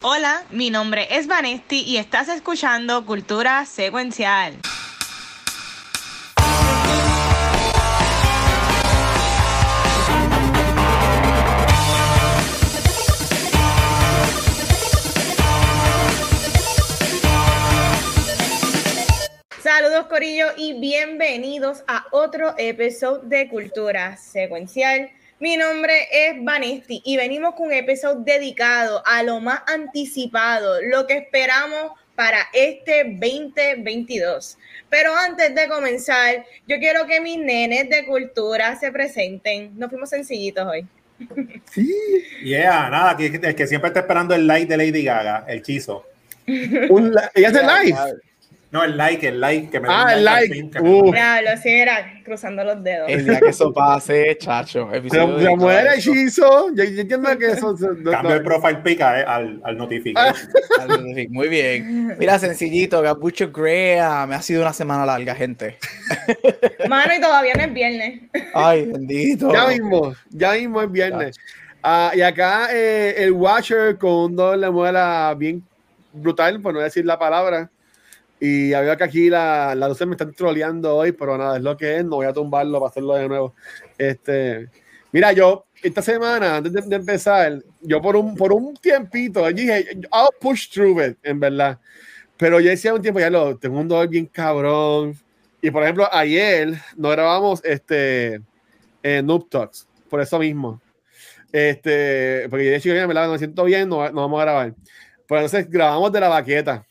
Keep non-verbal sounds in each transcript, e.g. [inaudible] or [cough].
Hola, mi nombre es Vanesti y estás escuchando Cultura Secuencial. Saludos Corillo y bienvenidos a otro episodio de Cultura Secuencial. Mi nombre es Vanesti y venimos con un episodio dedicado a lo más anticipado, lo que esperamos para este 2022. Pero antes de comenzar, yo quiero que mis nenes de cultura se presenten. Nos fuimos sencillitos hoy. [laughs] Sí. Yeah, nada, que, que siempre está esperando el like de Lady Gaga, el chizo. Un, ella hace live. No, el like, el like que me Ah, el like. Diablo, sí, era cruzando los dedos. El día que eso pase, chacho. Se, se muere hechizo. Yo, yo entiendo que eso. No, Cambio el profile pic eh, al, al notificar. [laughs] Muy bien. Mira, sencillito, Gabucho Grea. Me ha sido una semana larga, gente. [laughs] Mano, y todavía no es viernes. Ay, bendito. Ya mismo, ya mismo es viernes. Uh, y acá eh, el Watcher con un doble muela bien brutal, por no decir la palabra. Y había que aquí la, la luces me están troleando hoy, pero nada, es lo que es, no voy a tumbarlo para hacerlo de nuevo. Este, mira, yo esta semana, antes de, de empezar, yo por un, por un tiempito, yo dije, I'll push through it, en verdad. Pero yo decía un tiempo, ya lo tengo un dolor bien cabrón. Y por ejemplo, ayer no grabamos este eh, Noob Talks, por eso mismo. Este, porque yo decía, me, me siento bien, no, no vamos a grabar. Pues entonces grabamos de la baqueta.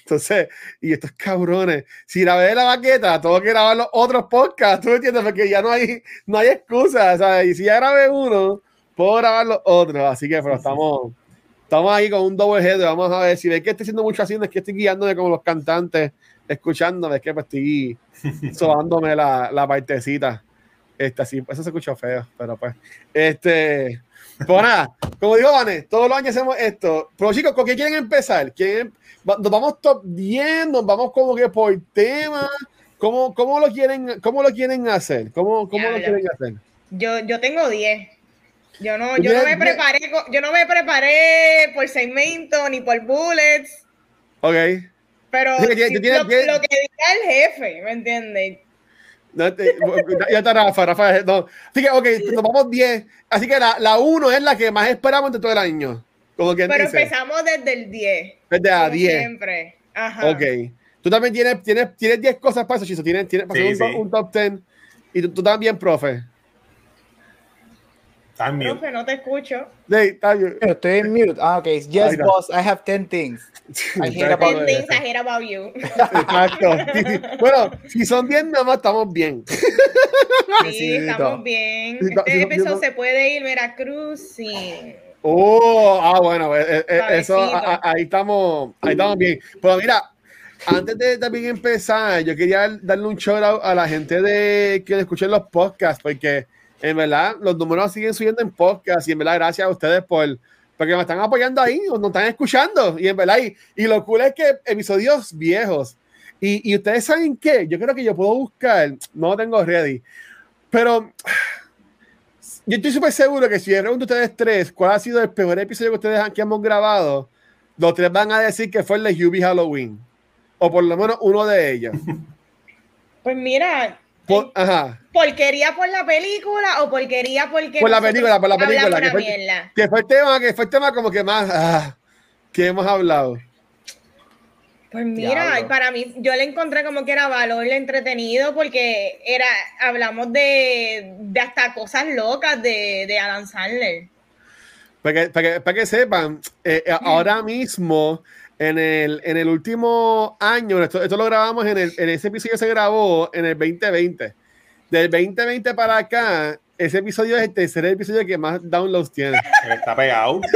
Entonces, y estos cabrones, si grabé la baqueta, tengo que grabar los otros podcasts, ¿tú me entiendes? Porque ya no hay, no hay excusa, ¿sabes? Y si ya grabé uno, puedo grabar los otros. Así que, pero estamos, estamos ahí con un double head. Vamos a ver si ves que estoy haciendo mucho así, es que estoy guiándome como los cantantes, escuchándome, es que pues estoy [laughs] sobándome la, la partecita. Este, así, eso se escucha feo, pero pues, este, pues nada, como digo, Vane, todos los años hacemos esto. Pero chicos, ¿con qué quieren empezar? ¿Quieren, nos vamos top 10, nos vamos como que por tema. ¿Cómo, cómo, lo, quieren, cómo lo quieren hacer? ¿Cómo, cómo lo quieren hacer? Yo, yo tengo 10. Yo no, yo no me preparé, yo no me preparé por segmento ni por bullets. Ok. Pero sí, si, lo, lo, que diga el jefe, ¿me entiendes? [laughs] Ya está Rafa, Rafa. No. Así que, ok, nos vamos 10. Así que la 1 es la que más esperamos de todo el año. Como Pero dice. empezamos desde el 10. Desde a 10. Siempre. Ajá. Ok. Tú también tienes, tienes, tienes 10 cosas para eso, Chiso. Tienes, tienes para Sí, hacer un, sí. un top 10. Y tú, tú también, profe. Profe, no te escucho. Sí, bien. Estoy en mute. Ah, ok. Yes, boss. I have 10 things. I hate about Ten things I hate about you. Exacto. Sí, sí. Bueno, si son 10 nada más, estamos bien. Sí, estamos bien. Sí, Este sí, episodio sí. se puede ir Veracruz sin. Oh, ah, bueno, eh, eh, eso, Suavecito. a- a- ahí estamos, ahí estamos bien. Pero mira, antes de también empezar, yo quería darle un shout out a la gente de que escuchen los podcasts, porque en verdad los números siguen subiendo en podcast y en verdad gracias a ustedes por porque me están apoyando ahí, o nos están escuchando y en verdad y, y lo cool es que episodios viejos y, y ustedes saben qué, yo creo que yo puedo buscar, no tengo ready, pero yo estoy súper seguro que si yo pregunto a ustedes tres cuál ha sido el peor episodio que ustedes han, hemos grabado, los tres van a decir que fue el de Hubie Halloween. O por lo menos uno de ellos. Pues mira, Por- ajá. ¿porquería por la película o porquería porque. Por la película, por la película. Que fue, mierda? que fue el tema, que fue el tema como que más ah, que hemos hablado. Pues mira, Diablo. para mí, yo le encontré como que era valor entretenido porque era, hablamos de, de hasta cosas locas de, de Adam Sandler. Para que, para que, para que sepan, eh, eh, ahora mismo, en el, en el último año, esto, esto lo grabamos en, el, en ese episodio se grabó en el 2020. Del 2020 para acá, ese episodio es el tercer episodio que más downloads tiene. Está pegado. [laughs]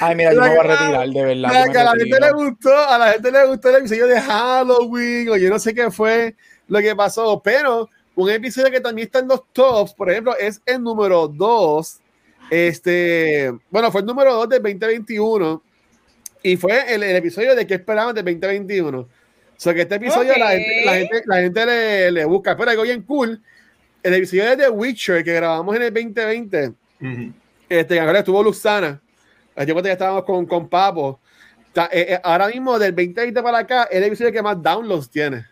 Ay, mira, yo me voy a retirar, de verdad. Yo que a la gente le gustó, a la gente le gustó el episodio de Halloween, o yo no sé qué fue lo que pasó, pero un episodio que también está en los tops, por ejemplo, es el número 2. Este, bueno, fue el número 2 del 2021 y fue el, el episodio de qué esperaban del 2021. O sea que este episodio la Ok. gente, la gente, la gente le, le busca. Pero algo bien cool. El episodio de The Witcher que grabamos en el 2020, Ujú. este, ahora estuvo Luxana. Cuenta que estábamos con, con Papo. Eh, eh, ahora mismo, del 2020 para acá, es el episodio que más downloads tiene.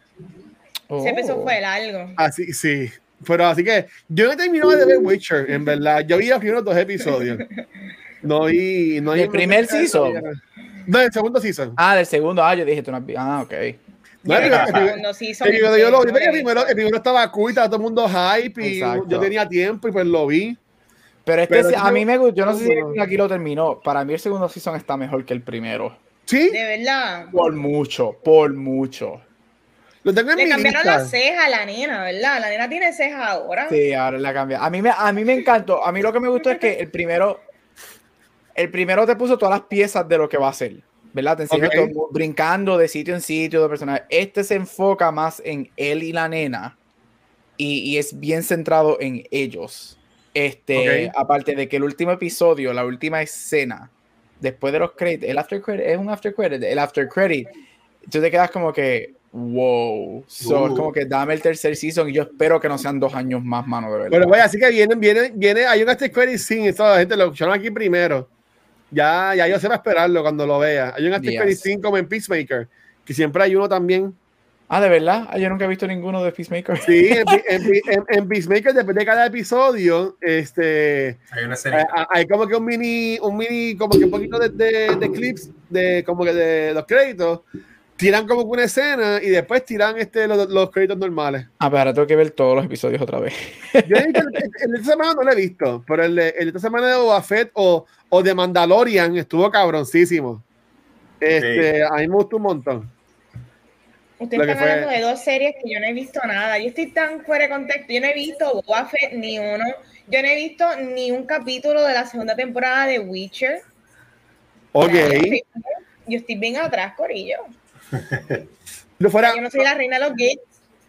Ese episodio Oh. fue largo. Así, sí. Pero así que yo no he terminado de ver Witcher, en verdad. Yo vi los primeros dos episodios. No vi. No ¿Del primer season? No, el segundo season. Ah, del segundo. Ah, yo dije, tú no has vi- Ah, ok. No, el el el primero el primero, el estaba cool, estaba todo el mundo hype y Exacto. yo tenía tiempo y pues lo vi. Pero este, Pero yo- a mí me gusta. Yo no sé si aquí lo terminó. Para mí el segundo season está mejor que el primero. Sí, De verdad. Por mucho, por mucho. Lo tengo en Le mi cambiaron lista. las cejas a la nena, ¿verdad? La nena tiene cejas ahora. Sí, ahora la cambia. A mí me, a mí me encantó. A mí lo que me gustó es que el primero, el primero te puso todas las piezas de lo que va a ser, ¿verdad? Te todo, brincando de sitio en sitio de personaje. Este se enfoca más en él y la nena y, y es bien centrado en ellos. Este, aparte de que el último episodio, la última escena, después de los créditos, el after credit, es un after credit, el after credit, tú te quedas como que, wow, so, es Uh. como que dame el tercer season y yo espero que no sean dos años más, mano, de verdad. Pero vaya, así que vienen, vienen, viene, hay un after credit scene, esto la gente lo escucharon aquí primero. Ya, ya yo sé para esperarlo cuando lo vea. Hay un after Yes. credit scene como en Peacemaker, que siempre hay uno también. Ah, ¿de verdad? Ah, yo nunca he visto ninguno de Peacemaker. Sí, en, Pe- [laughs] en Pe- en- en Peacemaker, después de cada episodio, este, Hay una como que un mini, un mini, como que un poquito de, de- de clips de como que de los créditos, tiran como que una escena y después tiran este los, los créditos normales. Ah, pero ahora tengo que ver todos los episodios otra vez. Yo he visto el, el- el de esta semana no lo he visto, pero el de, el de esta semana de Boba Fett o, o de Mandalorian estuvo cabroncísimo. Este, A mí me gustó un montón. Ustedes están fue- hablando de dos series que yo no he visto nada. Yo estoy tan fuera de contexto. Yo no he visto Boba Fett ni uno. Yo no he visto ni un capítulo de la segunda temporada de Witcher. Ok. Yo estoy bien atrás, Corillo. [laughs] Yo fuera. Yo no soy la reina de los gays.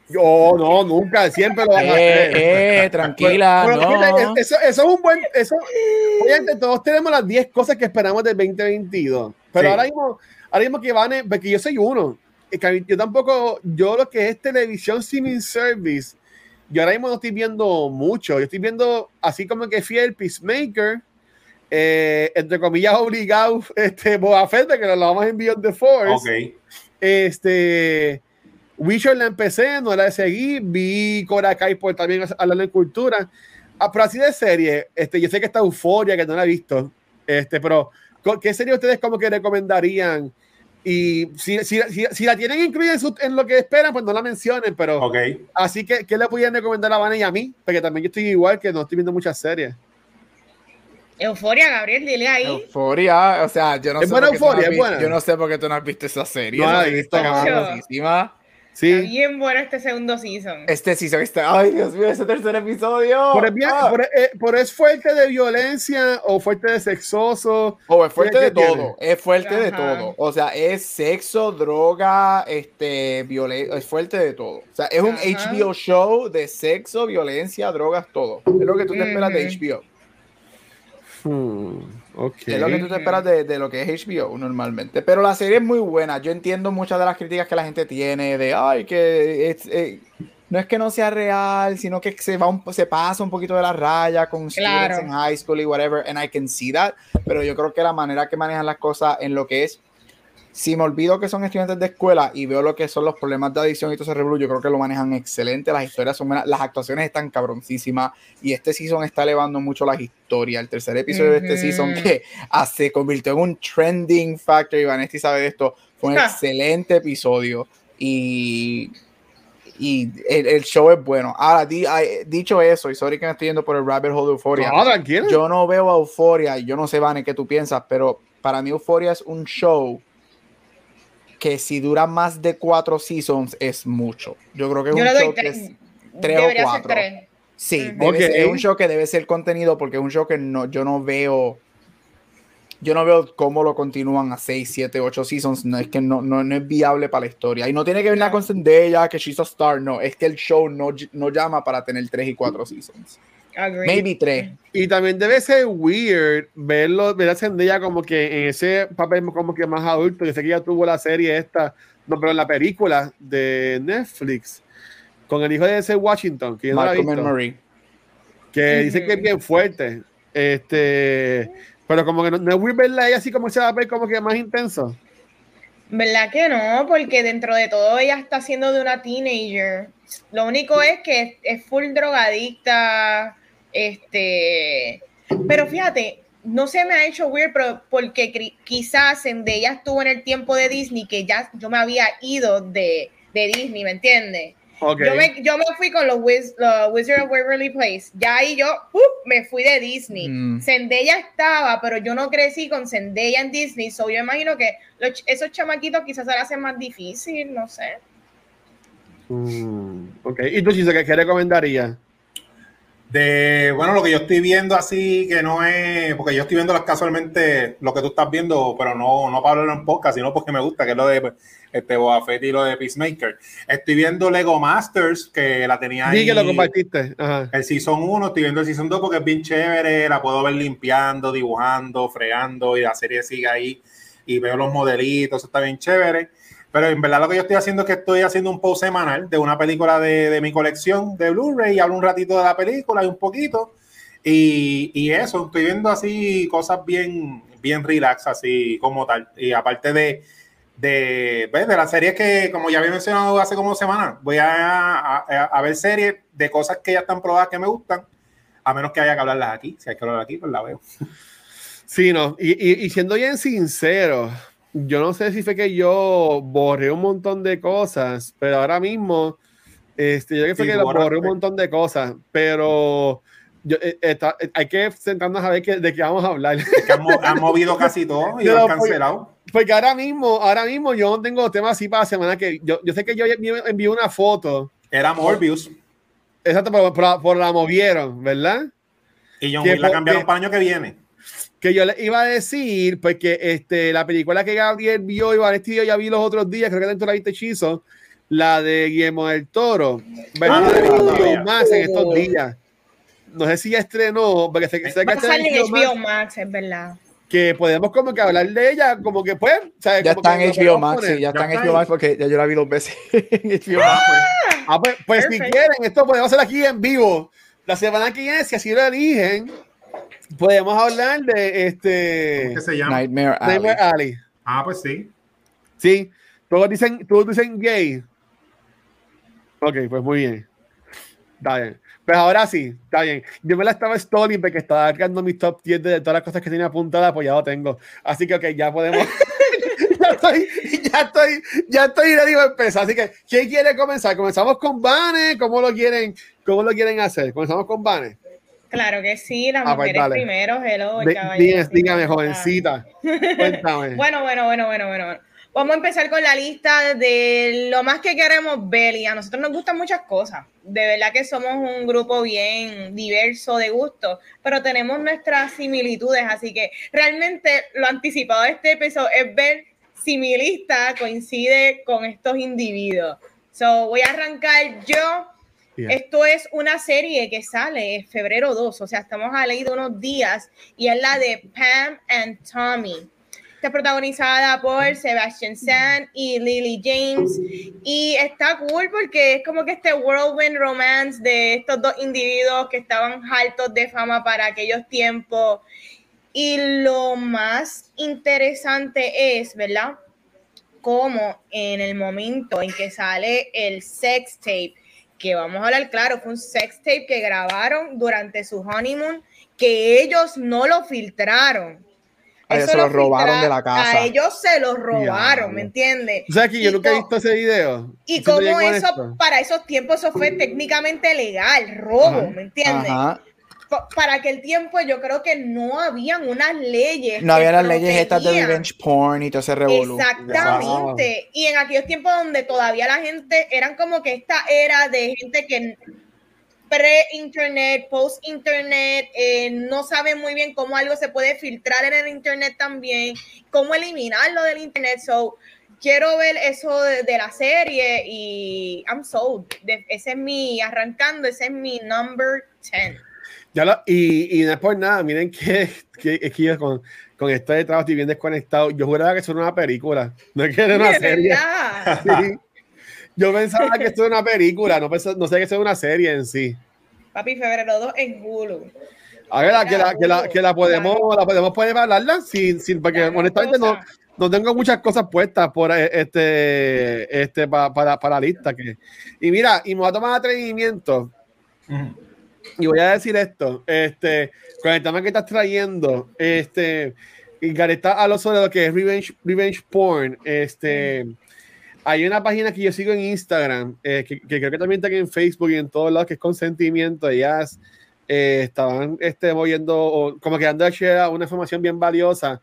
Yo no, nunca, siempre lo van a hacer. Eh, eh, tranquila, Bueno, no. eso, eso es un buen. Eso, obviamente, todos tenemos las 10 cosas que esperamos del 2022. Pero Sí. ahora mismo, ahora mismo que van, en- porque yo soy uno. yo tampoco, yo lo que es televisión streaming service, yo ahora mismo no estoy viendo mucho. Yo estoy viendo así como que fiel Peacemaker, eh, entre comillas obligado, [laughs] este Boba Fett, que nos lo vamos a enviar de Force. Ok. Este. Witcher la empecé, no la seguí. Vi Cobra Kai por también hablar de cultura. Ah, pero así de serie, este, yo sé que está Euforia, que no la he visto. Este, pero, ¿co- ¿qué serie ustedes como que recomendarían? Y si, si, si, si la tienen incluida en, su- en lo que esperan, pues no la mencionen, pero Ok. así que, ¿qué le podrían recomendar a Vanna y a mí? Porque también yo estoy igual que no estoy viendo muchas series. Euforia, Gabriel, dile ahí. Euforia, o sea, yo no Es sé. buena por tú no has Euforia, es visto- buena. Yo no sé por qué tú no has visto esa serie. No la he visto, está. Sí. Está bien bueno este segundo season. Este season está. Ay, Dios mío, ese tercer episodio. Pero es, bien- Ah. pero, eh, pero es fuerte de violencia o fuerte de sexoso. Oh, es fuerte ¿Qué de tiene? todo, es fuerte de Ajá. todo. O sea, es sexo, droga, este, violencia, es fuerte de todo. O sea, es un Ajá. HBO show de sexo, violencia, drogas, todo. Es lo que tú te esperas de. HBO. Hmm, ok. Es lo que tú te esperas de, de lo que es HBO normalmente. Pero la serie es muy buena. Yo entiendo muchas de las críticas que la gente tiene de, ay, que es, eh, no es que no sea real, sino que se, va un- se pasa un poquito de la raya con Claro. students en high school y whatever, and I can see that. Pero yo creo que la manera que manejan las cosas en lo que es, si me olvido que son estudiantes de escuela y veo lo que son los problemas de adicción y todo ese revolú, yo creo que lo manejan excelente. Las historias son buenas, las actuaciones están cabroncísimas y este season está elevando mucho las historias. El tercer episodio de este season que ah, se convirtió en un trending factor, y Vanessa sabe de esto, fue un Ja. excelente episodio y, y el, el show es bueno. Ahora, di- ay, dicho eso, y sorry que me estoy yendo por el rabbit hole de Euphoria, No, yo no veo a Euphoria, y yo no sé, Vane, qué tú piensas, pero para mí Euphoria es un show que si dura más de cuatro seasons es mucho. Yo creo que es Yo un show que es tres o Debería ser cuatro. tres. Sí, Ujú. debe Ok. ser- es un show que debe ser contenido porque es un show que no, yo no veo. Yo no veo cómo lo continúan a 6, 7, 8 seasons. No es que no, no, no es viable para la historia. Y no tiene que ver nada con Zendaya, que she's a star. No, es que el show no, no llama para tener 3 y 4 seasons. Agree. Maybe 3. Y también debe ser weird verlo, ver a Zendaya como que en ese papel como que más adulto. Yo sé que ya tuvo la serie esta, no, pero en la película de Netflix con el hijo de ese Washington, que yo no la he visto, Marie. que dice que es bien fuerte. Este, Pero como que no, no es weird verla ella así como se va a ver como que más intenso. ¿Verdad que no? Porque dentro de todo ella está siendo de una teenager. Lo único es que es full drogadicta, este... Pero fíjate, no se me ha hecho weird, pero porque quizás Zendaya estuvo en el tiempo de Disney que ya yo me había ido de, de Disney, ¿me entiendes? Ok. Yo, me, yo me fui con los, Wiz, los Wizard of Waverly Place. Ya ahí yo ¡uh! me fui de Disney. Mm. Zendaya estaba, pero yo no crecí con Zendaya en Disney. So yo imagino que los esos chamaquitos quizás se le hacen más difícil, no sé. Mm, ok. ¿Y tú, Chiso, qué, qué recomendarías? De, bueno, lo que yo estoy viendo así, que no es, porque yo estoy viendo las casualmente lo que tú estás viendo, pero no, no para hablarlo en podcast, sino porque me gusta, que es lo de este Boba Fett y lo de Peacemaker. Estoy viendo Lego Masters, que la tenía ahí. Sí, que lo compartiste. Ajá. El Season 1, estoy viendo el Season 2 porque es bien chévere, la puedo ver limpiando, dibujando, fregando y la serie sigue ahí y veo los modelitos, está bien chévere. Pero en verdad lo que yo estoy haciendo es que estoy haciendo un post semanal de una película de, de mi colección de Blu-ray y hablo un ratito de la película y un poquito. Y, y eso, estoy viendo así cosas bien, bien relax, así como tal. Y aparte de, de, ¿ves? de las series que, como ya había mencionado hace como semana, voy a, a, a ver series de cosas que ya están probadas que me gustan, a menos que haya que hablarlas aquí. Si hay que hablar aquí, pues la veo. Sí, no. Y, y, y siendo bien sincero, yo no sé si fue que yo borré un montón de cosas, pero ahora mismo, este, yo creo que fue Sí, que borré un montón de cosas, pero yo, eh, está- hay que sentarnos a ver qué- de qué vamos a hablar. Que han, mo- han movido casi todo y [laughs] lo han cancelado. Porque ahora mismo, ahora mismo yo no tengo temas así para la semana que yo, yo sé que yo envié una foto, Era Morbius exacto, pero, pero- pero la movieron, ¿verdad? y John Que Wick la cambiaron que- para el año que viene. Que yo le iba a decir, porque este, la película que Gabriel vio y Vanessa y yo ya vi los otros días, creo que dentro de la viste hechizo, la de Guillermo del Toro, ¿verdad? Ah. Max en estos días. No sé si ya estrenó, porque sé, sé que HBO Max, es verdad. que podemos como que hablar de ella, como que pues, ¿sabes? Ya Como está que en HBO Max, sí, ya está Ya en HBO. Max porque ya yo la vi dos veces [laughs] en HBO Max. Ah, pues, pues si quieren, esto podemos hacer aquí en vivo. La semana que viene, si así lo eligen, podemos hablar de este ¿Cómo que se llama? Nightmare Alley. Nightmare Alley. Ah, pues sí. Sí, todos dicen, todos dicen gay. Ok, pues muy bien. Está bien. Pues ahora sí, está bien. Yo me la estaba story porque estaba cargando mis top 10 de todas las cosas que tenía apuntadas, pues ya lo tengo. Así que, ok, ya podemos. [laughs] ya estoy, ya estoy, ya estoy ready para empezar. Así que, ¿quién quiere comenzar? ¿Comenzamos con Vane? ¿Cómo lo quieren, cómo lo quieren hacer? ¿Comenzamos con Vane? Claro que sí, las Ah, pues mujeres dale. primero, hello, el caballero Dígame, jovencita. Cuéntame. Bueno, [laughs] bueno, bueno, bueno, bueno. bueno. Vamos a empezar con la lista de lo más que queremos ver y a nosotros nos gustan muchas cosas. De verdad que somos un grupo bien diverso de gustos, pero tenemos nuestras similitudes, así que realmente lo anticipado de este episodio es ver si mi lista coincide con estos individuos. So, voy a arrancar yo. Esto es una serie que sale en febrero 2, o sea, estamos a ley de unos días, y es la de Pam and Tommy. Está protagonizada por Sebastian Stan y Lily James, y está cool porque es como que este whirlwind romance de estos dos individuos que estaban altos de fama para aquellos tiempos. Y lo más interesante es, ¿verdad? Como en el momento en que sale el sex tape, que vamos a hablar claro, fue un sex tape que grabaron durante su honeymoon, que ellos no lo filtraron. A ellos se lo robaron de la casa. A ellos se lo robaron. ¿me entiendes? O sea, que yo Y nunca he visto ese video. Y como eso, para esos tiempos, eso fue técnicamente legal, robo, Ajá. ¿me entiendes? Pa- Para aquel tiempo yo creo que no habían unas leyes. No había las leyes estas de revenge porn y todo ese revolú. Exactamente. Y en aquellos tiempos donde todavía la gente, eran como que esta era de gente que pre-internet, post-internet, eh, no saben muy bien cómo algo se puede filtrar en el internet también, cómo eliminarlo del internet. So, quiero ver eso de, de la serie y I'm sold. De- ese es mi, arrancando, ese es mi number 10. Ya lo- y, y no es por nada, miren que, que, es que yo con, con esto de trabajo estoy bien desconectado. Yo juraba que eso era una película, no es que era una serie. [laughs] Sí. Yo pensaba que esto era una película, no, pensaba- no sé que eso era una serie en sí. Papi, febrero 2 en Hulu. A ver, que la, que la, que la podemos, la podemos poner hablarla sin, sin, porque honestamente no, no tengo muchas cosas puestas por eh, este, este para, para la lista. Que, y mira, y me voy a tomar atrevimiento. Y voy a decir esto, este, con el tema que estás trayendo, este, y está a lo sobre lo que es revenge, revenge porn, este, hay una página que yo sigo en Instagram, eh, que, creo que también está en Facebook y en todos lados, que es consentimiento, ellas eh, estaban este, moviendo, como que dando una información bien valiosa,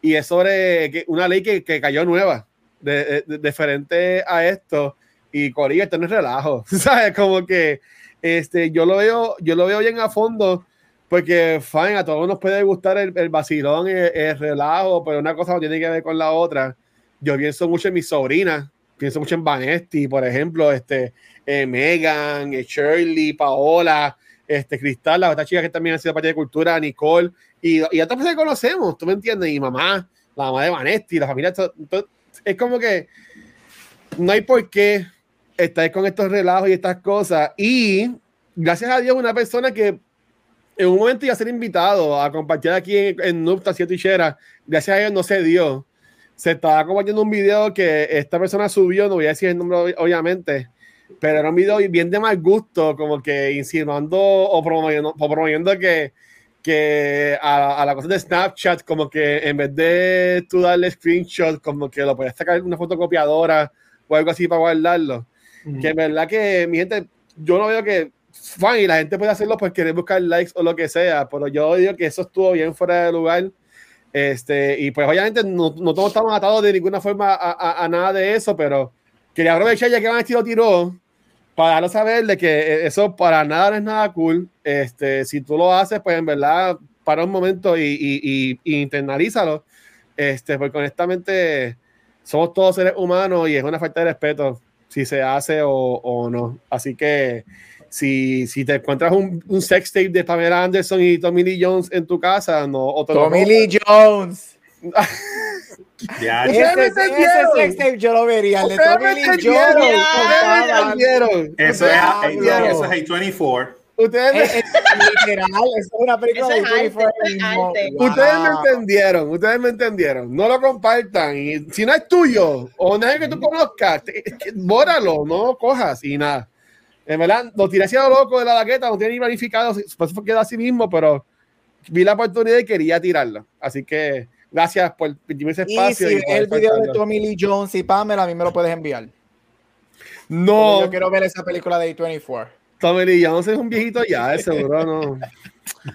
y es sobre una ley que, que cayó nueva, de, diferente a esto, y Corillo, esto no es relajo, [laughs] ¿sabes? Como que este, yo lo veo, yo lo veo bien a fondo, porque fine, a todos nos puede gustar el, el vacilón, el, relajo, pero una cosa no tiene que ver con la otra. Yo pienso mucho en mis sobrinas, pienso mucho en Vanesti, por ejemplo, este, eh, Megan, eh, Shirley, Paola, este, Cristal, la otra chica que también ha sido parte de cultura, Nicole, y, y otras personas que conocemos, tú me entiendes, y mamá, la mamá de Vanesti, la familia, es como que no hay por qué estáis con estos relajos y estas cosas. Y gracias a Dios, una persona que en un momento iba a ser invitado a compartir aquí en, en Nupta Siete gracias a Dios no se dio. Se estaba compartiendo un video que esta persona subió, no voy a decir el nombre obviamente, pero era un video bien de mal gusto, como que insinuando o promoviendo, o promoviendo que, que a, la cosa de Snapchat, como que en vez de tú darle screenshot, como que lo podías sacar una fotocopiadora o algo así para guardarlo. Que en verdad que, mi gente, yo no veo que, fan, y la gente puede hacerlo pues querer buscar likes o lo que sea, pero yo digo que eso estuvo bien fuera de lugar. Este, y pues obviamente no, no todos estamos atados de ninguna forma a, a, nada de eso, pero quería aprovechar ya que Van estilo tiró para darlo saber de que eso para nada no es nada cool. Este, si tú lo haces, pues en verdad, para un momento y, y, y, y internalízalo. Este, porque honestamente somos todos seres humanos y es una falta de respeto si se hace o, o no. Así que si, si te encuentras un, un, sex tape de Pamela Anderson y Tommy Lee Jones en tu casa, no. Tommy Lee Jones. [laughs] ya, ese, ese, sex tape yo lo vería. El de Tommy Lee Jones. Eso es, eso es A24. Ustedes me... es, literal, es una película de Ustedes me entendieron, ustedes me entendieron. No lo compartan. Y si no es tuyo o nadie que tú conozcas, bóralo, no lo cojas y nada. En verdad, lo tiré hacia loco de la laqueta, no tiene ni planificado, por eso queda así mismo, pero vi la oportunidad y quería tirarlo. Así que gracias por permitirme ese espacio. Y si el video de Tommy Lee Jones y Pamela, a mí me lo puedes enviar. No. yo quiero ver esa película de A24. Tommy Lee Jones es un viejito ya, seguro no.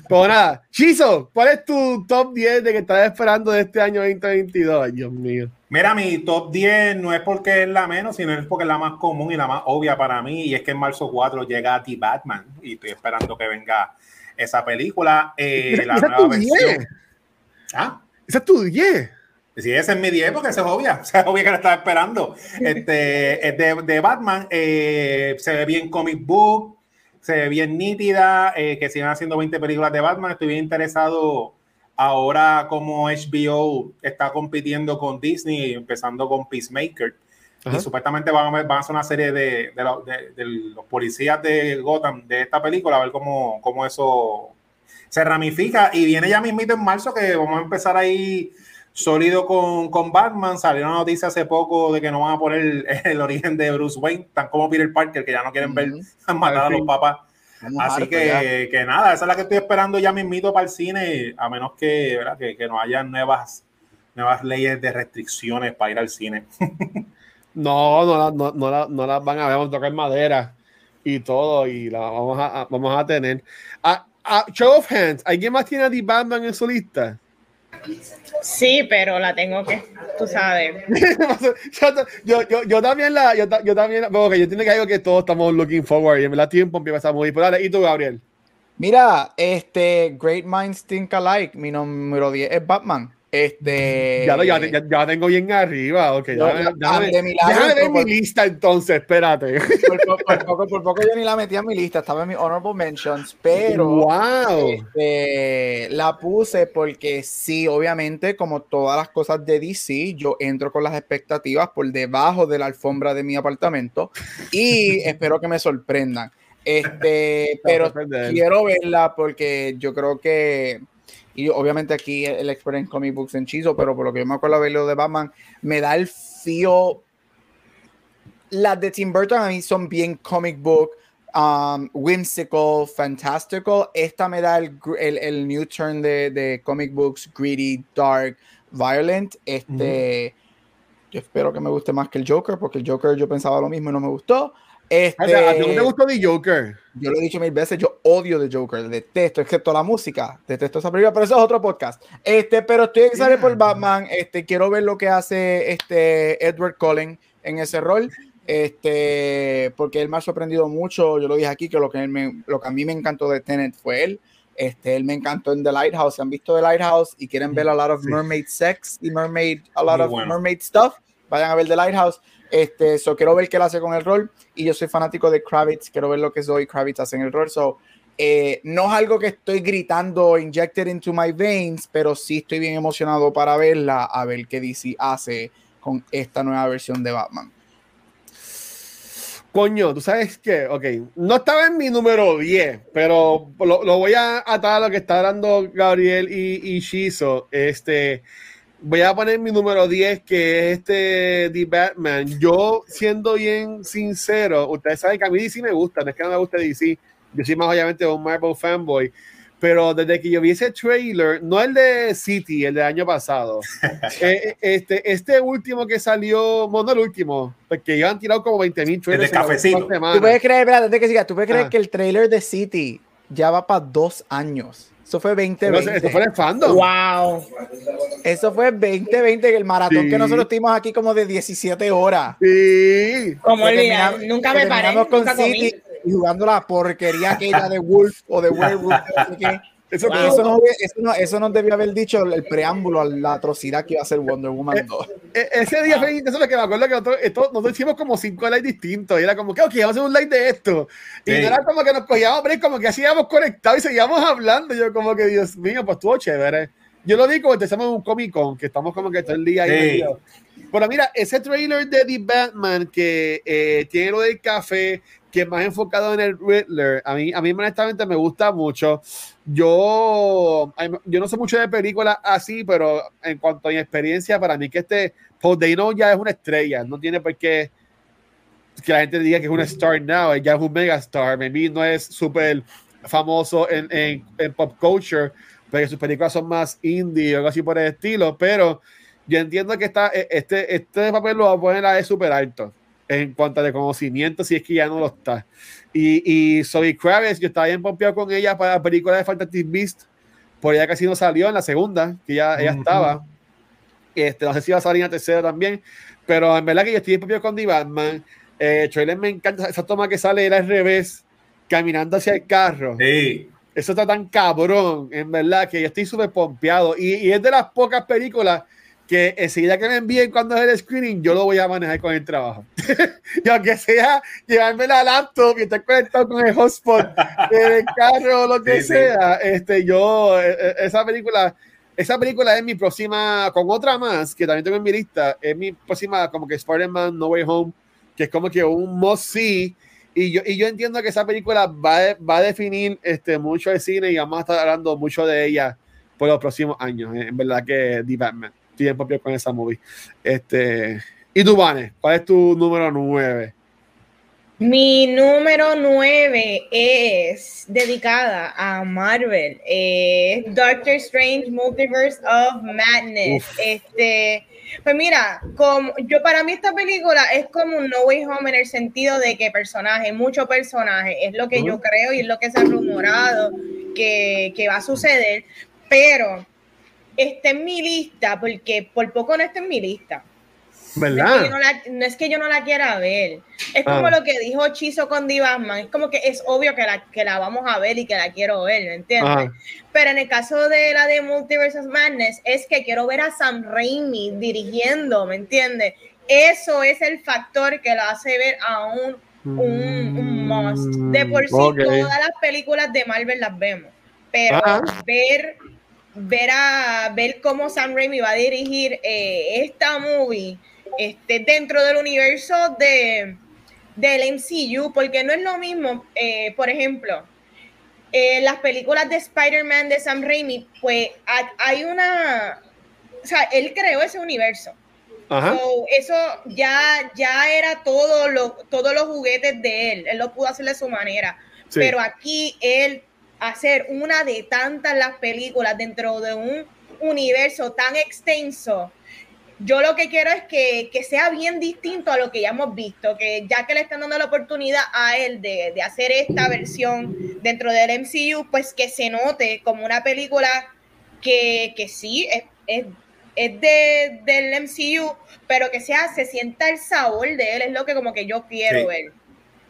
Pues nada, Chizo, ¿cuál es tu top 10 de que estás esperando de este año 2022? Dios mío. Mira, mi top 10 no es porque es la menos, sino es porque es la más común y la más obvia para mí. Y es que en marzo 4 llega The Batman y estoy esperando que venga esa película. Eh, la nueva versión. ¿Ah? Esa es tu 10. Sí, ese es mi 10 porque esa es obvia. [laughs] O sea, es obvia que la estaba esperando. [laughs] Este, es de, de Batman. Eh, se ve bien comic book se ve bien nítida, eh, que sigan haciendo 20 películas de Batman. Estoy bien interesado ahora como HBO está compitiendo con Disney, empezando con Peacemaker. Y supuestamente van a, van a hacer una serie de, de, los policías de Gotham de esta película, a ver cómo, cómo eso se ramifica. Y viene ya mismito en marzo que vamos a empezar ahí sólido con, con Batman. Salió una noticia hace poco de que no van a poner el, [laughs] origen de Bruce Wayne, tan como Peter Parker, que ya no quieren ver [laughs] matar a los papás. Así que, que, nada, esa es la que estoy esperando ya mismito para el cine, a menos que, ¿verdad? que, que no haya nuevas, nuevas leyes de restricciones para ir al cine. [laughs] no, no, no, no, no, las van a ver, vamos a tocar madera y todo, y la vamos a, vamos a tener. A, show of hands, ¿alguien más tiene a The Batman en su lista? Sí, pero la tengo que, tú sabes. [laughs] yo, yo, yo, también la, yo, yo también, porque yo tiene que algo que todos estamos looking forward y en verdad tiempo empieza a muy dale, ¿y tú, Gabriel? Mira, este Great Minds Think Alike, mi número 10 es Batman. Este. Ya, ya, ya, tengo bien arriba. Ok, ya, déjame ver mi lista entonces, espérate. Por, poco, por poco yo ni la metí en mi lista, estaba en mi honorable mentions, pero. ¡Wow! Este, la puse porque sí, obviamente, como todas las cosas de DC, yo entro con las expectativas por debajo de la alfombra de mi apartamento y [laughs] espero que me sorprendan. Este, pero quiero verla porque yo creo que, y obviamente aquí el expert en comic books en Chizo, pero por lo que yo me acuerdo de verlo de Batman, me da el feel. Las de Tim Burton a mí son bien comic book, um, whimsical, fantastical. Esta me da el, el, new turn de, de, comic books, greedy, dark, violent. Este, yo espero que me guste más que el Joker, porque el Joker yo pensaba lo mismo y no me gustó. Este, ¿A ti no te gustó The Joker? Yo lo he dicho mil veces, yo odio The Joker, detesto, excepto la música, detesto esa película, pero eso es otro podcast. Este, pero estoy excited por Batman, este, quiero ver lo que hace este Edward Cullen en ese rol, este, porque él me ha sorprendido mucho, yo lo dije aquí, que lo que, me, lo que a mí me encantó de Tenet fue él, este, él me encantó en The Lighthouse, han visto The Lighthouse y quieren ver a lot of mermaid sex y mermaid, a lot of mermaid stuff, vayan a ver The Lighthouse. Este, so quiero ver qué él hace con el rol. Y yo soy fanático de Kravitz, quiero ver lo que Zoe Kravitz hace en el rol. So, eh, no es algo que estoy gritando injected into my veins, pero sí estoy bien emocionado para verla, a ver qué DC hace con esta nueva versión de Batman. Coño, tú sabes qué, ok, no estaba en mi número 10, pero lo, voy a atar a lo que está hablando Gabriel y, y Shizo. Este, voy a poner mi número 10, que es este The Batman. Yo, siendo bien sincero, ustedes saben que a mí DC me gusta, no es que no me guste DC. Yo soy más obviamente un Marvel fanboy. Pero desde que yo vi ese trailer, no el de City, el del año pasado, [laughs] eh, este, este último que salió, bueno, no el último, porque ya han tirado como 20 mil trailers. El de cafecito. Tú puedes creer, espérate, que siga, tú puedes creer ah. que el trailer de City ya va para dos años. Eso fue 2020. Eso fue el fandom. Wow. Eso fue 2020, el maratón que nosotros tuvimos aquí como de 17 horas. Sí. Como el día, nunca me paré. Con City y jugando la porquería aquella de Wolf o de Werewolf. Eso, eso, no, eso, no, eso, no, debió haber dicho el preámbulo a la atrocidad que iba a ser Wonder Woman 2. Eh, eh, ese día fue eso es lo que me acuerdo que nosotros, nosotros hicimos como cinco likes distintos y era como que, ok, vamos a hacer un like de esto. Y no era como que nos cogíamos, como que hacíamos conectados y seguíamos hablando. Yo, como que, Dios mío, pues estuvo chévere. Yo lo digo, empezamos un Comic Con, que estamos como que todo el día ahí. Pero mira, ese trailer de The Batman que eh, tiene lo del café, que más enfocado en el Riddler, a mí, a mí honestamente me gusta mucho. Yo, yo no sé mucho de películas así, pero en cuanto a mi experiencia, para mí que este Paul Dano ya es una estrella, no tiene por qué que la gente diga que es un star now, ya es un mega star, maybe no es súper famoso en, en, en, pop culture, porque sus películas son más indie o algo así por el estilo, pero yo entiendo que está, e, este, este papel lo va a poner a súper alto en cuanto a reconocimiento, si es que ya no lo está. Y, y Zoe Kravitz, yo estaba bien pompeado con ella para la película de Fantastic Beast, por ella casi no salió en la segunda, que ya ella estaba. Este, no sé si va a salir en la tercera también, pero en verdad que yo estoy bien pompeado con The Batman. Eh, trailer me encanta esa toma que sale era al revés, caminando hacia el carro. Sí. Eso está tan cabrón, en verdad, que yo estoy súper pompeado. Y, y es de las pocas películas que enseguida que me envíen cuando es el screening, yo lo voy a manejar con el trabajo. [laughs] y aunque sea llevarme la laptop y estar conectado con el hotspot del carro o lo que sea, este, yo, e, e, esa película, esa película es mi próxima, con otra más, que también tengo en mi lista, es mi próxima, como que Spider-Man No Way Home, que es como que un must see. Y yo, y yo entiendo que esa película va, va a definir este, mucho el cine y vamos a estar hablando mucho de ella por los próximos años. En verdad que The Batman tiempo con esa movie. Este, y tú, Vane, ¿cuál es tu número 9? Mi número 9 es dedicada a Marvel. Doctor Strange Multiverse of Madness. Este, pues mira, como yo para mí esta película es como un No Way Home en el sentido de que personaje, mucho personaje, es lo que yo creo y es lo que se ha rumorado que, que va a suceder, pero está en mi lista, porque por poco no está en mi lista. ¿Verdad? No es, que yo no la quiera ver. Es como ah. lo que dijo Chizo con Divasman. Es como que es obvio que la, que la vamos a ver y que la quiero ver, ¿me entiendes? Pero en el caso de la de Multiverse of Madness, es que quiero ver a Sam Raimi dirigiendo, ¿me entiendes? Eso es el factor que la hace ver a un, un, must. De por sí, todas las películas de Marvel las vemos. Pero ver ver a ver cómo Sam Raimi va a dirigir eh, esta movie este, dentro del universo de, del MCU, porque no es lo mismo, eh, por ejemplo, eh, las películas de Spider-Man de Sam Raimi, pues hay una, o sea, él creó ese universo. eso ya, ya era todo lo, todos los juguetes de él, él lo pudo hacer de su manera, pero aquí él hacer una de tantas las películas dentro de un universo tan extenso, yo lo que quiero es que, sea bien distinto a lo que ya hemos visto, que ya que le están dando la oportunidad a él de, hacer esta versión dentro del MCU, pues que se note como una película que, sí es, es, de, del MCU, pero que sea, se sienta el sabor de él, es lo que como que yo quiero ver.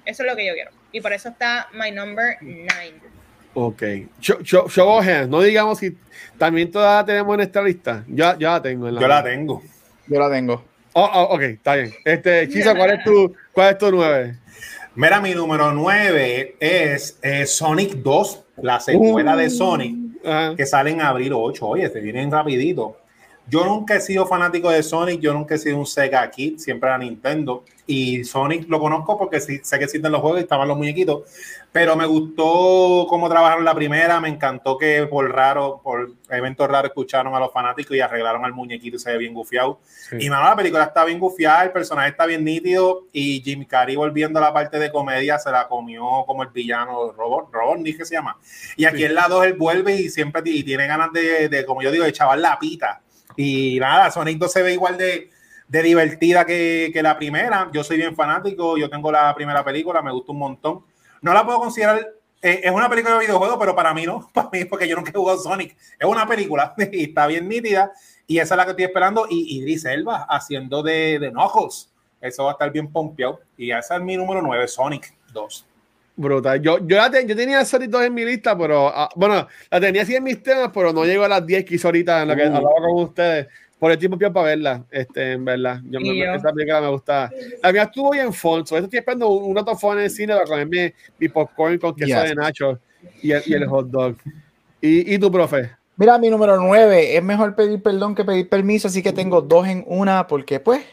Eso es lo que yo quiero. Y por eso está my number nine. Ok. Show, no digamos si también todavía tenemos en esta lista. Ya, ya la tengo. yo la tengo. Yo la tengo. Oh, oh, ok, está bien. Este, Chisa, ¿cuál es tu, cuál es tu nueve? Mira, mi número nueve es eh, Sonic 2, la secuela de uh. Sonic, que sale en abril 8. Oye, te vienen rapidito. Yo nunca he sido fanático de Sonic, yo nunca he sido un Sega Kid, siempre era Nintendo. Y Sonic lo conozco porque sí, sé que existen los juegos y estaban los muñequitos. Pero me gustó cómo trabajaron la primera, me encantó que por raro, por eventos raros escucharon a los fanáticos y arreglaron al muñequito y se ve bien gufiado. Y mano, la película está bien gufiada, el personaje está bien nítido y Jim Carrey volviendo a la parte de comedia se la comió como el villano Robot, Robot, ni que se llama. Y aquí en la 2 él vuelve y siempre y tiene ganas de, de, como yo digo, de chaval la pita y nada, Sonic 2 se ve igual de, de divertida que, que, la primera. Yo soy bien fanático, yo tengo la primera película, me gusta un montón. No la puedo considerar, eh, es una película de videojuego, pero para mí no, [laughs] para mí porque yo nunca he jugado Sonic. Es una película [laughs] y está bien nítida y esa es la que estoy esperando. Y Idris Elba haciendo de, de. Eso va a estar bien pompeado. Y esa es mi número 9, Sonic 2. Brutal. Yo, yo, yo tenía Sonic 2 en mi lista, pero ah, bueno, la tenía así en mis temas, pero no llego a las 10 que hizo ahorita en lo que uh. hablaba con ustedes. Por el tiempo para verla, este, en verdad. Yo, me, esa película me gusta. La mía estuvo bien fonso. Estoy esperando un, otro phone en el cine para comerme mi popcorn con queso de nacho y el, y el hot dog. ¿Y, ¿Y tu profe? Mira, mi número 9, es mejor pedir perdón que pedir permiso, así que tengo dos en una, porque pues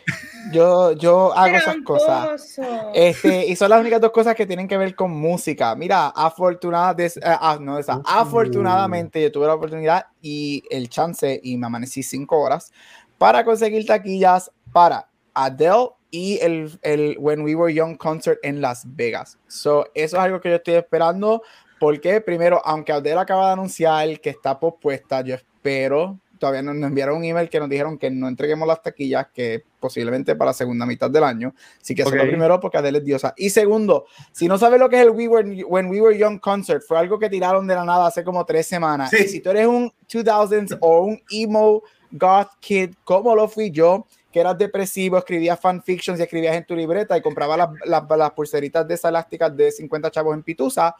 yo, yo hago esas cosas. Este, y son las únicas dos cosas que tienen que ver con música. Mira, afortunadamente, eh, ah, no, esa, afortunadamente yo tuve la oportunidad y el chance, y me amanecí cinco horas, para conseguir taquillas para Adele y el, el When We Were Young concert en Las Vegas. So, eso es algo que yo estoy esperando porque primero, aunque Adele acaba de anunciar que está pospuesta, yo espero, todavía nos, enviaron un email que nos dijeron que no entreguemos las taquillas, que posiblemente para la segunda mitad del año. Así que eso es lo primero, porque Adele es diosa. Y segundo, si no sabes lo que es el We Were, When We Were Young concert, fue algo que tiraron de la nada hace como tres semanas. Y si tú eres un 2000s o un emo goth kid, como lo fui yo, que eras depresivo, escribías fanfictions y escribías en tu libreta y comprabas las, las, las pulseritas de esas elásticas de 50 chavos en Pitusa,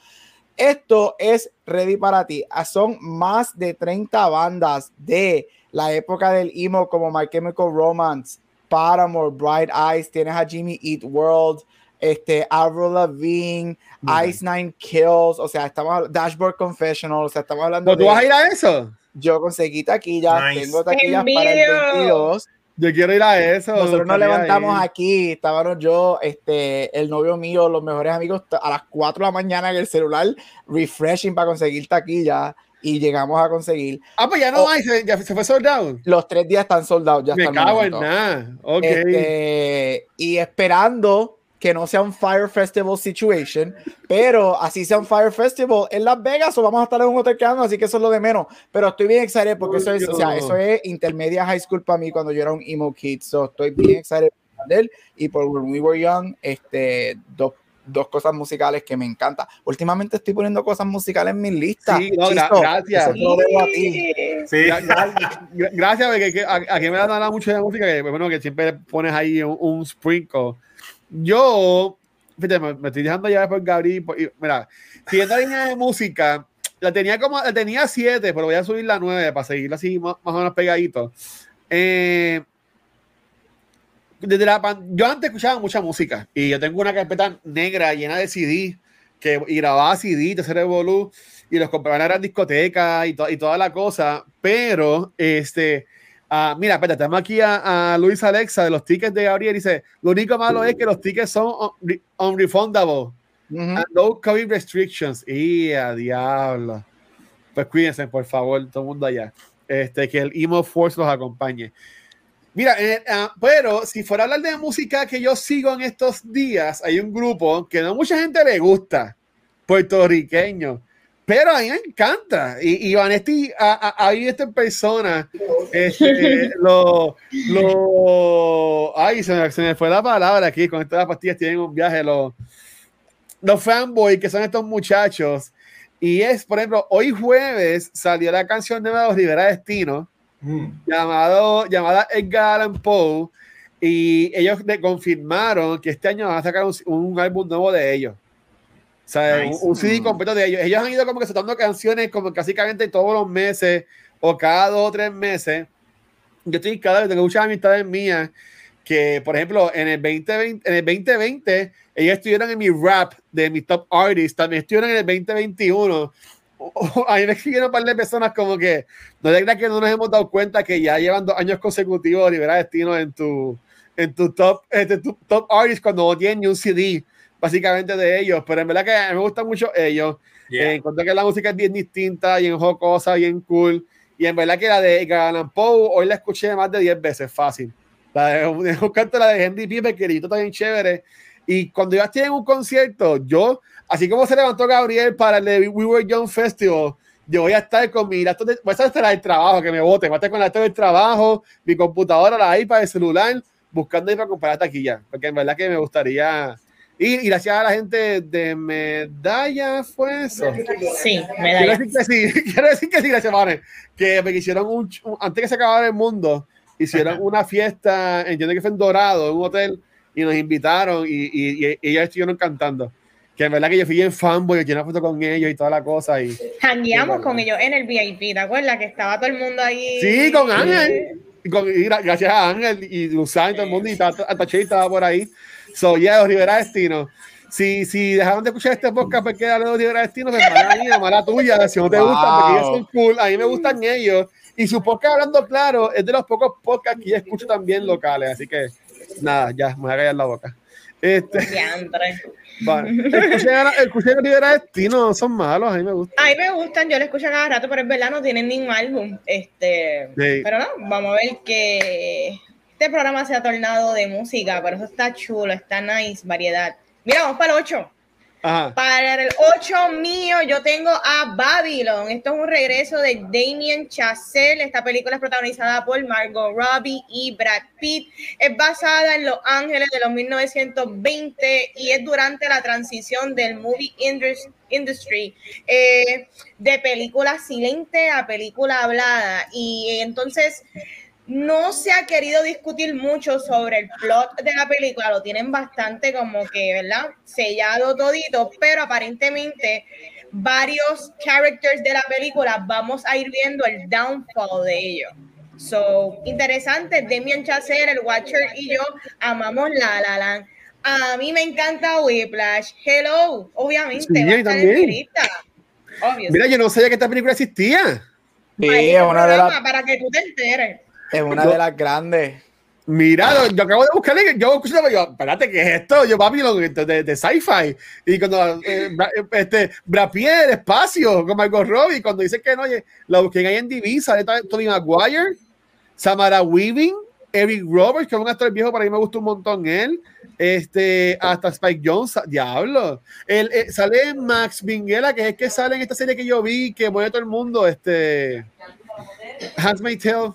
esto es ready para ti. Ah, son más de 30 bandas de la época del emo como My Chemical Romance, Paramore, Bright Eyes, tienes a Jimmy Eat World, este, Avril Lavigne, Ice Nine Kills, o sea, estamos Dashboard Confessional, o sea, estamos hablando ¿Tú vas a ir a eso? Yo conseguí taquillas, tengo taquillas para el 22. Yo quiero ir a eso. Nosotros nos levantamos aquí, estábamos yo, este, el novio mío, los mejores amigos, a las 4 de la mañana en el celular, refreshing para conseguir taquilla y llegamos a conseguir. Ah, pues ya no oh, hay, ya se fue soldado. Los tres días están soldados, ya Me cago en nada. Ok. Este, y esperando que no sea un Fire Festival situation, pero así sea un Fire Festival en Las Vegas o vamos a estar en un hotel quedando, así que eso es lo de menos. Pero estoy bien excited porque eso es, o sea, eso es intermedia high school para mí cuando yo era un emo kid, so estoy bien excited por él y por When We Were Young, este, dos dos cosas musicales que me encanta. Últimamente estoy poniendo cosas musicales en mi lista. Sí, gracias. Sí. gracias, porque aquí me da mucho de música que, bueno, que siempre pones ahí un, un sprinkle yo, fíjate, me, estoy dejando ya por Gabriel. mira, siguiendo la línea de música, la tenía como, la tenía siete, pero voy a subir la nueve para seguirla así más, o menos pegadito. Eh, desde la, yo antes escuchaba mucha música y yo tengo una carpeta negra llena de CD que y grababa CD, tercer Evolu y los compraba en la discoteca y, y toda la cosa, pero este Ah, mira, espérate, tenemos aquí a, Luis Alexa de los tickets de Gabriel. Dice: Lo único malo es que los tickets son unrefundable. no COVID restrictions. Y a diablo. Pues cuídense, por favor, todo el mundo allá. Este, que el Emo Force los acompañe. Mira, eh, ah, pero si fuera a hablar de música que yo sigo en estos días, hay un grupo que no mucha gente le gusta, puertorriqueño, pero a mí me encanta. Y, y Vanetti ha, visto en persona este, [laughs] lo, lo, ay, se me, fue la palabra aquí, con estas pastillas tienen un viaje, los, los fanboys que son estos muchachos. Y es, por ejemplo, hoy jueves salió la canción de los Rivera Destino Mm. llamado, llamada Edgar Allan Poe, y ellos confirmaron que este año van a sacar un, álbum nuevo de ellos. O sea, un, CD mm. completo de ellos. Ellos han ido como que soltando canciones como básicamente todos los meses o cada dos o tres meses. Yo estoy cada vez, tengo muchas amistades mías que, por ejemplo, en el 2020, en el 2020 ellos estuvieron en mi rap de mi top artists, también estuvieron en el 2021 a mí me escribieron un par de personas como que no es verdad que no nos hemos dado cuenta que ya llevan dos años consecutivos de liberar destino en tu en tu top este, tu top artist cuando no tienen ni un CD básicamente de ellos. Pero en verdad que a mí me gustan mucho ellos. Yeah. eh, que la música es bien distinta y en jocosa bien cool. Y en verdad que la de Galan Poe hoy la escuché más de 10 veces fácil. La de, [laughs] canto la de Henry Pipe que está bien chévere. Y cuando ya tienen un concierto yo Así como se levantó Gabriel para el de We Were Young Festival, yo voy a estar con mi laptop, de, voy a estar el trabajo, que me vote, voy a estar con la laptop del trabajo, mi computadora, la iPad, el celular, buscando ir para comprar taquilla, porque en verdad que me gustaría y, gracias a la gente de Medalla fue eso. Sí, Medalla. Quiero decir que sí, [laughs] quiero decir que sí, gracias, Vane. Que me hicieron un, antes que se acabara el mundo, hicieron una fiesta, entiendo que fue en Dorado, en un hotel, y nos invitaron y, y, y ellos estuvieron cantando que en verdad que yo fui en fanboy, yo tenía foto con ellos y toda la cosa. Y, Jangueamos con ellos en el VIP, ¿te acuerdas? Que estaba todo el mundo ahí. Sí, con Ángel. Y, con, gracias a Ángel y Luzán y todo el mundo, y hasta Che estaba por ahí. So, yeah, Rivera Destino. Si, si dejaron de escuchar este podcast porque era de Rivera Destino, pues mala mía, mala tuya. Si no te gustan, porque ellos son cool, a mí me gustan ellos. Y su podcast hablando claro es de los pocos podcasts que yo escucho también locales. Así que, nada, ya, me voy a callar la boca. Este, Vale. El Cuchillo Rivera Destino son malos, a mí me gustan. A mí me gustan, yo lo escucho cada rato, pero es verdad, no tienen ningún álbum. Este, Pero no, vamos a ver que este programa se ha tornado de música, pero eso está chulo, está nice, variedad. Mira, vamos para el 8. Para el 8 mío, yo tengo a Babylon. Esto es un regreso de Damien Chazelle. Esta película es protagonizada por Margot Robbie y Brad Pitt. Es basada en Los Ángeles de los 1920 y es durante la transición del movie industry eh, de película silente a película hablada. Y entonces no se ha querido discutir mucho sobre el plot de la película, lo tienen bastante como que, ¿verdad? Sellado todito, pero aparentemente varios characters de la película vamos a ir viendo el downfall de ellos. So, interesante, Demian Chazelle, el Watcher y yo amamos La La Land. A mí me encanta Whiplash. Hello, obviamente. Mira, yo no sabía que esta película existía. Sí, es una de las... Para que tú te enteres. Es una [laughs] de las grandes. Mira, yo acabo de buscarle, yo escuché, yo, espérate, ¿qué es esto? Yo, Babylon, de, de, sci-fi. Y cuando, eh, este, Brad Pitt, espacio, con Margot Robbie, cuando dice que no, oye, la busqué ahí en Divisa, de Tony Maguire, Samara Weaving, Eric Roberts, que es un actor viejo, para mí me gusta un montón él, este, hasta Spike Jones, diablo. Él, eh, sale Max Minghella, que es el que sale en esta serie que yo vi, que mueve todo el mundo, este, Hans Tale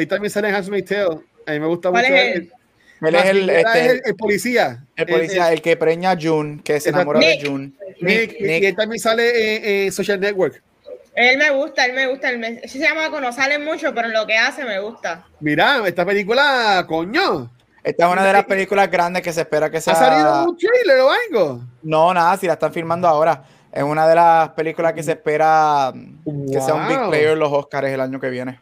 él también sale en Handmaid's Tale. A mí me gusta mucho. Es él. Él es el, este, el, policía. El policía, el, que preña a June, que se enamora de June. Nick, Nick, Y él también sale en, Social Network. Él me gusta, él me gusta. Él se llama no sale mucho, pero en lo que hace me gusta. Mira, esta película, coño. Esta es una de las películas grandes que se espera que sea. ¿Ha salido un trailer o algo? No, nada, si la están filmando ahora. Es una de las películas que se espera que sea un big player en los Oscars el año que viene.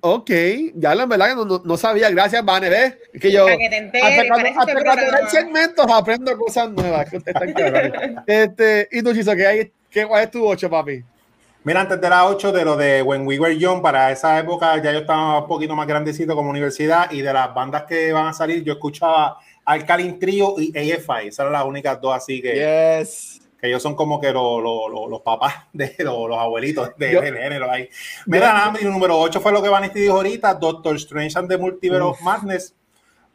Ok, ya la verdad que no, no, sabía. Gracias, Vane. ¿Ves? Que yo. Para que te enteres, hasta cuando, segmentos aprendo cosas nuevas. Que [laughs] este, y tú, Chiso, ¿qué hay? ¿Qué, ¿cuál es tu 8, papi? Mira, antes de la 8, de lo de When We Were Young, para esa época ya yo estaba un poquito más grandecito como universidad y de las bandas que van a salir, yo escuchaba Alkaline Trio y AFI. Esas eran las únicas dos así que, Yes. Ellos son como que los, los, papás de [laughs] los, los abuelitos de, Yo- género ahí. Mira, mi número 8 fue lo que Vanity dijo ahorita, Doctor Strange and the Multiverse of Madness.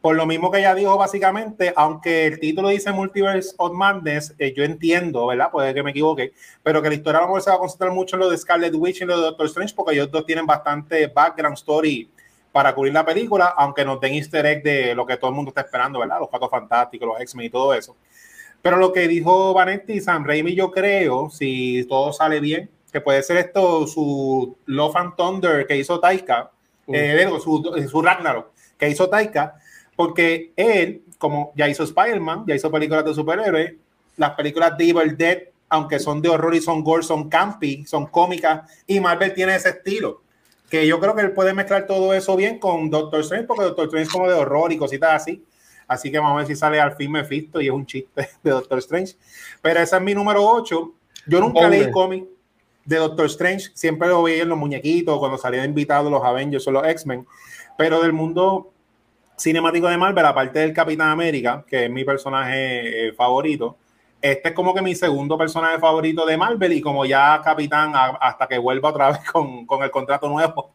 Por lo mismo que ella dijo básicamente, aunque el título dice Multiverse of Madness, eh, yo entiendo, ¿verdad? Puede que me equivoque, pero que la historia a lo mejor se va a concentrar mucho en lo de Scarlet Witch y lo de Doctor Strange, porque ellos dos tienen bastante background story para cubrir la película, aunque nos den easter egg de lo que todo el mundo está esperando, ¿verdad? Los Cuatro Fantásticos, los X-Men y todo eso. Pero lo que dijo Vanetti y Sam Raimi, yo creo, si todo sale bien, que puede ser esto su Love and Thunder que hizo Taika, Uh. eh, su, su Ragnarok que hizo Taika, porque él, como ya hizo Spider-Man, ya hizo películas de superhéroes, las películas de Evil Dead, aunque son de horror y son gore, son campy, son cómicas, y Marvel tiene ese estilo. Que yo creo que él puede mezclar todo eso bien con Doctor Strange, porque Doctor Strange es como de horror y cositas así. Así que vamos a ver si sale al fin Mephisto y es un chiste de Doctor Strange. Pero ese es mi número 8. Yo nunca Hombre. leí cómic de Doctor Strange, siempre lo veía en los muñequitos, cuando salían invitados los Avengers o los X-Men. Pero del mundo cinemático de Marvel, aparte del Capitán América, que es mi personaje eh, favorito, este es como que mi segundo personaje favorito de Marvel y como ya Capitán hasta que vuelva otra [laughs] vez con, con el contrato nuevo,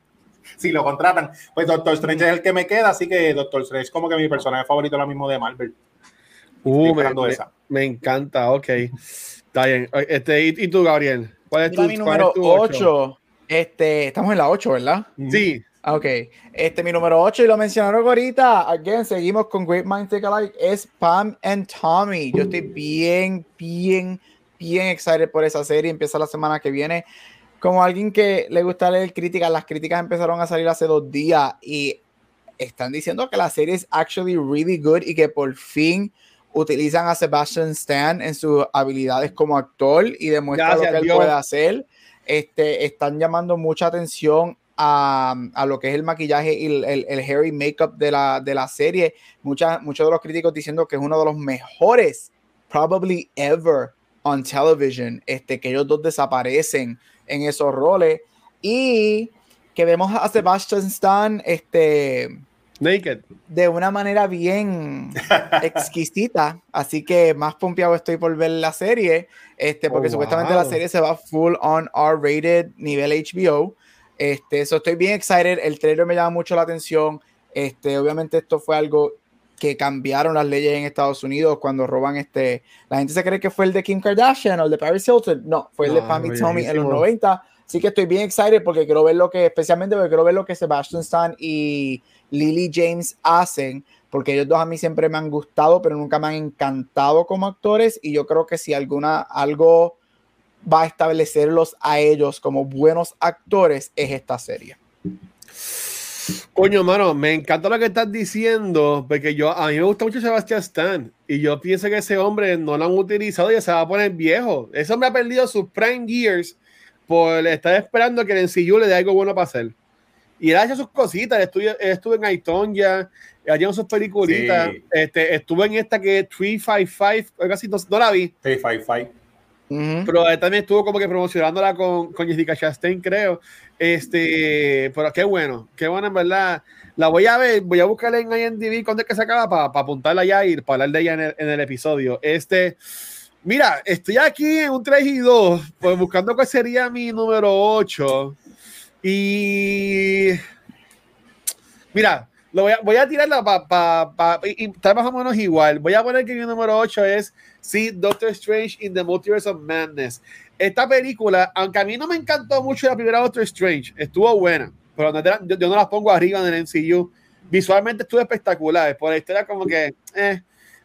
[laughs] si lo contratan, pues Doctor Strange es el que me queda, así que Doctor Strange es como que mi personaje favorito ahora mismo de Marvel. Uh, me, esa. me encanta, ok. Está bien. Este, ¿y, y tú, Gabriel? ¿Cuál es tu, Mira, mi cuál es número tu ocho? 8. Este, estamos en la 8, ¿verdad? Sí, Ah, Ok, este mi número 8 y lo mencionaron ahorita. Again, seguimos con Great Minds Take Alike. Es Pam and Tommy. Yo estoy bien, bien, bien excited por esa serie. Empieza la semana que viene. Como alguien que le gusta leer críticas, las críticas empezaron a salir hace dos días y están diciendo que la serie es actually really good y que por fin utilizan a Sebastian Stan en sus habilidades como actor y demuestra Gracias, lo que él Dios. puede hacer. Este, están llamando mucha atención a, a lo que es el maquillaje y el, el, el hair y makeup de la, de la serie. Mucha, muchos de los críticos diciendo que es uno de los mejores, probably ever, on television. Este, que ellos dos desaparecen en esos roles. Y que vemos a Sebastian Stan este, Naked. de una manera bien [laughs] exquisita. Así que más pompeado estoy por ver la serie. Este, porque Oh, supuestamente wow. la serie se va full on R-rated nivel HBO. Este, eso estoy bien excited. El trailer me llama mucho la atención. Este, obviamente esto fue algo que cambiaron las leyes en Estados Unidos cuando roban este. La gente se cree que fue el de Kim Kardashian o el de Paris Hilton. No, fue el de No, Pam y Tommy en los viejísimo. 90. Así que estoy bien excited porque quiero ver lo que, especialmente porque quiero ver lo que Sebastian Stan y Lily James hacen, porque ellos dos a mí siempre me han gustado, pero nunca me han encantado como actores. Y yo creo que si alguna algo va a establecerlos a ellos como buenos actores, es esta serie. Coño, mano, me encanta lo que estás diciendo, porque yo, a mí me gusta mucho Sebastián Stan, y yo pienso que ese hombre no lo han utilizado y se va a poner viejo. Ese hombre ha perdido sus prime years por estar esperando que el NCU le dé algo bueno para hacer. Y él ha hecho sus cositas, estuve, estuve en Aiton ya, ha sus peliculitas, este, estuve en esta que es 355, casi no, no la vi. 355. -huh. Pero él también estuvo como que promocionándola con, con Jessica Chastain, creo. Este, pero qué bueno, qué bueno en verdad. La voy a ver, voy a buscarla en IMDb cuando es que se acaba para pa apuntarla ya y para hablar de ella en el, en el, episodio. Este, mira, estoy aquí en un 3 y 2, pues buscando cuál sería mi número 8. Y mira, lo voy a, voy a tirarla para pa, pa, y, y está más o menos igual. Voy a poner que mi número 8 es sí, Doctor Strange in the Multiverse of Madness. Esta película, aunque a mí no me encantó mucho la primera Doctor Strange, estuvo buena, pero no yo, no las pongo arriba en el MCU. Visualmente estuvo espectacular, por la historia como que eh,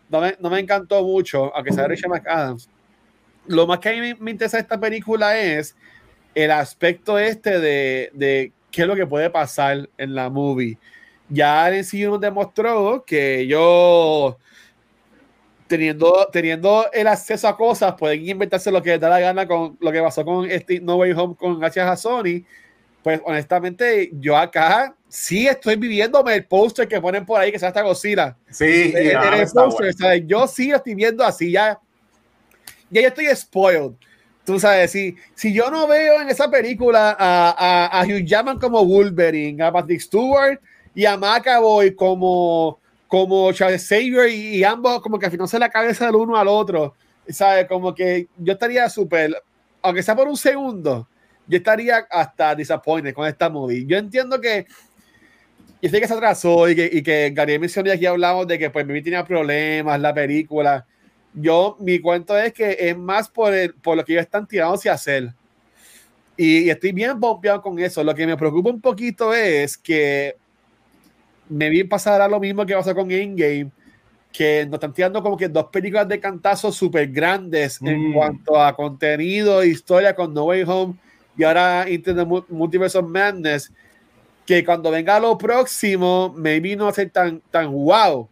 no, me, no me encantó mucho, aunque sea Rachel McAdams. Lo más que a mí me, interesa esta película es el aspecto este de, de qué es lo que puede pasar en la movie. Ya el MCU nos demostró que yo teniendo, teniendo el acceso a cosas, pueden inventarse lo que les da la gana con lo que pasó con este No Way Home con gracias a Sony. Pues honestamente, yo acá sí estoy viviéndome el póster que ponen por ahí que se esta Godzilla. Sí, en ah. Yo sí lo estoy viendo así, ya. Ya yo estoy spoiled. tú sabes, si, si yo no veo en esa película a, a, a Hugh Jackman como Wolverine, a Patrick Stewart y a Macaboy como, como Charles Xavier y, ambos como que al final se la cabeza del uno al otro, ¿sabes? Como que yo estaría súper, aunque sea por un segundo, yo estaría hasta disappointed con esta movie. Yo entiendo que y sé que se atrasó y que, y que Gary mencionó y aquí hablamos de que pues mi tenía problemas, la película. Yo, mi cuento es que es más por, el, por lo que ellos están tirando hacia hacer. Y, estoy bien bombeado con eso. Lo que me preocupa un poquito es que me vi pasar a lo mismo que pasó con Endgame, que nos están tirando como que dos películas de cantazo súper grandes en mm. cuanto a contenido, historia con No Way Home y ahora Internet Multiverse of Madness que cuando venga lo próximo, maybe no va a ser tan, tan wow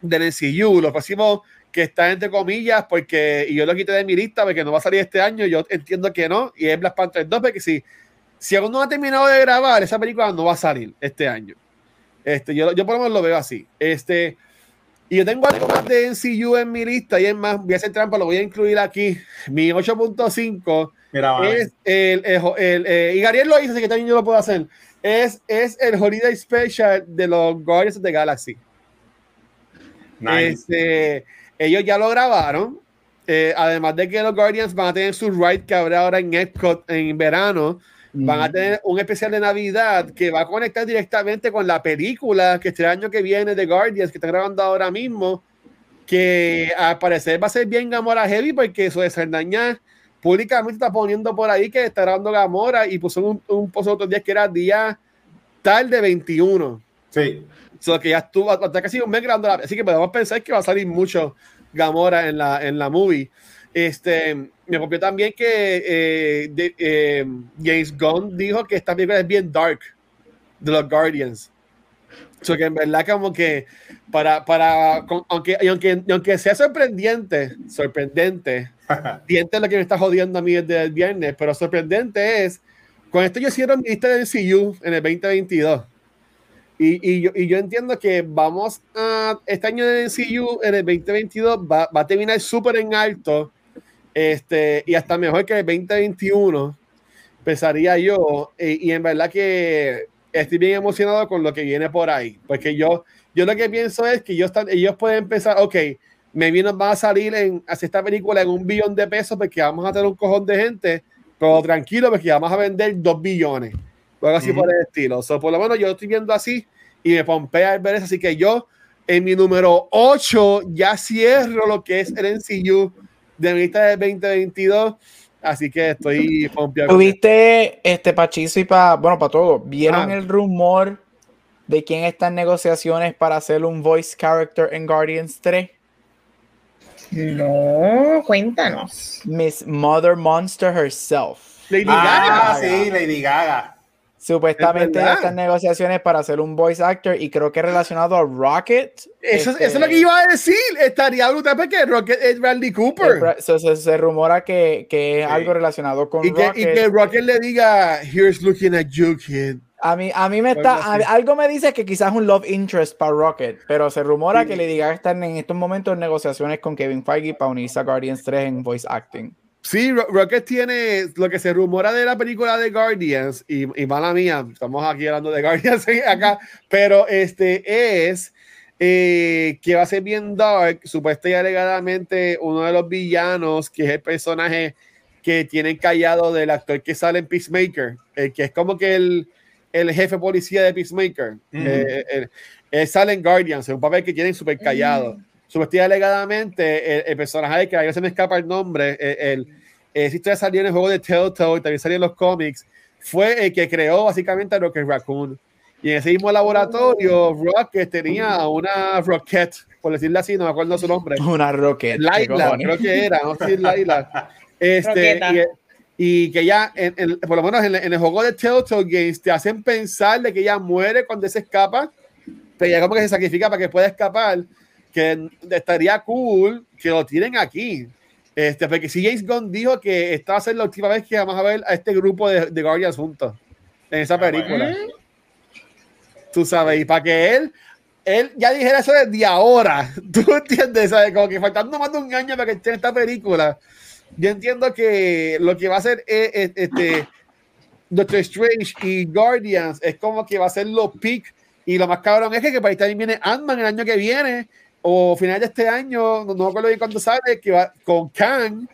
del NCU. Lo próximo que está entre comillas, porque, y yo lo quité de mi lista porque no va a salir este año, yo entiendo que no, y es Black Panther 2, porque si, si aún no ha terminado de grabar, esa película no va a salir este año. Este, yo, yo por lo menos lo veo así. Este, y yo tengo algo más de NCU en mi lista, y es más, voy a hacer trampa, lo voy a incluir aquí. Mi 8.5 es el, el, el, eh, y Gabriel lo hizo, así que también yo lo puedo hacer es, es el Holiday Special de los Guardians of the Galaxy. Este, ellos ya lo grabaron. Eh, además de que los Guardians van a tener su ride que habrá ahora en Epcot en verano, van a tener un especial de Navidad que va a conectar directamente con la película que este año que viene de Guardians que está grabando ahora mismo. Que al parecer va a ser bien Gamora Heavy porque de Sardaña públicamente está poniendo por ahí que está grabando Gamora y puso un, un post otro día que era día tal de 21. Sí. So que ya estuvo hasta casi un mes grabando. Así que podemos pensar que va a salir mucho Gamora en la, en la movie. Este, me copió también que eh, eh, James Gunn dijo que esta película es bien dark de los Guardians. So que en verdad como que para, para aunque, aunque, aunque sea sorprendente, [laughs] sorprendente, Diente lo que me está jodiendo a mí desde el viernes, pero sorprendente es, con esto yo hicieron mi lista de MCU en el 2022. Y, y, yo, y, yo, entiendo que vamos a este año de MCU en el 2022 va, va a terminar súper en alto este, y hasta mejor que el 2021, pensaría yo. Y, y, en verdad que estoy bien emocionado con lo que viene por ahí, porque yo, yo lo que pienso es que ellos, están, ellos pueden empezar, ok, maybe nos va a salir en hacer esta película en un billón de pesos porque vamos a tener un cojón de gente, pero tranquilo porque vamos a vender dos billones o algo así por el estilo. So, por lo menos yo estoy viendo así y me pompea el ver eso, así que yo en mi número 8 ya cierro lo que es el NCU de mi lista del 2022. Así que estoy pompeado. ¿Tuviste este Pachizo y para, bueno, para todo? ¿Vieron ah. el rumor de quién está en negociaciones para hacer un voice character en Guardians 3? No, cuéntanos. Miss Mother Monster herself. Lady ah, Gaga. sí, Lady Gaga. Supuestamente ya están negociaciones para hacer un voice actor y creo que relacionado a Rocket. Eso, eso es lo que este, iba a decir. Estaría brutal porque Rocket es Bradley Cooper. se, rumora que, que es algo relacionado con y Rocket. Que, y que Rocket le diga, here's looking at you, kid. A mí, a mí me está, algo me dice que quizás un love interest para Rocket, pero se rumora que Lady Gaga está en estos momentos en negociaciones con Kevin Feige para unirse a Guardians 3 en voice acting. Sí, Rocket tiene lo que se rumora de la película de Guardians, y, y mala mía, estamos aquí hablando de Guardians [laughs] acá, pero este es eh, que va a ser bien dark, supuestamente y alegadamente uno de los villanos, que es el personaje que tienen callado del actor que sale en Peacemaker, el que es como que el el jefe policía de Peacemaker. Eh, eh, sale en Guardians, es un papel que tienen súper callado. Mm. Subestía alegadamente el, personaje que a se me escapa el nombre, el, el si usted salió en el juego de Telltale y también salió en los cómics, fue el que creó básicamente a Rocket Raccoon. Y en ese mismo laboratorio. Rocket tenía una Rocket, por decirlo así, no me acuerdo su nombre. Una Rocket. Laila, creo que era, no sé si Laila. Este, y que ya, en, por lo menos en, el juego de Telltale Games, te hacen pensar de que ella muere cuando se escapa, pero ya como que se sacrifica para que pueda escapar, que estaría cool que lo tienen aquí. Este, porque si James Gunn dijo que esta va a ser la última vez que vamos a ver a este grupo de, de Guardians juntos en esa ah, película. Tú sabes, y para que él, él ya dijera eso desde ahora, [laughs] tú entiendes, ¿sabes? Como que faltando más de un año para que esté en esta película yo entiendo que lo que va a hacer es, es- este Doctor Strange y Guardians es como que va a ser los peak y lo más cabrón es que, que para ahí también viene Ant-Man el año que viene o final de este año, no, no me acuerdo bien cuándo sale, que va con Kang,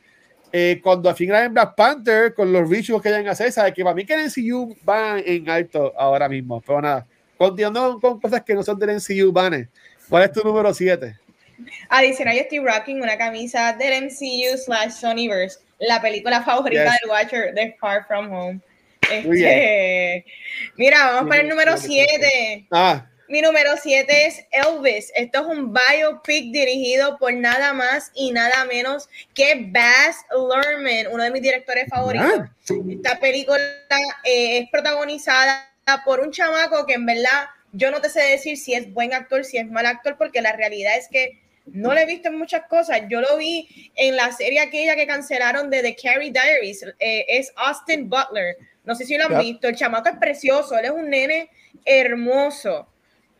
eh, cuando al fin en Black Panther, con los rituals que hayan hacer, ¿sabes? Que para mí que el MCU va en alto ahora mismo, pero nada, continuando con cosas que no son del MCU, Vane, ¿cuál es tu número 7? Adicional, yo estoy rocking una camisa del MCU slash Sonyverse, la película favorita Yes. del Watcher de Far From Home. Este, mira, vamos para el número Siete, 7. Ah, Mi número 7 es Elvis. Esto es un biopic dirigido por nada más y nada menos que Baz Luhrmann, uno de mis directores favoritos. Esta película eh, es protagonizada por un chamaco que en verdad yo no te sé decir si es buen actor, si es mal actor, porque la realidad es que no lo he visto en muchas cosas. Yo lo vi en la serie aquella que cancelaron de The Carrie Diaries. eh, es Austin Butler. No sé si lo han visto. El chamaco es precioso. Él es un nene hermoso.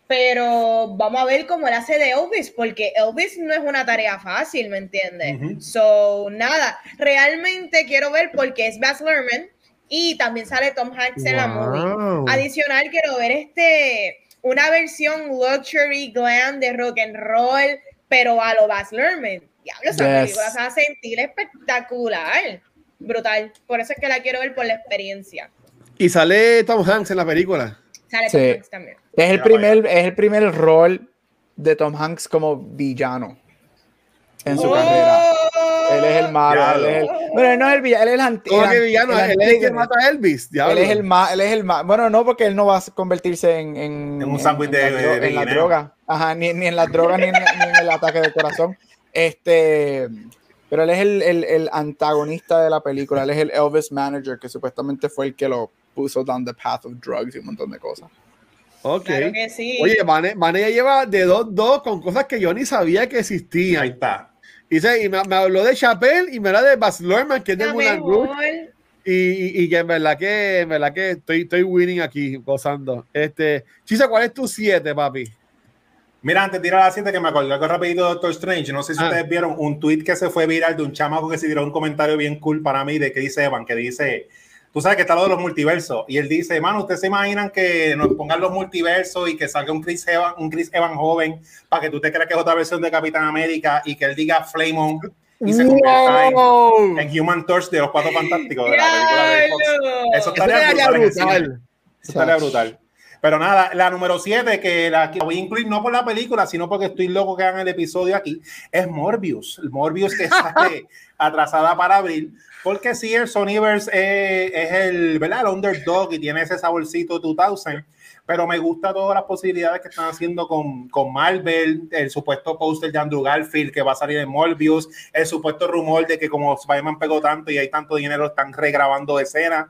Pero vamos a ver cómo él hace de Elvis, porque Elvis no es una tarea fácil, ¿me entiendes? So, nada, realmente quiero ver porque es Baz Luhrmann y también sale Tom Hanks en la movie. Adicional, quiero ver este una versión luxury glam de rock and roll, pero a lo Baz Luhrmann. Diablo, esa Yes. película se va a sentir espectacular. Brutal. Por eso es que la quiero ver por la experiencia. y sale Tom Hanks en la película. Sale Sí. Tom Hanks también. Es el primer, es el primer rol de Tom Hanks como villano en su Oh. carrera. Él es el malo. Él es el, bueno, él no es el villano, él es el anti- ¿Cómo que an- villano? el Él es el que mata a Elvis. diablo. Él es el más, él es el más, bueno, no, porque él no va a convertirse en, en, En un sándwich de- de en la droga. Ajá, ni, ni en la droga ni en, ni en el ataque del corazón. Este, pero él es el, el, el antagonista de la película, él es el Elvis manager, que supuestamente fue el que lo puso down the path of drugs y un montón de cosas. Ok. Claro que sí. Oye, Mane, Mane ya lleva de 2-2 con cosas que yo ni sabía que Ahí existían. está. Y, se- y me, me habló de Chappelle y me habló de Baz Luhrmann, que es de mejor. Rouge. Y, y, y que en verdad que, en verdad que estoy, estoy winning aquí, gozando. Este, Chisa, ¿cuál es tu 7, papi? Mira, antes de tirar a la 7, que me acordé algo rapidito de Doctor Strange. No sé si Ah. ustedes vieron un tweet que se fue viral de un chamaco que se tiró un comentario bien cool para mí de que dice Evan, que dice, tú sabes que está lo de los multiversos. Y él dice, mano, ¿ustedes se imaginan que nos pongan los multiversos y que salga un Chris Evan, un Chris Evan joven para que tú te creas que es otra versión de Capitán América y que él diga Flame On y se convierta en, ¡Wow! en Human Torch de los Cuatro Fantásticos de la película de Fox. Eso Eso estaría sería brutal en brutal. Eso estaría brutal. Pero nada, la número 7, que la voy a incluir no por la película, sino porque estoy loco que hagan el episodio aquí, es Morbius. El Morbius que sale [laughs] atrasada para abril. Porque sí, el Sonyverse eh, es el, ¿verdad? el underdog y tiene ese saborcito 2000. Pero me gusta todas las posibilidades que están haciendo con, con Marvel, el supuesto póster de Andrew Garfield que va a salir en Morbius, el supuesto rumor de que como Spider-Man pegó tanto y hay tanto dinero, están regrabando escenas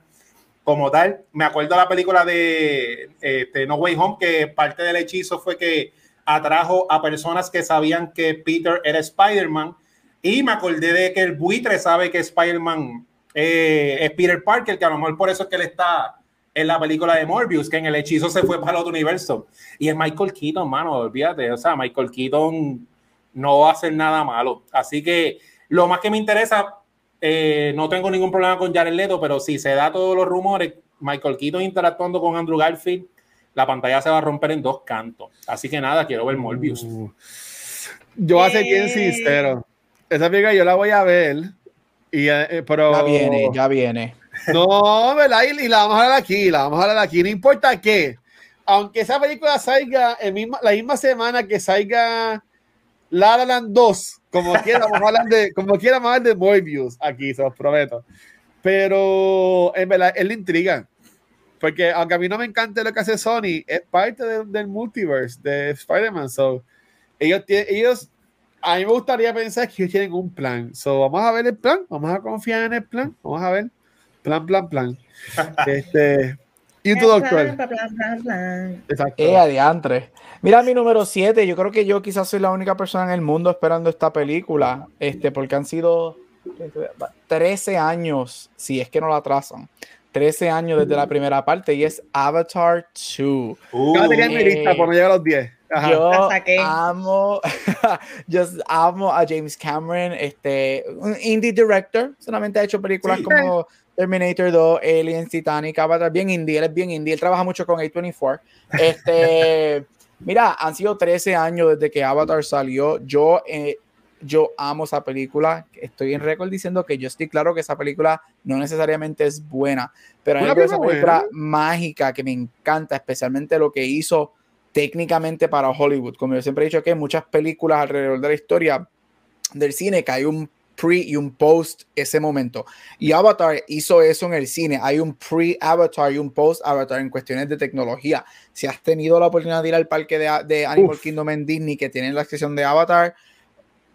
como tal. Me acuerdo de la película de este, No Way Home, que parte del hechizo fue que atrajo a personas que sabían que Peter era Spider-Man. Y me acordé de que el buitre sabe que Spider-Man eh, es Peter Parker, que a lo mejor por eso es que él está en la película de Morbius, que en el hechizo se fue para el otro universo. Y es Michael Keaton, mano, olvídate. O sea, Michael Keaton no va a hacer nada malo. Así que lo más que me interesa, eh, no tengo ningún problema con Jared Leto, pero si se da todos los rumores, Michael Keaton interactuando con Andrew Garfield, la pantalla se va a romper en dos cantos. Así que nada, quiero ver Morbius. Uh, Yo voy a ser bien Eh. sincero. Esa película yo la voy a ver. Y, eh, pero Ya viene, ya viene. No, ¿verdad? Y, y la vamos a hablar aquí, la vamos a hablar aquí. No importa qué. Aunque esa película salga en misma, la misma semana que salga La La Land 2, como [laughs] quiera, vamos a hablar de, como quiera, vamos a hablar de Morbius aquí, se los prometo. Pero en verdad, es la intriga. Porque aunque a mí no me encanta lo que hace Sony, es parte de- del multiverse de Spider-Man. So, ellos, ellos, a mí me gustaría pensar que ellos tienen un plan. So, vamos a ver el plan, vamos a confiar en el plan, vamos a ver. Plan, plan, plan. [laughs] este, y tu doctor. Eh, adiantre. Mira mi número 7. Yo creo que yo quizás soy la única persona en el mundo esperando esta película. Este, porque han sido 13 años, si es que no la atrasan. 13 años desde la primera parte y es Avatar 2. Uh, tener mi eh. lista por no llegar a los 10. Ajá. Yo amo, [laughs] yo amo a James Cameron, este, un indie director, solamente ha hecho películas Sí. como Terminator 2, Aliens, Titanic, Avatar, bien indie, él es bien indie, él trabaja mucho con A24. Este, [laughs] mira, han sido 13 años desde que Avatar salió, yo, eh, yo amo esa película, estoy en récord diciendo que yo estoy claro que esa película no necesariamente es buena, pero hay Una película mágica que me encanta, especialmente lo que hizo técnicamente para Hollywood. Como yo siempre he dicho que muchas películas alrededor de la historia del cine que hay un pre y un post ese momento. Y Avatar hizo eso en el cine. Hay un pre-Avatar y un post-Avatar en cuestiones de tecnología. Si has tenido la oportunidad de ir al parque de, de Animal Uf. Kingdom en Disney que tienen la sección de Avatar,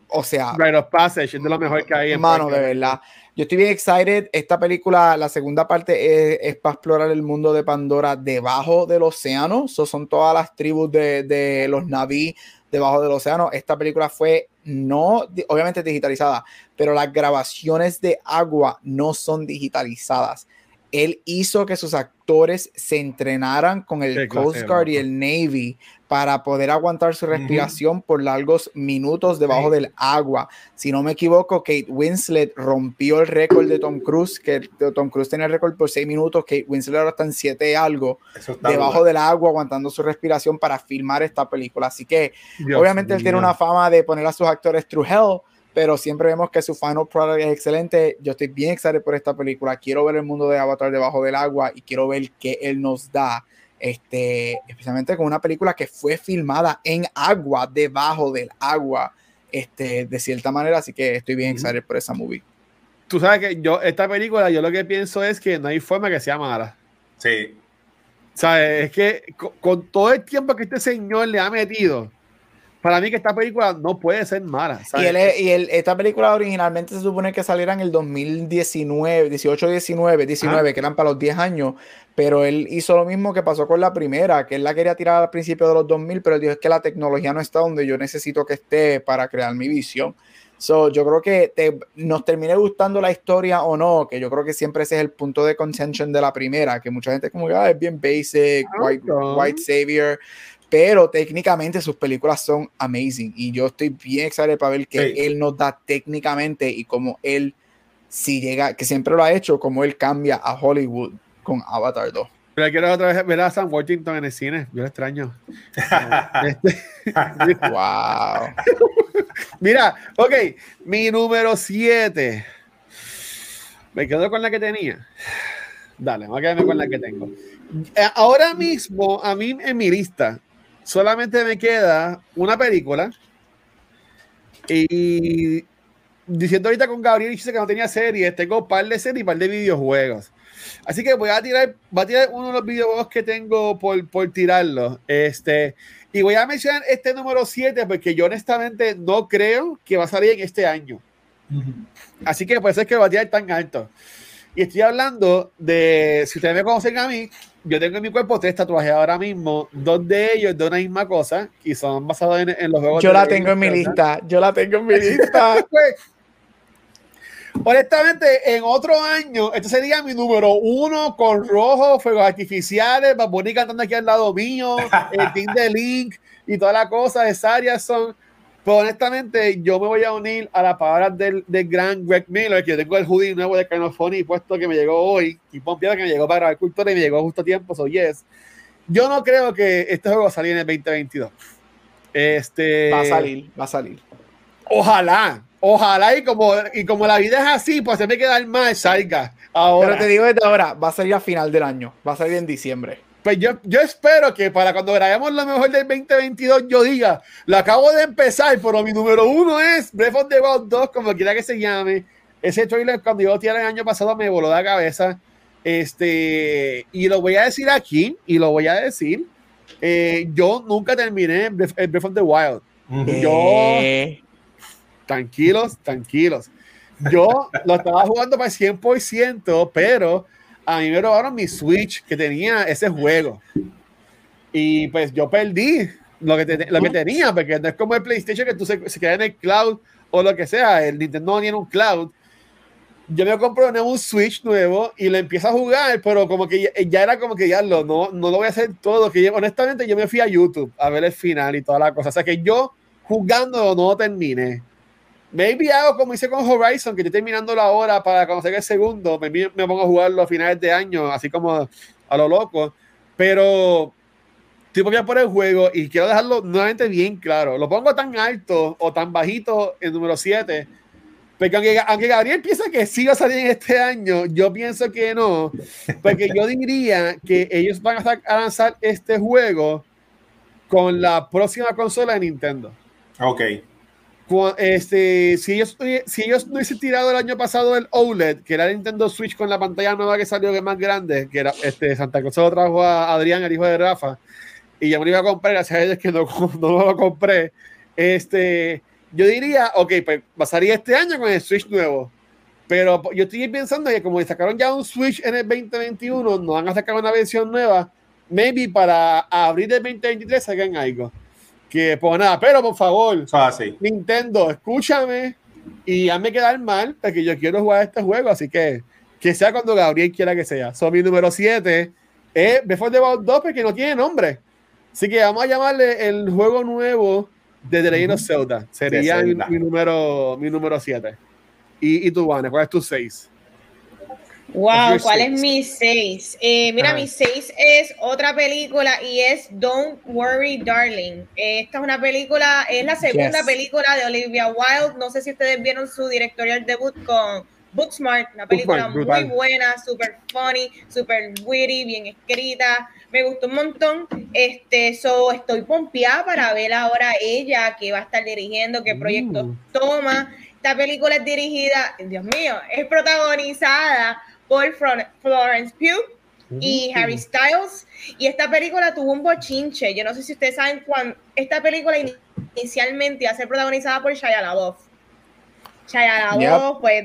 o sea, Rite of Passage es de lo mejor que hay en Hermano, parque. de verdad. Yo estoy bien excited. Esta película, la segunda parte es, es para explorar el mundo de Pandora debajo del océano. So, son todas las tribus de, de los Naví debajo del océano. Esta película fue no, obviamente digitalizada, pero las grabaciones de agua no son digitalizadas. Él hizo que sus actores se entrenaran con el Coast Guard y el Navy para poder aguantar su respiración por largos minutos debajo Sí. del agua. Si no me equivoco, Kate Winslet rompió el récord de Tom Cruise, que Tom Cruise tenía el récord por seis minutos, Kate Winslet ahora está en siete algo, Eso está debajo del agua, aguantando su respiración para filmar esta película. Así que Dios obviamente él tiene una fama de poner a sus actores through hell, pero siempre vemos que su final product es excelente. Yo estoy bien excited por esta película. Quiero ver el mundo de Avatar debajo del agua y quiero ver qué él nos da. Este, especialmente con una película que fue filmada en agua, debajo del agua, este, de cierta manera. Así que estoy bien excited por esa movie. Tú sabes que yo, esta película, yo lo que pienso es que no hay forma que sea mala. Sí. ¿Sabes? Es que con, con todo el tiempo que este señor le ha metido, para mí que esta película no puede ser mala. Y, ¿sabes? él es- y él- esta película originalmente se supone que saliera en el 2019, 18, 19, 19, que eran para los 10 años, pero él hizo lo mismo que pasó con la primera, que él la quería tirar al principio de los 2000, pero él dijo es que la tecnología no está donde yo necesito que esté para crear mi visión. So, yo creo que te- nos termine gustando la historia o no, que yo creo que siempre ese es el punto de contention de la primera, que mucha gente como que "Ah, es bien basic, Ah, white, white savior, pero técnicamente sus películas son amazing y yo estoy bien excited para ver que Sí. él nos da técnicamente y cómo él si llega, que siempre lo ha hecho, como él cambia a Hollywood con Avatar 2. Pero quiero otra vez ver a Sam Worthington en el cine. Yo lo extraño. [laughs] Este, [laughs] Wow. Mira, ok, mi número 7. Me quedo con la que tenía. Dale, voy a quedarme con la que tengo. Eh, Ahora mismo, a mí en mi lista, solamente me queda una película. Y diciendo ahorita con Gabriel dice que no tenía series, tengo un par de series y un par de videojuegos. Así que voy a tirar, voy a tirar uno de los videojuegos que tengo por, por tirarlo. Este, y voy a mencionar este número 7 porque yo honestamente no creo que va a salir en este año. Así que por eso es que lo voy a tirar tan alto. Y estoy hablando de, si ustedes me conocen a mí, yo tengo en mi cuerpo tres tatuajes ahora mismo, dos de ellos de una misma cosa y son basados en, en los juegos. Yo de- la tengo en mi lista, yo la tengo en mi [laughs] lista. Pues, honestamente, en otro año, este sería mi número uno con rojo, fuegos artificiales, Bad Bunny cantando aquí al lado mío, el team de Link y toda la cosa de Saria son. Pero honestamente, yo me voy a unir a las palabras del, del gran Greg Miller, que yo tengo el hoodie nuevo de Funny puesto que me llegó hoy, y pompeado que me llegó para grabar cultura y me llegó justo a tiempo, so yes. Yo no creo que este juego salga en el 2022. Este, Va a salir, va a salir. Ojalá, ojalá y como, y como la vida es así, pues se me queda mal, salga. Ahora, Pero te digo desde ahora, va a salir a final del año, va a salir en diciembre. Pues yo, yo espero que para cuando grabemos lo mejor del 2022 yo diga, lo acabo de empezar, pero mi número uno es Breath of the Wild 2, como quiera que se llame. Ese trailer cuando yo lo tiré el año pasado me voló la cabeza. Este, y lo voy a decir aquí, y lo voy a decir. eh, yo nunca terminé Breath, Breath of the Wild. Yo- tranquilos, tranquilos. Yo lo estaba jugando para el 100%, pero a mí me robaron mi Switch que tenía ese juego. Y pues yo perdí lo que, te- lo que tenía, porque no es como el PlayStation que tú se, se queda en el cloud o lo que sea. El Nintendo tiene un cloud. yo me compro un Switch nuevo y lo empiezo a jugar, pero como que ya, era como que ya lo, no, no lo voy a hacer todo. Que honestamente yo me fui a YouTube a ver el final y toda la cosa. O sea que yo jugando no terminé. Maybe hago como hice con Horizon, que estoy terminando la hora para conocer el segundo. Me, pongo a jugarlo a finales de año, así como a lo loco. Pero estoy por el juego y quiero dejarlo nuevamente bien claro. Lo pongo tan alto o tan bajito en número 7 porque aunque, Gabriel piensa que sí va a salir este año, yo pienso que no. Porque yo diría que ellos van a, lanzar este juego con la próxima consola de Nintendo. Ok. Este, si, ellos, si ellos no hubiesen tirado el año pasado el OLED, que era el Nintendo Switch con la pantalla nueva que salió que es más grande, que era este, Santa Cruz lo trajo a Adrián, el hijo de Rafa, y ya me lo iba a comprar, gracias a ellos que no, [laughs] no lo compré. Este, yo diría, ok, pues pasaría este año con el Switch nuevo. Pero yo estoy pensando que como sacaron ya un Switch en el 2021, no van a sacar una versión nueva, maybe para abril del 2023 salgan algo. Que pues nada, pero por favor, Nintendo, escúchame y hazme quedar mal, porque yo quiero jugar este juego, así que que sea cuando Gabriel quiera que sea. Son mi número 7 es Before the Wild 2 porque no tiene nombre. Así que vamos a llamarle el juego nuevo de The Legend of Zelda. Sería Mi, número mi número 7. ¿Y, ¿Y tú, Vane, cuál es tu 6? Wow, ¿cuál es mi 6? Eh, mira, mi 6 es otra película y es Don't Worry Darling. esta es una película, es la segunda película de Olivia Wilde. No sé si ustedes vieron su directorial debut con Booksmart, una película muy buena, super funny, super witty, bien escrita. Me gustó un montón. Este, so, estoy pompeada para ver ahora ella que va a estar dirigiendo, qué proyecto mm. toma. Esta película es dirigida, Dios mío, es protagonizada por Florence Pugh y. Harry Styles. Y esta película tuvo un bochinche. Yo no sé si ustedes saben cuándo. Esta película inicialmente iba a ser protagonizada por Shia LaBeouf Chaya pues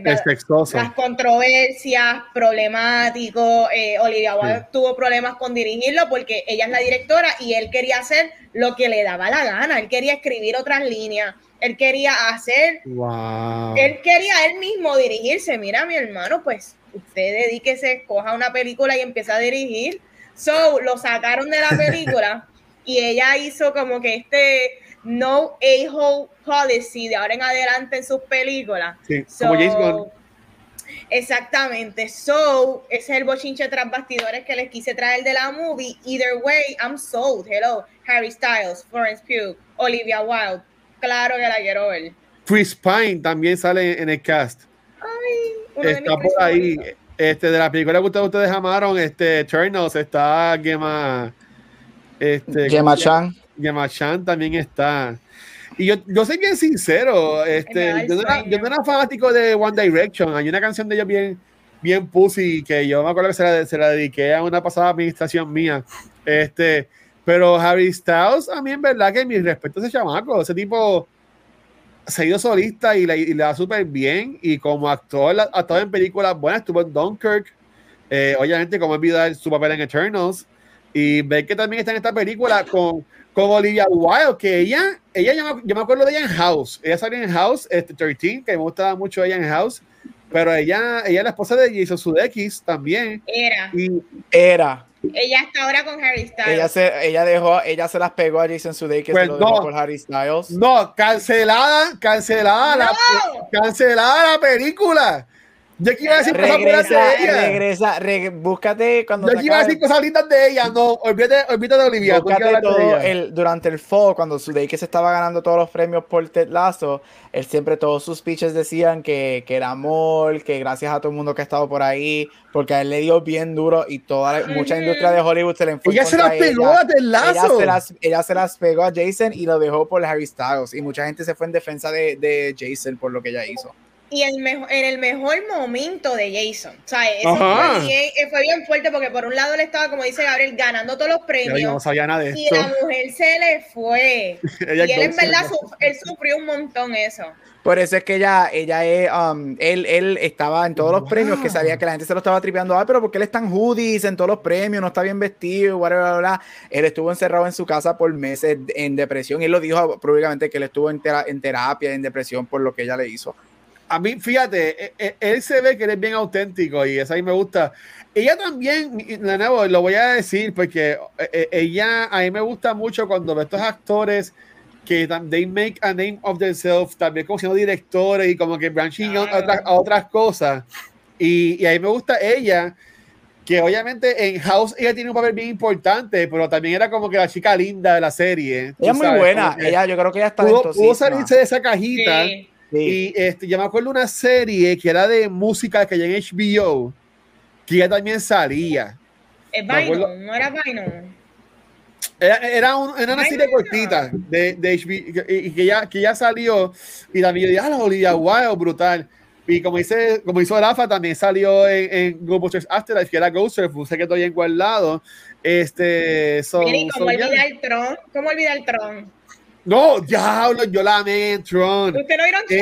las controversias, problemático. Eh, Olivia Wilde tuvo problemas con dirigirlo porque ella es la directora y él quería hacer lo que le daba la gana. Él quería escribir otras líneas. Él quería hacer. Él quería él mismo dirigirse. Mira, mi hermano, pues usted dedíquese, coja una película y empieza a dirigir. So, lo sacaron de la película y ella hizo como que este no a-hole policy de ahora en adelante en sus películas. Sí, como James Bond. Exactamente. So, ese es el bochinche tras bastidores que les quise traer de la movie. Either way, I'm sold. Hello, Harry Styles, Florence Pugh, Olivia Wilde. Claro que la quiero ver. Chris Pine también sale en el cast. Ay, está por ahí. Este, de la película que ustedes, ustedes amaron, este, Eternals, está Gemma. Este, Gemma Chan. Yamachan también está. Y yo, yo soy bien sincero, este, yo, no era, yo, no era, fanático de One Direction. Hay una canción de ellos bien, bien pussy que yo me acuerdo que se la, se la dediqué a una pasada administración mía. Este, pero Harry Styles, a mí en verdad que mi respeto a ese chamaco, ese tipo se ha ido solista y le, da súper bien. Y como actor, ha estado en películas buenas, estuvo en Dunkirk. Eh, obviamente, como olvidar su papel en Eternals. Y ver que también está en esta película con con Olivia Wilde, que ella, ella yo me acuerdo de ella en House, ella salió en House, este 13, que me gustaba mucho ella en House, pero ella, ella es la esposa de Jason Sudeikis también. Era. Y, era. Ella está ahora con Harry Styles. Ella se, ella dejó, ella se las pegó a Jason Sudeikis pues no, por Harry Styles. No, cancelada, cancelada, La, cancelada la película. Yo quiero decir cosas buenas de ella. Regresa, búscate cuando. Yo quiero decir cosas lindas de ella, no, olvídate, olvídate de Olivia. Búscate todo el, durante el fall, cuando que se estaba ganando todos los premios por Ted Lasso, él siempre, todos sus speeches decían que, que, era amor, que gracias a todo el mundo que ha estado por ahí, porque a él le dio bien duro y toda mucha industria de Hollywood se le enfocó. Ella se las pegó a Ted Lasso. Ella se, las, ella se las pegó a Jason y lo dejó por Harry Styles. Y mucha gente se fue en defensa de, de Jason por lo que ella hizo y el mejor, en el mejor momento de Jason. O sea, eso fue bien, eh, fue bien, fuerte porque por un lado él estaba, como dice Gabriel, ganando todos los premios. No sabía nada de y la mujer se le fue. [laughs] y él en verdad él sufrió un montón eso. Por eso es que ella, ella es, um, él, él estaba en todos los premios que sabía que la gente se lo estaba tripeando, ah, pero porque él está en hoodies en todos los premios, no está bien vestido, whatever, bla, bla. Él estuvo encerrado en su casa por meses en depresión y él lo dijo públicamente que él estuvo en, en terapia, en depresión por lo que ella le hizo. A mí, fíjate, e- e- él se ve que él es bien auténtico y eso a mí me gusta. Ella también, de nuevo, lo voy a decir porque eh, ella, a mí me gusta mucho cuando veo estos actores que they make a name of themselves, también como siendo directores y como que branching out a, otras- a otras cosas. Y, y a mí me gusta ella, que obviamente en House ella tiene un papel bien importante, pero también era como que la chica linda de la serie. Ella es muy buena. Ella, yo creo que ella está pudo, pudo salirse de esa cajita. Sí. Y este, yo me acuerdo una serie que era de música que hay en HBO, que ella también salía. Es no era Vinyl. Era, era, un- era una Ay, serie no. cortita de, de HBO y, y que, ya, que ya salió. Y también yo dije, ah, la Olivia Wilde, brutal. Y como, dice, como hizo Rafa, también salió en, en Ghostbusters Afterlife, que era Ghost sé que estoy en guardado. Este, so- Mira, ¿y so, ¿cómo yeah. olvidar Tron? ¿Cómo olvidar Tron? No, diablo, yo la amé en Tron. ¿Usted no vieron Eh,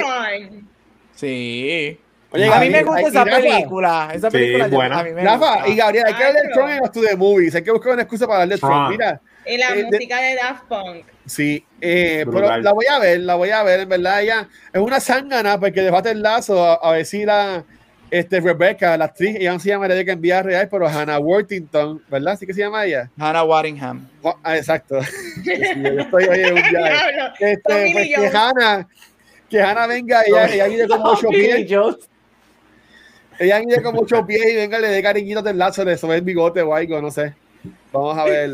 Tron? Sí. Oye, a mí me gusta esa película. Esa Sí, película yo- buena. a mí me Rafa gusta. y Gabriel, hay que hablar de Tron en los to the movies. Hay que buscar una excusa para hablar de Tron. Mira, Y la eh, música de Daft Punk. Sí, eh, pero la voy a ver, la voy a ver, en verdad ella es una zángana porque le falta el lazo a, a ver si la este, Rebecca, la actriz, ella no se llama Rebecca en vida real, pero Hannah Worthington, ¿verdad? ¿Así que se llama ella? Hannah Waddingham. Oh, ah, exacto. [laughs] Sí, yo estoy oye, un viaje. [laughs] Diablo, Este, pues, que. Hannah, que Hannah venga, ella, ella viene con ocho pies, ella viene con ocho pies y venga, le dé cariñitos del lazo, le sube el bigote o algo, no sé. Vamos a ver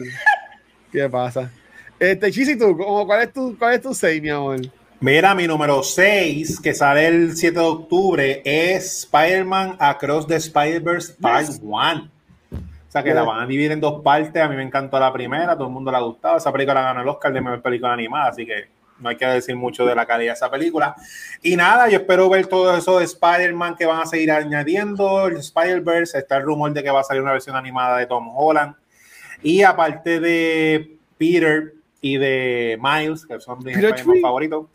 [laughs] qué pasa. Este, Chisi, tú, ¿cómo- ¿cuál es tu, cuál es tu seis, mi amor? Mira, mi número 6, que sale el 7 de octubre, es Spider-Man Across the Spider-Verse Part 1. O sea que la van a dividir en dos partes. A mí me encantó la primera, todo el mundo le ha gustado. Esa película ganó el Oscar de mejor película animada, así que no hay que decir mucho de la calidad de esa película. Y nada, yo espero ver todo eso de Spider-Man que van a seguir añadiendo. El Spider-Verse, está el rumor de que va a salir una versión animada de Tom Holland. Y aparte de Peter y de Miles, que son mis favoritos,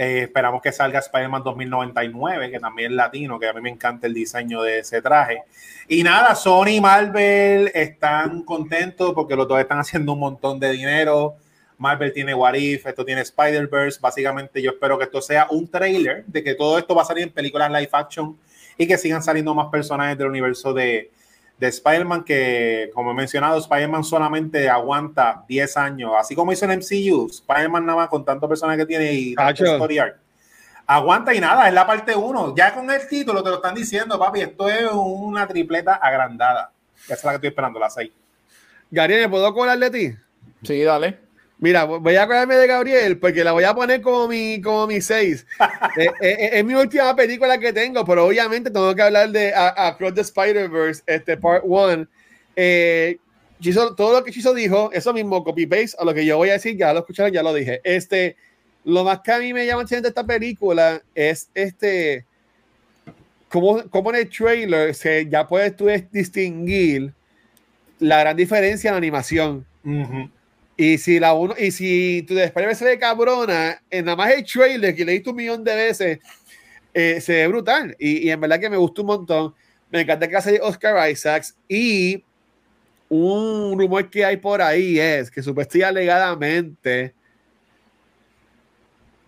eh, esperamos que salga Spider-Man 2099, que también es latino, que a mí me encanta el diseño de ese traje. Y nada, Sony y Marvel están contentos porque los dos están haciendo un montón de dinero. Marvel tiene What If, esto tiene Spider-Verse. Básicamente, yo espero que esto sea un trailer de que todo esto va a salir en películas live action y que sigan saliendo más personajes del universo de, de Spider-Man. Que, como he mencionado, Spider-Man solamente aguanta 10 años, así como hizo el MCU. Spider-Man, nada más con tantos personajes que tiene y story arc. Aguanta y nada, es la parte 1. Ya con el título te lo están diciendo, papi. Esto es una tripleta agrandada. Esa es la que estoy esperando, la 6. Gabriel, ¿me puedo colar de ti? Sí, dale. Mira, voy a acordarme de Gabriel porque la voy a poner como mi, como mi seis. [laughs] Eh, eh, eh, es mi última película que tengo, pero obviamente tengo que hablar de Across the Spider-Verse, este Part 1. Eh, Chizo- todo lo que Chizo dijo, eso mismo, copy-paste a lo que yo voy a decir, ya lo escucharon, ya lo dije. Este, lo más que a mí me llama la atención de esta película es este, cómo, cómo en el trailer se, ya puedes tú distinguir la gran diferencia en la animación. Y si la uno, y si tu Spider-Man se ve cabrona, en nada más el trailer que le diste un millón de veces, eh, se ve brutal. Y, y en verdad que me gustó un montón. Me encanta que hace Oscar Isaacs. Y un rumor que hay por ahí es que supuestamente alegadamente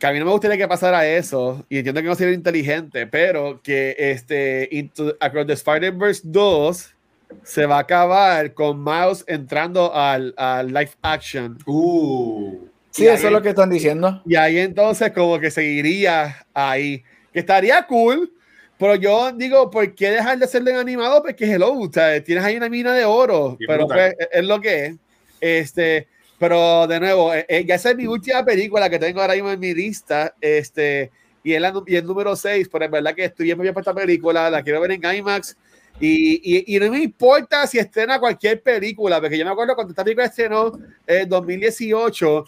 que a mí no me gustaría que pasara eso, y entiendo que no sería inteligente, pero que este Into, Across the Spider-Verse 2 se va a acabar con Miles entrando al, al live action. Uh. Sí, eso ahí- es lo que están diciendo. Y ahí entonces como que seguiría ahí. Que estaría cool, pero yo digo, ¿por qué dejar de hacerlo en animado? Porque hello, o sea, tienes ahí una mina de oro, Bien pero pues, es lo que es. Este, pero de nuevo, eh, eh, ya esa es mi última película que tengo ahora mismo en mi lista. Este, y, es la y el número 6, pero es verdad que estoy bien bien por esta película, la quiero ver en IMAX. Y, y, y no me importa si estrena cualquier película, porque yo me acuerdo cuando esta película estrenó en 2018,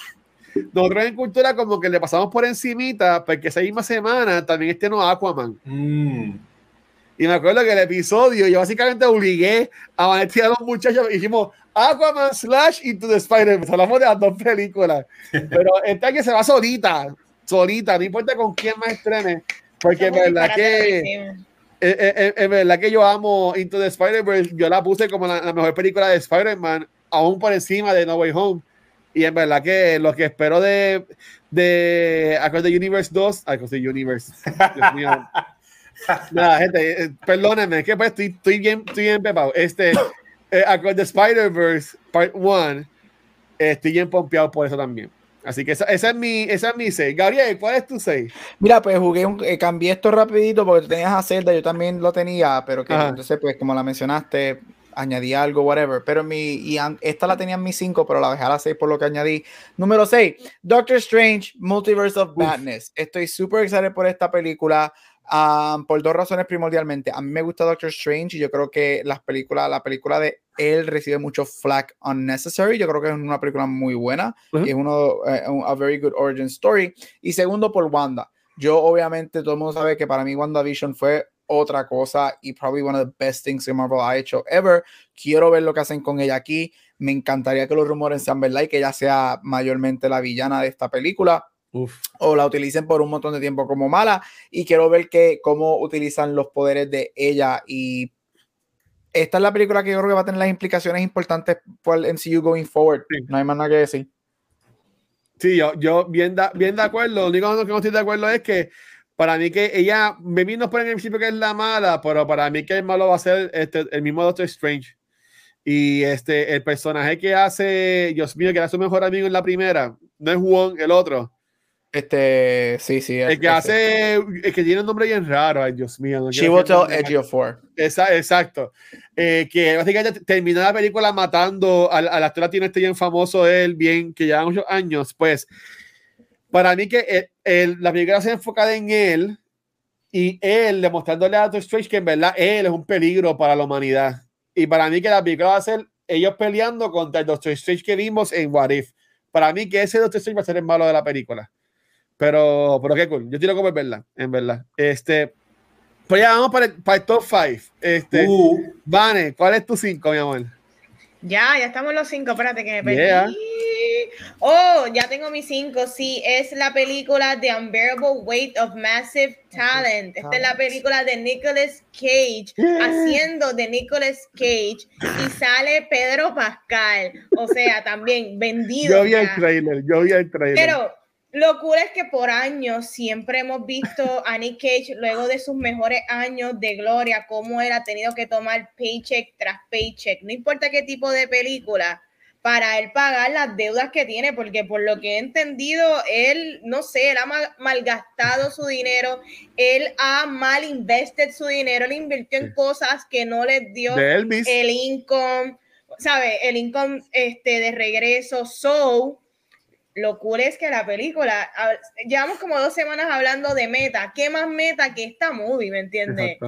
nosotros en Cultura como que le pasamos por encimita, porque esa misma semana también estrenó Aquaman. Mm. Y me acuerdo que el episodio, yo básicamente obligué a Vanetti a los muchachos, y dijimos Aquaman slash Into the Spider-Man. Hablamos de las dos películas. Pero [laughs] esta que se va solita, solita, no importa con quién más estrene, porque en verdad que, en, en- en verdad que yo amo Into the Spider-Verse, yo la puse como la, la mejor película de Spider-Man, aún por encima de No Way Home. Y en verdad que lo que espero de, de Across the Universe 2, Across the Universe, Dios mío. [laughs] Nada, gente, eh, perdónenme, es que pues estoy, estoy bien, estoy bien pepado. Este, eh, Across the Spider-Verse Part 1, estoy bien pompeado por eso también. Así que esa, esa es mi, esa es mi 6. Gabriel, ¿cuál es tu 6? Mira, pues jugué un, eh, cambié esto rapidito porque tú tenías a Zelda, yo también lo tenía, pero que Ajá. entonces, pues como la mencionaste, añadí algo, whatever. Pero mi, y an- esta la tenía en mi 5, pero la dejé a la 6 por lo que añadí. Número 6, Doctor Strange, Multiverse of Madness. Estoy súper excited por esta película. um, por dos razones primordialmente. A mí me gusta Doctor Strange y yo creo que las películas, la película de él recibe mucho flack unnecessary. Yo creo que es una película muy buena y es uno, un- a very good origin story. Y segundo, por Wanda. Yo, obviamente, todo el mundo sabe que para mí WandaVision fue otra cosa y probably one of the best things que Marvel ha hecho ever. Quiero ver lo que hacen con ella aquí. Me encantaría que los rumores sean verdad y que ella sea mayormente la villana de esta película Uf. o la utilicen por un montón de tiempo como mala y quiero ver que cómo utilizan los poderes de ella y esta es la película que yo creo que va a tener las implicaciones importantes por el MCU going forward. Sí. No hay más nada que decir. Sí, yo, yo bien, da- bien de acuerdo. Lo único que no estoy de acuerdo es que para mí que ella, me nos ponen en el principio que es la mala, pero para mí que el malo va a ser este, el mismo Doctor Strange. Y este, el personaje que hace, Dios mío, que era su mejor amigo en la primera, no es Wong, el otro. Este, sí, sí. El que hace, el que tiene un nombre bien raro, ay Dios mío. no el Chivotel nombre. Edge of Four. Esa- exacto. Eh, que básicamente terminó la película matando al, al actor latino este bien famoso, él, bien, que lleva muchos años. Pues, para mí que el- el- la película se enfocada en él y él demostrándole a Doctor Strange que en verdad él es un peligro para la humanidad. Y para mí que la película va a ser ellos peleando contra el Doctor Strange que vimos en What If. Para mí que ese Doctor Strange va a ser el malo de la película. Pero, pero qué cool. Yo tiro como es verdad, en verdad. Este, pues ya vamos para el, para el top 5. Este, Uh, Vane, ¿cuál es tu 5, mi amor? Ya, ya estamos los cinco. Espérate que me perdí. Yeah. Oh, ya tengo mis cinco. Sí, es la película The Unbearable Weight of Massive Talent. Esta es la película de Nicolas Cage, haciendo de Nicolas Cage. Y sale Pedro Pascal. O sea, también vendido. Yo vi el ya. trailer, yo vi el trailer. Pero lo cool es que por años siempre hemos visto [laughs] a Nick Cage luego de sus mejores años de gloria, cómo él ha tenido que tomar paycheck tras paycheck, no importa qué tipo de película, para él pagar las deudas que tiene, porque por lo que he entendido, él, no sé, él ha mal- malgastado su dinero, él ha mal invested su dinero, él invirtió en cosas que no les dio el income, ¿sabe? El income este, de regreso. So, lo cool es que la película, a- llevamos como dos semanas hablando de meta. ¿Qué más meta que esta movie, me entiendes?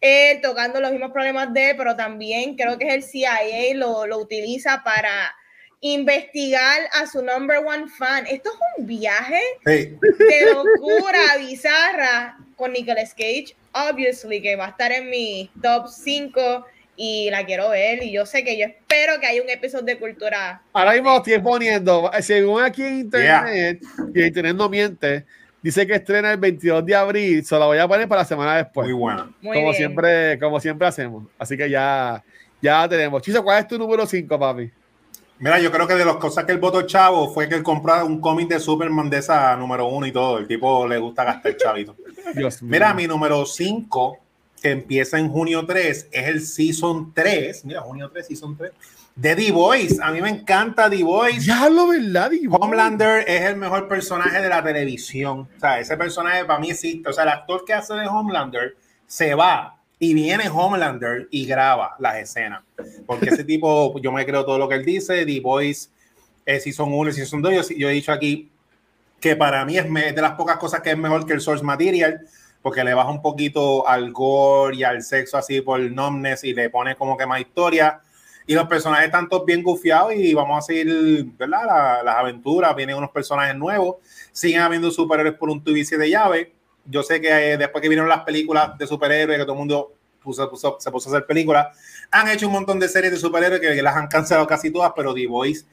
Él tocando los mismos problemas de él, pero también creo que es el CIA lo, lo utiliza para investigar a su number one fan. Esto es un viaje de locura bizarra con Nicolas Cage, obviously, que va a estar en mi top 5 y la quiero ver. Y yo sé que yo espero que haya un episodio de cultura. Ahora mismo estoy poniendo, según aquí en internet, y el internet no miente, dice que estrena el 22 de abril, se la voy a poner para la semana después. Muy buena. Muy como bien. siempre, como siempre hacemos. Así que ya, ya tenemos. Chiso, ¿cuál es tu número 5, papi? Mira, yo creo que de las cosas que él votó chavo fue que él compró un cómic de Superman de esa número uno y todo. El tipo le gusta gastar chavito. [laughs] Dios mío. Mira, mi número 5, que empieza en junio 3, es el Season 3. Mira, junio 3, Season 3. De The Voice. A mí me encanta The Voice. Ya lo verdad, Iván? Homelander es el mejor personaje de la televisión. O sea, ese personaje para mí existe. O sea, el actor que hace de Homelander se va y viene Homelander y graba las escenas. Porque ese [laughs] tipo, yo me creo todo lo que él dice. The Voice es Season 1 y Season 2. Yo, yo he dicho aquí que para mí es me- de las pocas cosas que es mejor que el source material, porque le baja un poquito al gore y al sexo así por numbness y le pone como que más historia. Y los personajes están todos bien gufiados y vamos a seguir, ¿verdad? La- las aventuras, vienen unos personajes nuevos, siguen habiendo superhéroes por un tubo y siete llaves. Yo sé que eh, después que vinieron las películas de superhéroes, que todo el mundo puso- puso- se puso a hacer películas, han hecho un montón de series de superhéroes que las han cancelado casi todas, pero The Voice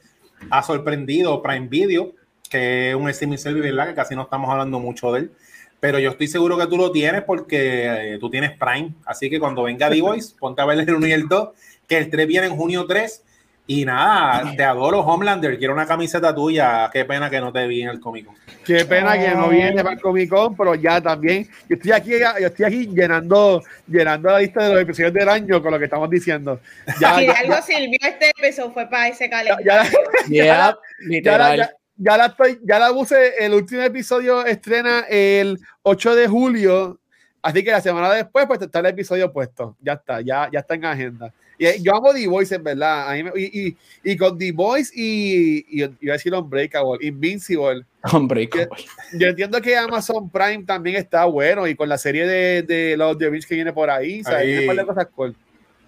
ha sorprendido Prime Video, que es un streaming service, ¿verdad? Que casi no estamos hablando mucho de él. Pero yo estoy seguro que tú lo tienes porque eh, tú tienes Prime. Así que cuando venga [laughs] The Voice, ponte a ver el 1 y el 2, que el 3 viene en junio 3. Y nada, te adoro, Homelander. Quiero una camiseta tuya. Qué pena que no te vi en el Comic Con. Qué pena que no viene para el Comic Con, pero ya también. Yo estoy aquí, yo estoy aquí llenando, llenando la lista de los episodios del año con lo que estamos diciendo. Ya, si ya, algo sirvió este episodio fue para ese calendario. Ya, ya, [laughs] ya, la estoy, ya la puse. El último episodio estrena el 8 de julio. Así que la semana después, pues está el episodio puesto. Ya está, ya, ya está en agenda. Y, yo amo The Voice, en verdad. y, y, y, con The Voice y, y, iba a decir Unbreakable, Invincible. Unbreakable. Yo, yo, entiendo que Amazon Prime también está bueno y con la serie de, de los The Rings que viene por ahí, ¿sabes? Hay un par de cosas cool,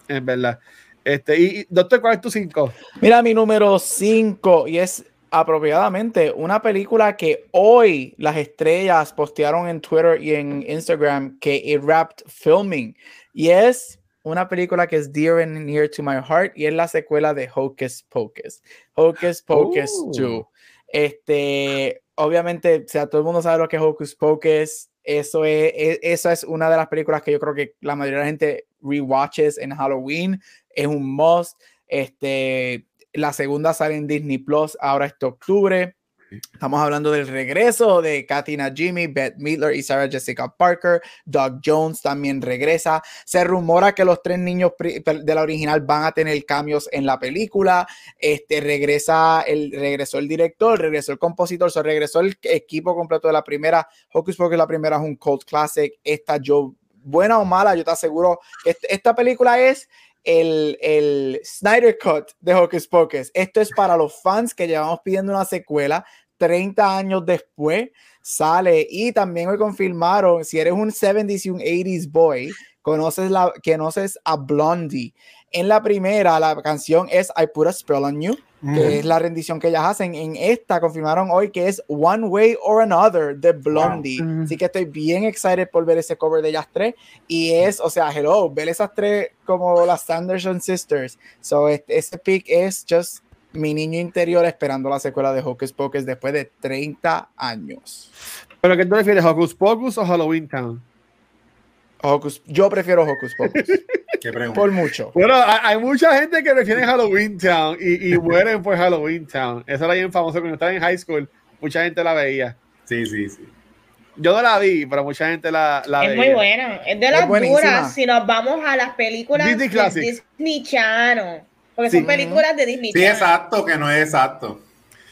en verdad. Este, y, Doctor, ¿cuál es tu 5? Mira, mi número 5 y es apropiadamente una película que hoy las estrellas postearon en Twitter y en Instagram que it wrapped filming y es una película que es dear and near to my heart y es la secuela de Hocus Pocus. Hocus Pocus 2. Este, obviamente, o sea, todo el mundo sabe lo que es Hocus Pocus. Eso es, es, esa es una de las películas que yo creo que la mayoría de la gente rewatches en Halloween. Es un must. Este, la segunda sale en Disney Plus ahora este octubre. Estamos hablando del regreso de Katina Jimmy, Beth Midler y Sarah Jessica Parker. Doug Jones también regresa. Se rumora que los tres niños de la original van a tener cambios en la película. Este regresa el regresó el director, regresó el compositor, se regresó el equipo completo de la primera. Hocus Pocus la primera es un cult classic. Esta yo buena o mala, yo te aseguro esta película es el, el Snyder Cut de Hocus Pocus. Esto es para los fans que llevamos pidiendo una secuela. 30 años después sale y también me confirmaron, si eres un 70s y un 80s boy, conoces, la, conoces a Blondie. En la primera, la canción es I Put a Spell on You, que es la rendición que ellas hacen. En esta confirmaron hoy que es One Way or Another de Blondie. Así que estoy bien excited por ver ese cover de ellas tres. Y es, o sea, hello, ver esas tres como las Sanderson Sisters. So, este, ese pick es just mi niño interior esperando la secuela de Hocus Pocus después de 30 años. ¿Pero qué tú prefieres, Hocus Pocus o Halloween Town? Hocus, yo prefiero Hocus Pocus. [laughs] por mucho. Bueno, hay, mucha gente que prefiere Halloween Town y, y mueren por Halloween Town. Eso era bien famoso cuando estaba en high school. Mucha gente la veía. Sí, sí, sí. Yo no la vi, pero mucha gente la, la es veía. muy buena. Es de las duras si nos vamos a las películas Disney de. Disney Channel. Porque Sí. son películas de Disney Sí, Channel. exacto, que no es exacto.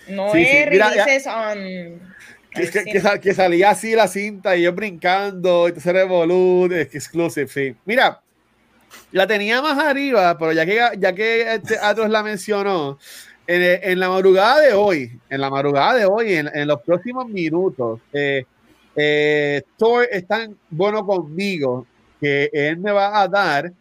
No Sí, sí. es Mira, on. Que, que- que que salía así la cinta y yo brincando y te que exclusive, sí. Mira, la tenía más arriba, pero ya que, ya que este Atroz la mencionó, en, en la madrugada de hoy, en la madrugada de hoy, en, en los próximos minutos, eh, eh, Thor es tan bueno conmigo que él me va a dar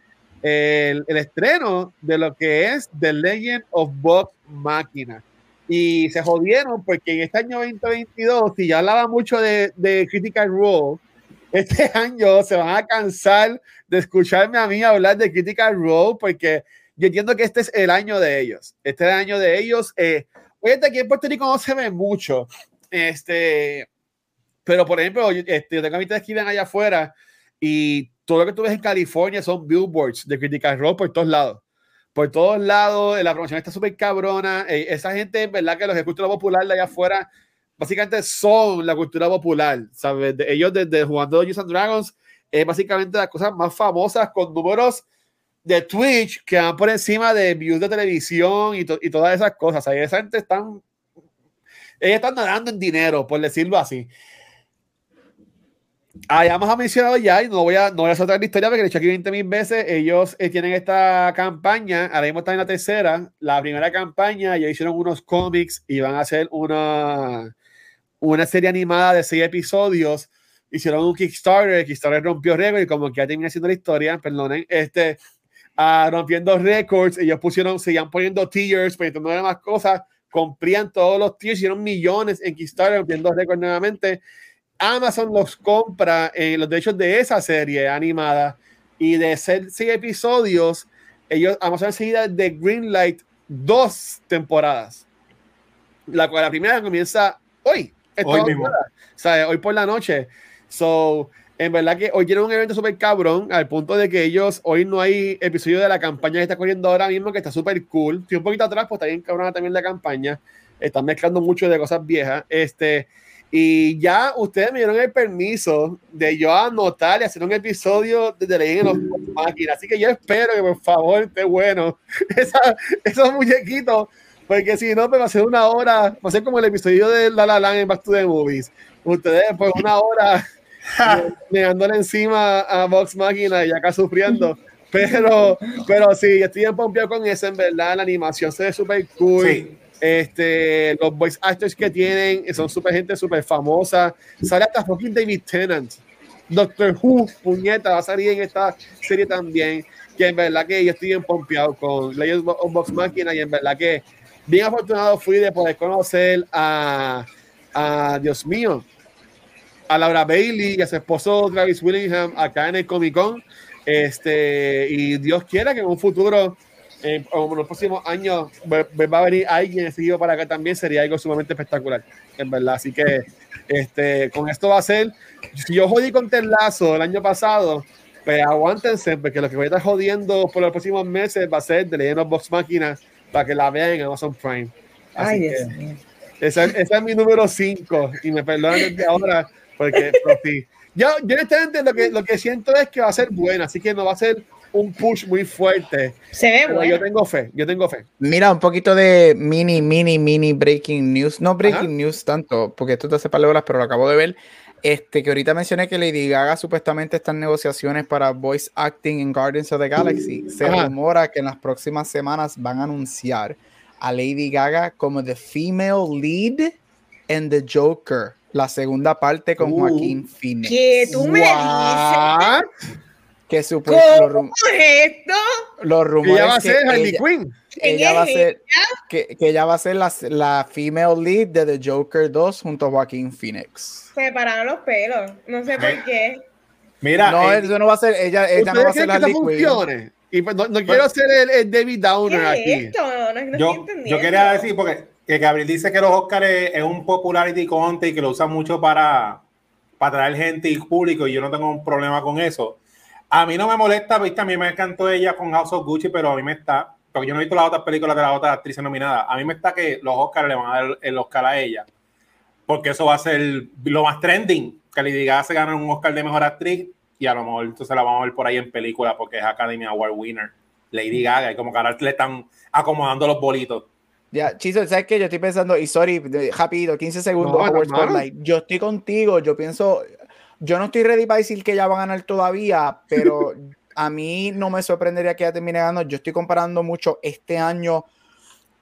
el, el estreno de lo que es The Legend of Bob Máquina. Y se jodieron porque en este año 2022, si ya hablaba mucho de, de Critical Role, [laughs] este año se van a cansar de escucharme a mí hablar de Critical Role porque yo entiendo que este es el año de ellos. Este es el año de ellos. Eh, fíjate, aquí en Puerto Rico no se ve mucho. Este, pero por ejemplo, yo, este, yo tengo a mitad de esquina allá afuera y todo lo que tú ves en California son billboards de Critical Role por todos lados. Por todos lados, la promoción está súper cabrona. eh, esa gente, en verdad, que los de cultura popular de allá afuera, básicamente son la cultura popular, ¿sabes? De, ellos desde jugando Dungeons and Dragons, es básicamente las cosas más famosas con números de Twitch que van por encima de views de televisión y, to- y todas esas cosas. O sea, esa gente están, ellos están nadando en dinero, por decirlo así. Ah, ya hemos mencionado ya y no voy a, no voy a soltar la historia porque lo he hecho aquí 20 mil veces. Ellos eh, tienen esta campaña, ahora mismo están en la tercera. La primera campaña ya hicieron unos cómics y van a hacer una, una serie animada de seis episodios. Hicieron un Kickstarter, Kickstarter rompió récord y como que ya termina siendo la historia, perdonen, este, ah, rompiendo récords, ellos pusieron, seguían poniendo tiers, poniendo más cosas, cumplían todos los tiers, hicieron millones en Kickstarter, rompiendo récords nuevamente. Amazon los compra en los derechos de esa serie animada y de ser seis episodios, ellos Amazon enseguida de Greenlight dos temporadas. La, cual- la primera comienza hoy, Hoy mismo. madrugada, o sea, hoy por la noche. So, En verdad que hoy tienen un evento súper cabrón, al punto de que ellos, hoy no hay episodio de la campaña que está corriendo ahora mismo, que está súper cool. Estoy un poquito atrás, pues está bien cabrona también la campaña. Están mezclando mucho de cosas viejas. Este, y ya ustedes me dieron el permiso de yo anotar y hacer un episodio de of Máquina. Así que yo espero que por favor esté bueno [laughs] esa, esos muñequitos, porque si no, me va a ser una hora, va a ser como el episodio de La La Land en Back to the Movies. Ustedes, pues una hora [laughs] negándole encima a Vox Máquina y acá sufriendo. Pero, pero sí, estoy en pompeado con eso, en verdad. La animación se ve súper cool. Este, los voice actors que tienen son súper gente súper famosa. Sale hasta fucking David Tennant. Doctor Who, puñeta, va a salir en esta serie también. Que en verdad que yo estoy en pompeado con Legends of Vox Máquina y en verdad que bien afortunado fui de poder conocer a, a Dios mío, a Laura Bailey y a su esposo Travis Willingham acá en el Comic Con. Este, y Dios quiera que en un futuro, en, los próximos años, va a venir alguien seguido para acá también, sería algo sumamente espectacular, en verdad. Así que este, con esto va a ser, si yo jodí con Terlazo el año pasado, pues aguántense, porque lo que voy a estar jodiendo por los próximos meses va a ser de Legend of Box Máquina para que la vean en Amazon Prime. Así Ay, que, ese, ese, es mi número 5 y me perdonan desde ahora porque, sí. Yo, yo honestamente lo que, lo que siento es que va a ser buena, así que no va a ser un push muy fuerte. Se ve bueno. Yo tengo fe, yo tengo fe. Mira, un poquito de mini, mini, mini breaking news. No breaking news tanto, porque esto te hace palabras, pero lo acabo de ver. Este, que ahorita mencioné que Lady Gaga supuestamente está en negociaciones para voice acting en Guardians of the Galaxy. Se rumora que en las próximas semanas van a anunciar a Lady Gaga como the female lead en The Joker la segunda parte con uh, Joaquín Phoenix. ¿Qué tú me dices? Que supuestamente ¿Cómo es esto? Los rumores ella va a ser Harley Quinn. Ella va a ser que, que, ella va a ser la, la, female lead de The Joker 2 junto a Joaquín Phoenix. Se pararon los pelos, no sé por qué. Mira, no, eh, eso no va a ser ella, ella no va a ser Harley Quinn. Y pues, no, no quiero ser el, el, David Downer aquí. Esto? No, no yo, yo quería decir porque que Gabriel dice que los Oscars es, un popularity contest y que lo usan mucho para, para traer gente y público y yo no tengo un problema con eso. A mí no me molesta, viste, a mí me encantó ella con House of Gucci, pero a mí me está, porque yo no he visto las otras películas de las otras actrices nominadas, a mí me está que los Oscars le van a dar el Oscar a ella, porque eso va a ser lo más trending, que Lady Gaga se gana un Oscar de Mejor Actriz y a lo mejor entonces la vamos a ver por ahí en película porque es Academy Award winner, Lady Gaga, y como que ahora le están acomodando los bolitos. Ya, Chiso, ¿sabes qué? Yo estoy pensando, y sorry, rápido, 15 segundos, Yo estoy contigo, yo pienso, yo no estoy ready para decir que ella va a ganar todavía, pero [laughs] a mí no me sorprendería que ella termine ganando. Yo estoy comparando mucho este año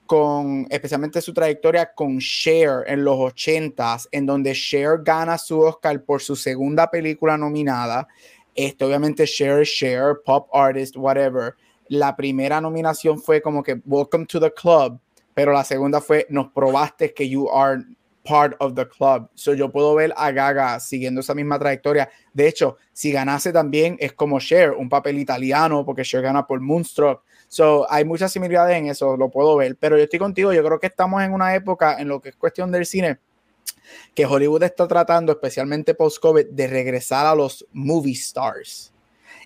con, especialmente su trayectoria con Cher en los 80s, en donde Cher gana su Oscar por su segunda película nominada. Este, obviamente, Cher, Cher, pop artist, whatever. La primera nominación fue como que Welcome to the Club pero la segunda fue, nos probaste que you are part of the club. So yo puedo ver a Gaga siguiendo esa misma trayectoria. De hecho, si ganase también es como Cher, un papel italiano, porque Cher gana por Moonstruck. So hay muchas similitudes en eso, lo puedo ver. Pero yo estoy contigo, yo creo que estamos en una época en lo que es cuestión del cine que Hollywood está tratando, especialmente post-COVID, de regresar a los movie stars.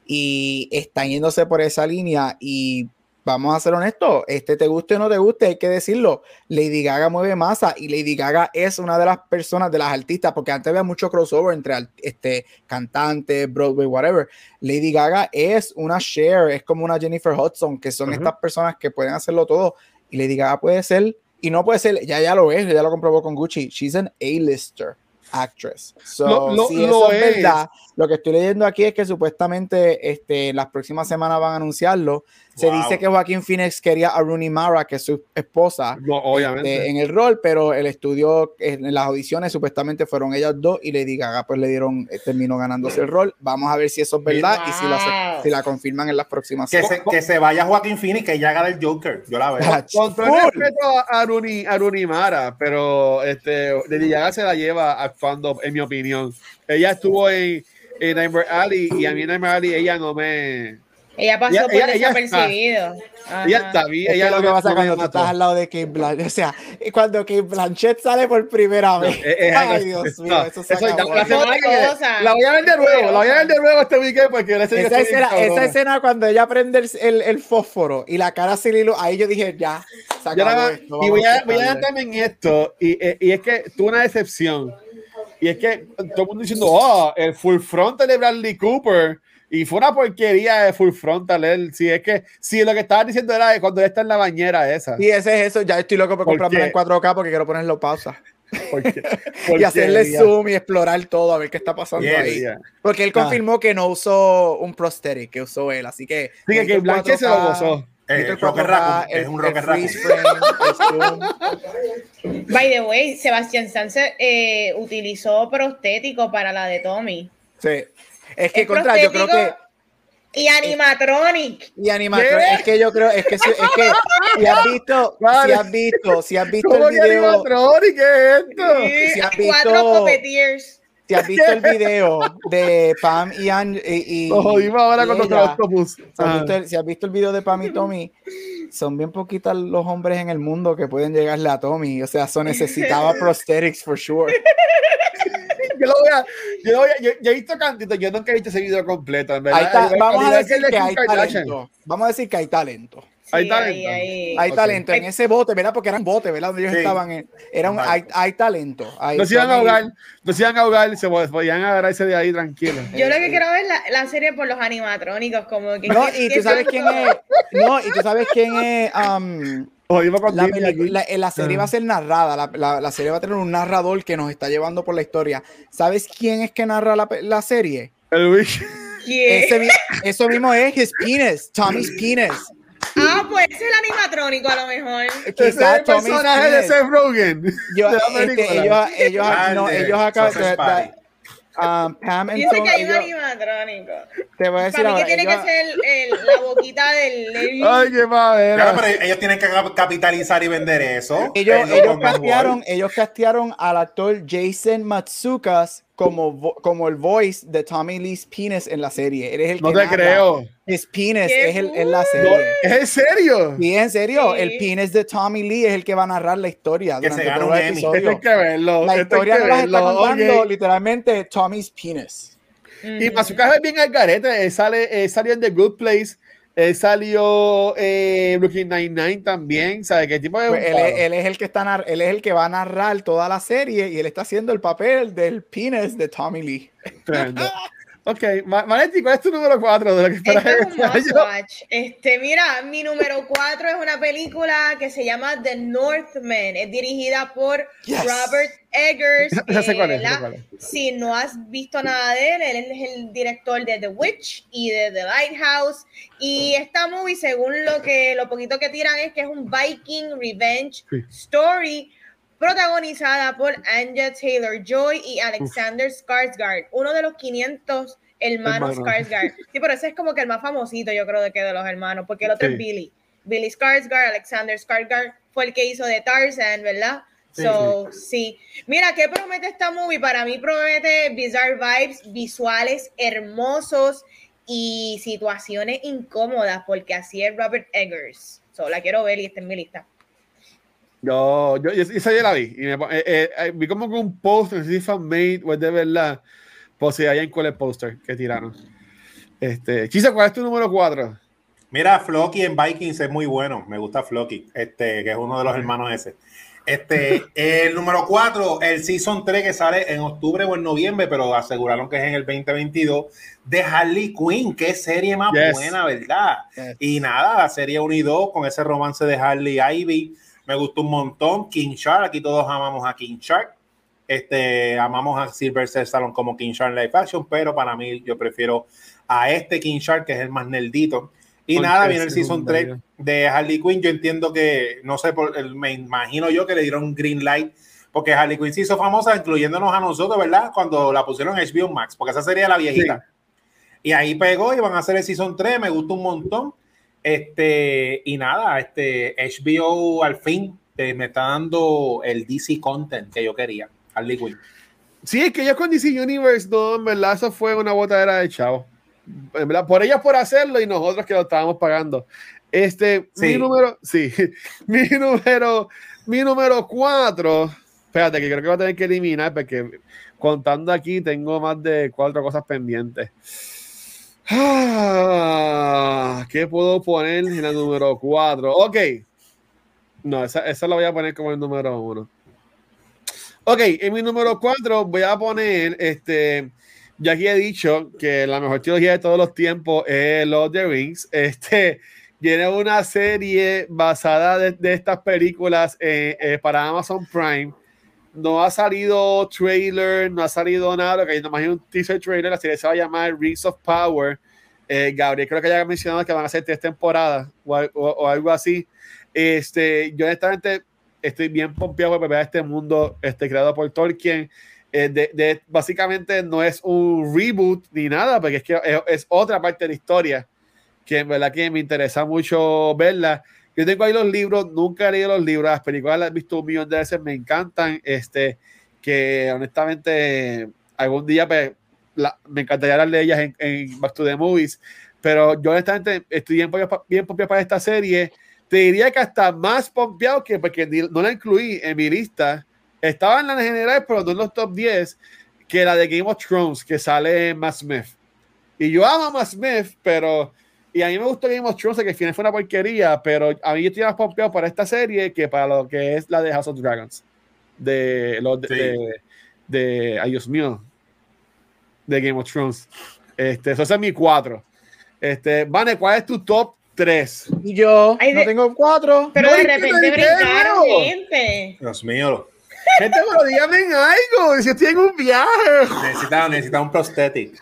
Y están yéndose por esa línea y vamos a ser honestos, este te guste o no te guste, hay que decirlo. Lady Gaga mueve masa y Lady Gaga es una de las personas, de las artistas, porque antes había mucho crossover entre este, cantantes, Broadway, whatever. Lady Gaga es una share, es como una Jennifer Hudson, que son estas personas que pueden hacerlo todo. Y Lady Gaga puede ser, y no puede ser, ya ya lo es, ya lo comprobó con Gucci, she's an A-lister actress. So, si eso es, verdad, lo que estoy leyendo aquí es que supuestamente este, las próximas semanas van a anunciarlo. Se dice que Joaquín Phoenix quería a Rooney Mara, que es su esposa, este, en el rol, pero el estudio, en las audiciones, supuestamente fueron ellas dos y Lady Gaga pues le dieron, eh, terminó ganándose el rol. Vamos a ver si eso es verdad y si la, si la confirman en las próximas que se, que se vaya Joaquín Phoenix, que ya haga el Joker. Yo la veo. Con todo respeto a Rooney, a Rooney Mara, pero este, Lady Gaga se la lleva actuando, en mi opinión. Ella estuvo en, en Nightmare Alley y a mí en Nightmare Alley ella no me Ella pasó Ella- por ella- ella desapercibido. Ajá. Ella está bien. Es que Ella lo que pasa cuando tú estás al lado de Kate Blanchett, [laughs] o sea, cuando Kate Blanchett sale por primera vez. Eh, eh, Ay, eh, Dios no, mío, eso se eso acabó. la que Poderosa. La voy a ver de nuevo, la voy a ver de nuevo este weekend porque la Esa bien escena, esa escena cuando ella prende el, el, el fósforo y la cara ilu- ahí yo dije, ya, se acabó esto, y voy a, voy a adelantarme en esto, y, y es que tuve una decepción. Y es que todo el mundo diciendo, oh, el full frontal de Bradley Cooper. Y fue una porquería de full frontal. Él. Si es que, si lo que estaban diciendo era de cuando él está en la bañera esa. Y ese es eso, ya estoy loco por ¿Por comprarme qué? en 4K porque quiero ponerlo pausa. Porque, [laughs] Y hacerle zoom y explorar todo, a ver qué está pasando Yes. ahí. Yeah. Porque él Ah. confirmó que no usó un prosthetic, que usó él, así que... Sí, que, que el Blanche se lo 4K, gozó. Eh, el Rocket 4K, Raccoon, el- es un zoom. [laughs] By the way, Sebastián Sánchez eh, utilizó prostético para la de Tommy. Sí. Es que Es contra, yo creo que... Y animatronic. Y animatron, ¿Qué? es que yo creo, es que, si- es que si has visto, si has visto, si has visto ¿Cómo el video, animatronic? ¿Qué es esto? Sí, si has Cuatro visto- puppeteers. si has visto el video de Pam y An y, ahora con octopus. si has, Ah. visto el, si has visto el video de Pam y Tommy, son bien poquitos los hombres en el mundo que pueden llegarle a Tommy. O sea, eso necesitaba [laughs] prosthetics for sure. Yo lo voy a, yo lo voy a, yo, yo he visto cantitos, yo nunca he visto ese video completo, en verdad. Ahí está, Al igual- vamos a decir que hay Kardashian. talento. Vamos a decir que hay talento. Hay talento. ahí- Hay talento en ese bote, ¿verdad? Porque eran botes, ¿verdad? Donde ellos Sí. estaban en, era un, Vale. hay, hay talento. Hay- No se iban a ahogar, no se iban a ahogar, se pod- podían agarrarse de ahí tranquilos. Yo lo que quiero ver la, la serie por los animatrónicos, como que. No, y tú sabes quién es. No, y tú sabes quién es. um, la, eh, la serie Ah. va a ser narrada. La, la- la serie va a tener un narrador que nos está llevando por la historia. ¿Sabes quién es que narra la, serie? El. Ese eso mismo es his penis, Tommy's penis. Ah, pues ese es el animatrónico a lo mejor. Ese es Quizás el Tommy's personaje de penis. Seth Rogen. Yo- de este, ellos, ellos, Ah, no, el de ellos acaban de. Um, Pam and Dice Tom, que hay un ellos- animatrónico. te voy a decir Para mí ahora, que tiene ellos- que ser el- la boquita del. del- Ay, qué madera. Claro, pero ellos tienen que cap- capitalizar y vender eso. Ellos, ellos, castearon, ellos castearon al actor Jason Matsukas como, como el voice de Tommy Lee's penis en la serie. Él es el No que te narra. creo. His penis ¡Qué es el, en la serie. ¿Es en serio? Sí, en serio, Sí. el penis de Tommy Lee es el que va a narrar la historia Que durante se gana todo un el Emmy. Hay que verlo. La historia que las está verlo, contando literalmente Tommy's penis. Y Ujú. Mazuka es bien al garete. Él, sale, él salió en The Good Place. Él salió eh, Brooklyn Nine-Nine también. ¿Sabes qué tipo de.? Pues él, es, él es el que está nar- él es el que va a narrar toda la serie y él está haciendo el papel del penis de Tommy Lee. [laughs] Ok, Ma- Manetti, ¿cuál es tu número 4 de lo que esperas Esto es un este. Este, mira, mi número 4 es una película que se llama The Northman. Es dirigida por Yes. Robert Eggers. [laughs] Ya sé cuál es, eh, la- cuál es. Si no has visto nada de él, él es el director de The Witch y de The Lighthouse. Y esta movie, según lo que lo poquito que tiran, es que es un Viking revenge Sí. story protagonizada por Anya Taylor Joy y Alexander Skarsgård, uno de los 500 hermanos Hermano. Skarsgård. Sí, pero ese es como que el más famosito, yo creo, de que de los hermanos, porque el otro Sí. es Billy. Billy Skarsgård, Alexander Skarsgård fue el que hizo de Tarzan, ¿verdad? Sí, so, sí. Mira, ¿qué promete esta movie? Para mí promete bizarre vibes, visuales hermosos y situaciones incómodas, porque así es Robert Eggers. So, la quiero ver y está en mi lista. Yo, yo, yo- esa ya la vi. Y me eh, eh, eh, vi como que un post, no sé si fan made o es de verdad. Pues si hay en cuál el poster que tiraron. Este, Chisa, ¿cuál es tu número 4? Mira, Floki en Vikings es muy bueno. Me gusta Floki, este, que es uno de los hermanos ese. Este, [laughs] el número 4, el Season 3 que sale en octubre o en noviembre, pero aseguraron que es en el 2022, de Harley Quinn. Qué serie más Yes. buena, ¿verdad? Yes. Y nada, la serie 1 y 2 con ese romance de Harley Ivy. Me gustó un montón. King Shark, aquí todos amamos a King Shark. Este, amamos a Sylvester Stallone como King Shark Live Action, pero para mí yo prefiero a este King Shark, que es el más nerdito. Y Porque nada, viene el Season 3 secundario. de Harley Quinn. Yo entiendo que, no sé, por, el- me imagino yo que le dieron green light, porque Harley Quinn se hizo famosa, incluyéndonos a nosotros, ¿verdad? Cuando la pusieron en HBO Max, porque esa sería la viejita. Y ahí pegó y van a hacer el Season 3, me gustó un montón. Este, y nada, este HBO al fin me está dando el DC content que yo quería. Harley Quinn. Sí, es que yo con DC Universe, no, en verdad, eso fue una botadera de chavo. en verdad, por ellas por hacerlo y nosotros que lo estábamos pagando. Este, mi Sí. número, sí, [laughs] mi número, mi número cuatro, espérate que creo que voy a tener que eliminar porque contando aquí tengo más de cuatro cosas pendientes. Ah, ¿Qué puedo poner en la número cuatro? Ok. No, esa, esa la voy a poner como el número uno. Ok, en mi número cuatro voy a poner este. Ya aquí he dicho que la mejor trilogía de todos los tiempos es Lord of the Rings. Este tiene una serie basada de, de estas películas eh, eh, para Amazon Prime. No ha salido trailer, no ha salido nada, lo que hay un teaser trailer. La serie se va a llamar Rings of Power. Eh, Gabriel creo que ya ha mencionado que van a ser tres temporadas o, o- o algo así. Este, yo honestamente estoy bien pompeado por ver este mundo este, creado por Tolkien. Eh, de, de- básicamente no es un reboot ni nada, porque es que es, es otra parte de la historia que en verdad que me interesa mucho verla. Yo tengo ahí los libros, nunca he leído los libros, las películas las he visto un millón de veces, me encantan, este, que honestamente algún día pues, la- me encantaría hablar de ellas en, en Back to the Movies, pero yo honestamente estoy bien bien pompeado para esta serie. Te diría que hasta más pompeado que porque no la incluí en mi lista. Estaba en la general, pero no en los top 10, que la de Game of Thrones, que sale Matt Smith. Y yo amo a Matt Smith, pero. Y a mí me gustó Game of Thrones, que al final fue una porquería, pero a mí yo estoy más pompeado para esta serie que para lo que es la de House of Dragons. De los de, Sí. de, de- ay Dios mío, de Game of Thrones. Este, eso es mi 4. Este, Vane, ¿cuál es tu top 3? Y yo Ay, no tengo cuatro. Pero No, de ¿y qué repente te brincaron, gente. Dios mío, Gente, pero dígame algo, si estoy en un viaje. necesita, necesita un prosthetic.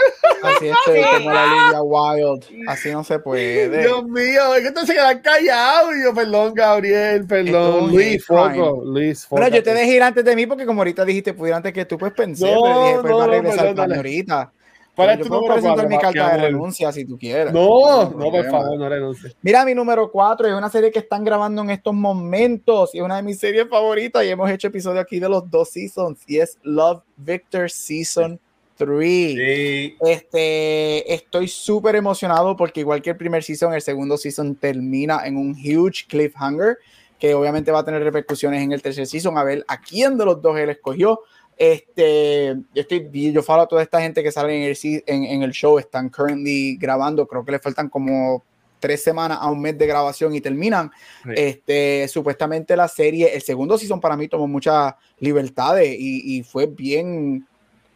Así estoy como la Olivia Wilde. Así no se puede. Dios mío, es que entonces quedan callados. Y yo, perdón, Gabriel, es perdón. Luis, Foco, Luis, Foco. Bueno, yo te dejé ir antes de mí porque como ahorita dijiste pudiera antes que tú, pues pensé, No, pero dije, pues no, va a no, regresar dale. ahorita. ¿Cuál es tu número presentar cuatro, mi mi carta de amor? renuncia si tú quieres. No, hay no, por favor, no renuncies. Mira, mi número 4 es una serie que están grabando en estos momentos y es una de mis series favoritas y hemos hecho episodio aquí de los dos seasons y es Love Victor Season 3. Sí. Este, estoy súper emocionado porque igual que el primer season, el segundo season termina en un huge cliffhanger que obviamente va a tener repercusiones en el tercer season, a ver a quién de los dos él escogió. Este, yo estoy, yo falo a toda esta gente que sale en el, se- en, en el show, están currently grabando, creo que le faltan como tres semanas a un mes de grabación y terminan. Sí. Este, supuestamente la serie, el segundo season para mí tomó muchas libertades y, y fue bien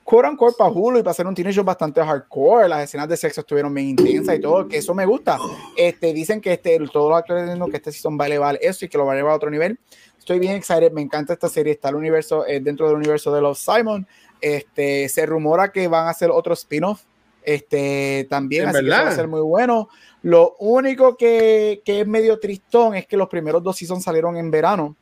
quote unquote para Hulu y para ser un teenager bastante hardcore. Las escenas de sexo estuvieron bien intensas y todo, que eso me gusta. Este, dicen que este, todos los actores que este season va a elevar eso y que lo va a elevar a otro nivel. Estoy bien excited, me encanta esta serie, está el universo, eh, dentro del universo de Love Simon. Este, se rumora que van a hacer otro spin-off. Este, también, ¿En así que va a ser muy bueno. Lo único que, que es medio tristón es que los primeros dos seasons salieron en verano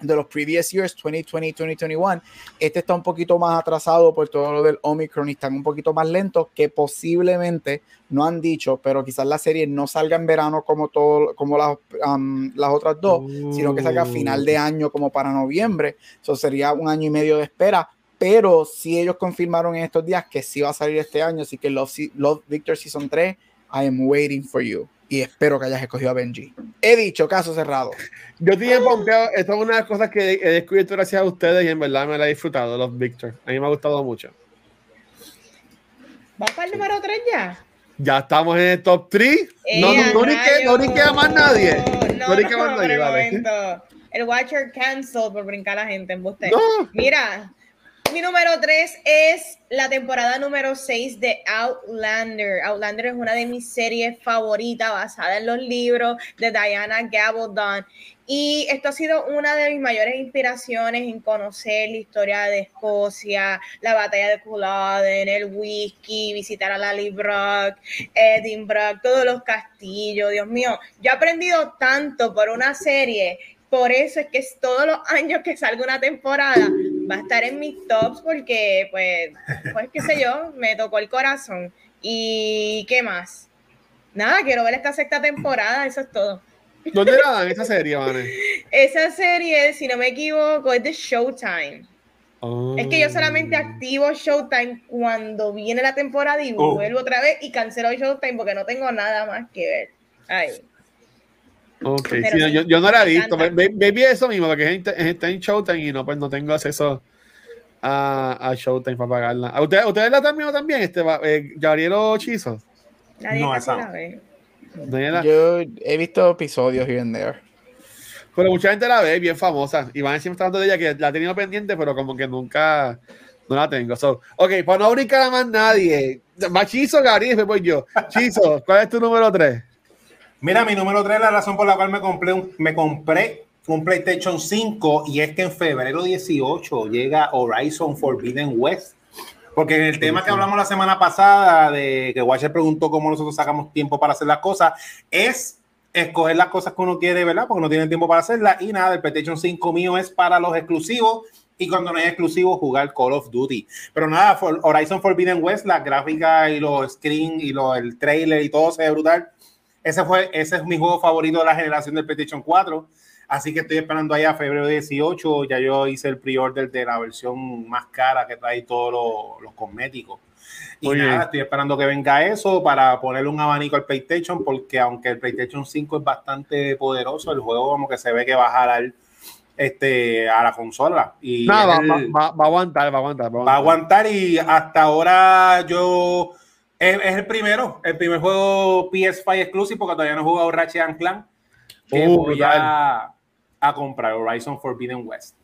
de los previous years, 2020, 2021. Este está un poquito más atrasado por todo lo del Omicron y están un poquito más lentos que posiblemente no han dicho, pero quizás la serie no salga en verano como, todo, como las, um, las otras dos, sino que salga a final de año como para noviembre. Eso sería un año y medio de espera. Pero si ellos confirmaron en estos días que sí va a salir este año, así que Love, Love Victor Season 3, I am waiting for you. Y espero que hayas escogido a Benji. He dicho, caso cerrado. Yo estoy bien pompeado. Esto es una de las cosas que he descubierto gracias a ustedes y en verdad me la he disfrutado, los Victor. A mí me ha gustado mucho. ¿Vamos para el número 3 ya? Ya estamos en el top 3. No, ¡Eh, no, no, ni que- no ni queda más nadie. No, No ni no, queda más nadie, el vale. momento. El Watcher cancel por brincar a la gente en usted. No. Mira, mi número 3 es la temporada número 6 de Outlander. Outlander es una de mis series favoritas basada en los libros de Diana Gabaldon. Y esto ha sido una de mis mayores inspiraciones en conocer la historia de Escocia, la batalla de Culloden, el whisky, visitar a Lallybrook, Edinburgh, todos los castillos. Dios mío, yo he aprendido tanto por una serie. Por eso es que todos los años que salga una temporada va a estar en mis tops porque, pues, pues qué sé yo, me tocó el corazón. ¿Y qué más? Nada, quiero ver esta sexta temporada, eso es todo. ¿Dónde la dan esa serie, Vane? Esa serie, si no me equivoco, es de Showtime. Es que yo solamente activo Showtime cuando viene la temporada y Oh. vuelvo otra vez y cancelo Showtime porque no tengo nada más que ver. Ay. Ok, sí, no, yo, yo no la he visto. Me, me- me vi eso mismo, porque está en Showtime y no, pues no tengo acceso a, a Showtime para pagarla. ¿A ¿Ustedes, ¿ustedes la terminó también, este, va- eh, Gabrielo Chizo? Nadie No, esa la no. ve. Daniela. Yo he visto episodios here and there. Pero mucha gente la ve, bien famosa. Y van a siempre está hablando de ella que la he tenido pendiente, pero como que nunca no la tengo. So, ok, para no brincar a más nadie. Machizo, Gabriel, después voy yo. Chizo, ¿cuál es tu número 3? Mira, mi número 3 la razón por la cual me compré un, me compré un PlayStation 5 y es que en febrero 18 llega Horizon Forbidden West. Porque en el tema que hablamos la semana pasada de que Watcher preguntó cómo nosotros sacamos tiempo para hacer las cosas, es escoger las cosas que uno quiere, ¿verdad? Porque no tiene tiempo para hacerlas. Y nada, el PlayStation 5 mío es para los exclusivos y cuando no es exclusivo jugar Call of Duty. Pero nada, for- Horizon Forbidden West, la gráfica y los screen y lo, el trailer y todo se ve brutal. Ese, fue, ese es mi juego favorito de la generación del PlayStation 4. Así que estoy esperando allá febrero 18. Ya yo hice el pre-order de la versión más cara que trae todos los, los cosméticos. Y Muy nada, estoy esperando que venga eso para ponerle un abanico al PlayStation, porque aunque el PlayStation 5 es bastante poderoso, el juego como que se ve que va a jalar este, a la consola. Y va, el- va- va a aguantar, va a aguantar. va a aguantar y hasta ahora yo es, es el primero, el primer juego PS5 exclusive porque todavía no he jugado Ratchet and Clank que Uh, voy a comprar Horizon Forbidden West.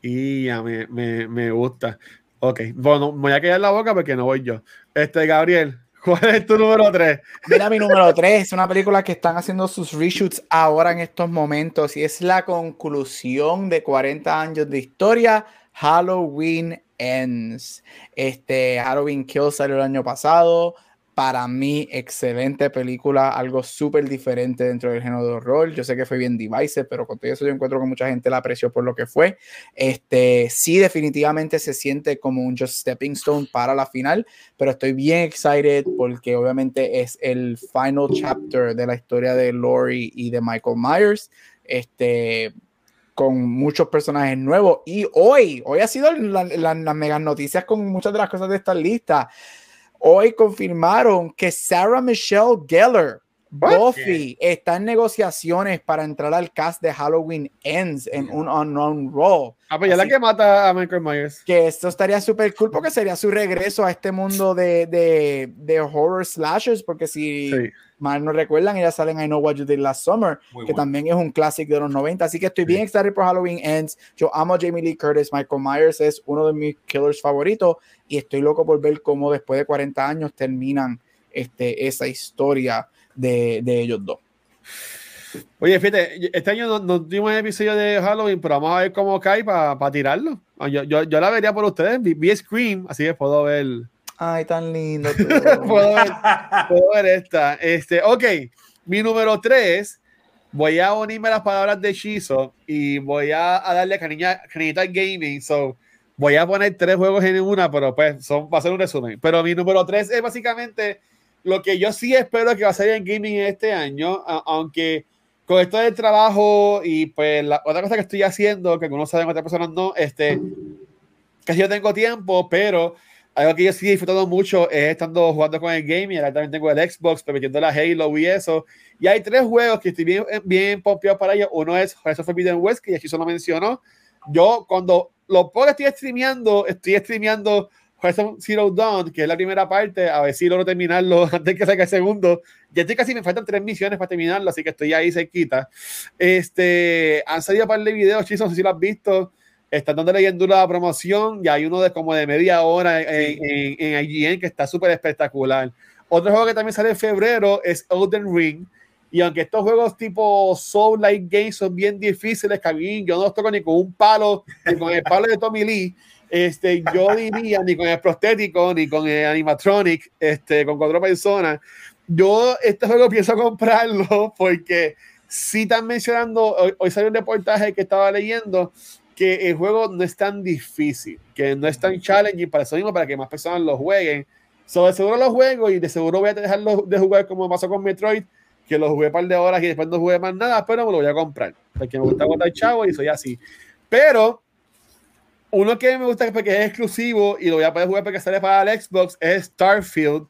Y ya me, me, me gusta. Ok, bueno, me voy a quedar la boca porque no voy yo. Este, Gabriel, [laughs] ¿cuál es tu número 3? Mira mi número 3, es una película que están haciendo sus reshoots ahora en estos momentos y es la conclusión de 40 años de historia, Halloween Ends. Este Halloween Kills salió el año pasado. Para mí, excelente película, algo súper diferente dentro del género de horror. Yo sé que fue bien divisive, pero con todo eso yo encuentro que mucha gente la apreció por lo que fue. Este, sí, definitivamente se siente como un just stepping stone para la final pero estoy bien excited porque obviamente es el final chapter de la historia de Laurie y de Michael Myers, este, con muchos personajes nuevos. Y hoy, hoy ha sido la- la- las megas noticias con muchas de las cosas de esta lista. Hoy confirmaron que Sarah Michelle Gellar? Buffy, está en negociaciones para entrar al cast de Halloween Ends en un unknown role. Ah, pues ya la que mata a Michael Myers. que esto estaría súper cool porque sería su regreso a este mundo de, de, de horror slashers, porque si Sí. mal no recuerdan, ellas salen I Know What You Did Last Summer, Muy que bueno. también es un clásico de los 90, así que estoy bien excited por Halloween Ends, yo amo a Jamie Lee Curtis, Michael Myers es uno de mis killers favoritos y estoy loco por ver cómo después de 40 años terminan este, esa historia de, de ellos dos. Oye, fíjate, este año no, no tuvimos episodio de Halloween, pero vamos a ver cómo cae para tirarlo. Ah, Yo, yo, yo la vería por ustedes, vi, vi Scream, así que puedo ver, Ay, tan lindo. [laughs] puedo ver, puedo ver esta. Este, ok, mi número 3, voy a unirme a las palabras de Shizo y voy a, a darle cariña, cariñita al gaming. So, voy a poner tres juegos en una, pero pues son, va a ser un resumen. Pero mi número 3 es básicamente lo que yo sí espero que va a salir en gaming este año, aunque con esto del trabajo y pues la otra cosa que estoy haciendo, que algunos saben, otras personas no, este, casi yo tengo tiempo, pero algo que yo sí he disfrutado mucho es estando jugando con el gaming, ahora también tengo el Xbox, permitiendo la Halo y eso, y hay tres juegos que estoy bien, bien pompeado para ellos, uno es Horizon Forbidden West, que aquí solo mencionó, yo cuando lo poco estoy streameando, estoy streameando Horizon Zero Dawn, que es la primera parte, a ver si logro terminarlo [laughs] antes que salga el segundo. Ya estoy casi, me faltan tres misiones para terminarlo, así que estoy ahí cerquita. Este, han salido un par de videos, chicos, no sé si lo has visto. Están dándole bien dura la promoción y hay uno de como de media hora en, en, en IGN que está súper espectacular. Otro juego que también sale en febrero es Elden Ring. Y aunque estos juegos tipo Soul Like Games son bien difíciles, mí yo no los toco ni con un palo, ni con el palo de Tommy Lee, este, yo diría ni con el prostético, ni con el animatronic, este, con cuatro personas. Yo este juego pienso comprarlo [laughs] porque si están mencionando, hoy, hoy salió un reportaje que estaba leyendo que el juego no es tan difícil, que no es tan challenging para eso mismo, para que más personas lo jueguen. So, de seguro lo juego y de seguro voy a dejarlo de jugar como pasó con Metroid, que lo jugué un par de horas y después no jugué más nada, pero me lo voy a comprar, porque me gusta botar chavo y soy así. Pero uno que me gusta porque es exclusivo y lo voy a poder jugar porque sale para el Xbox es Starfield.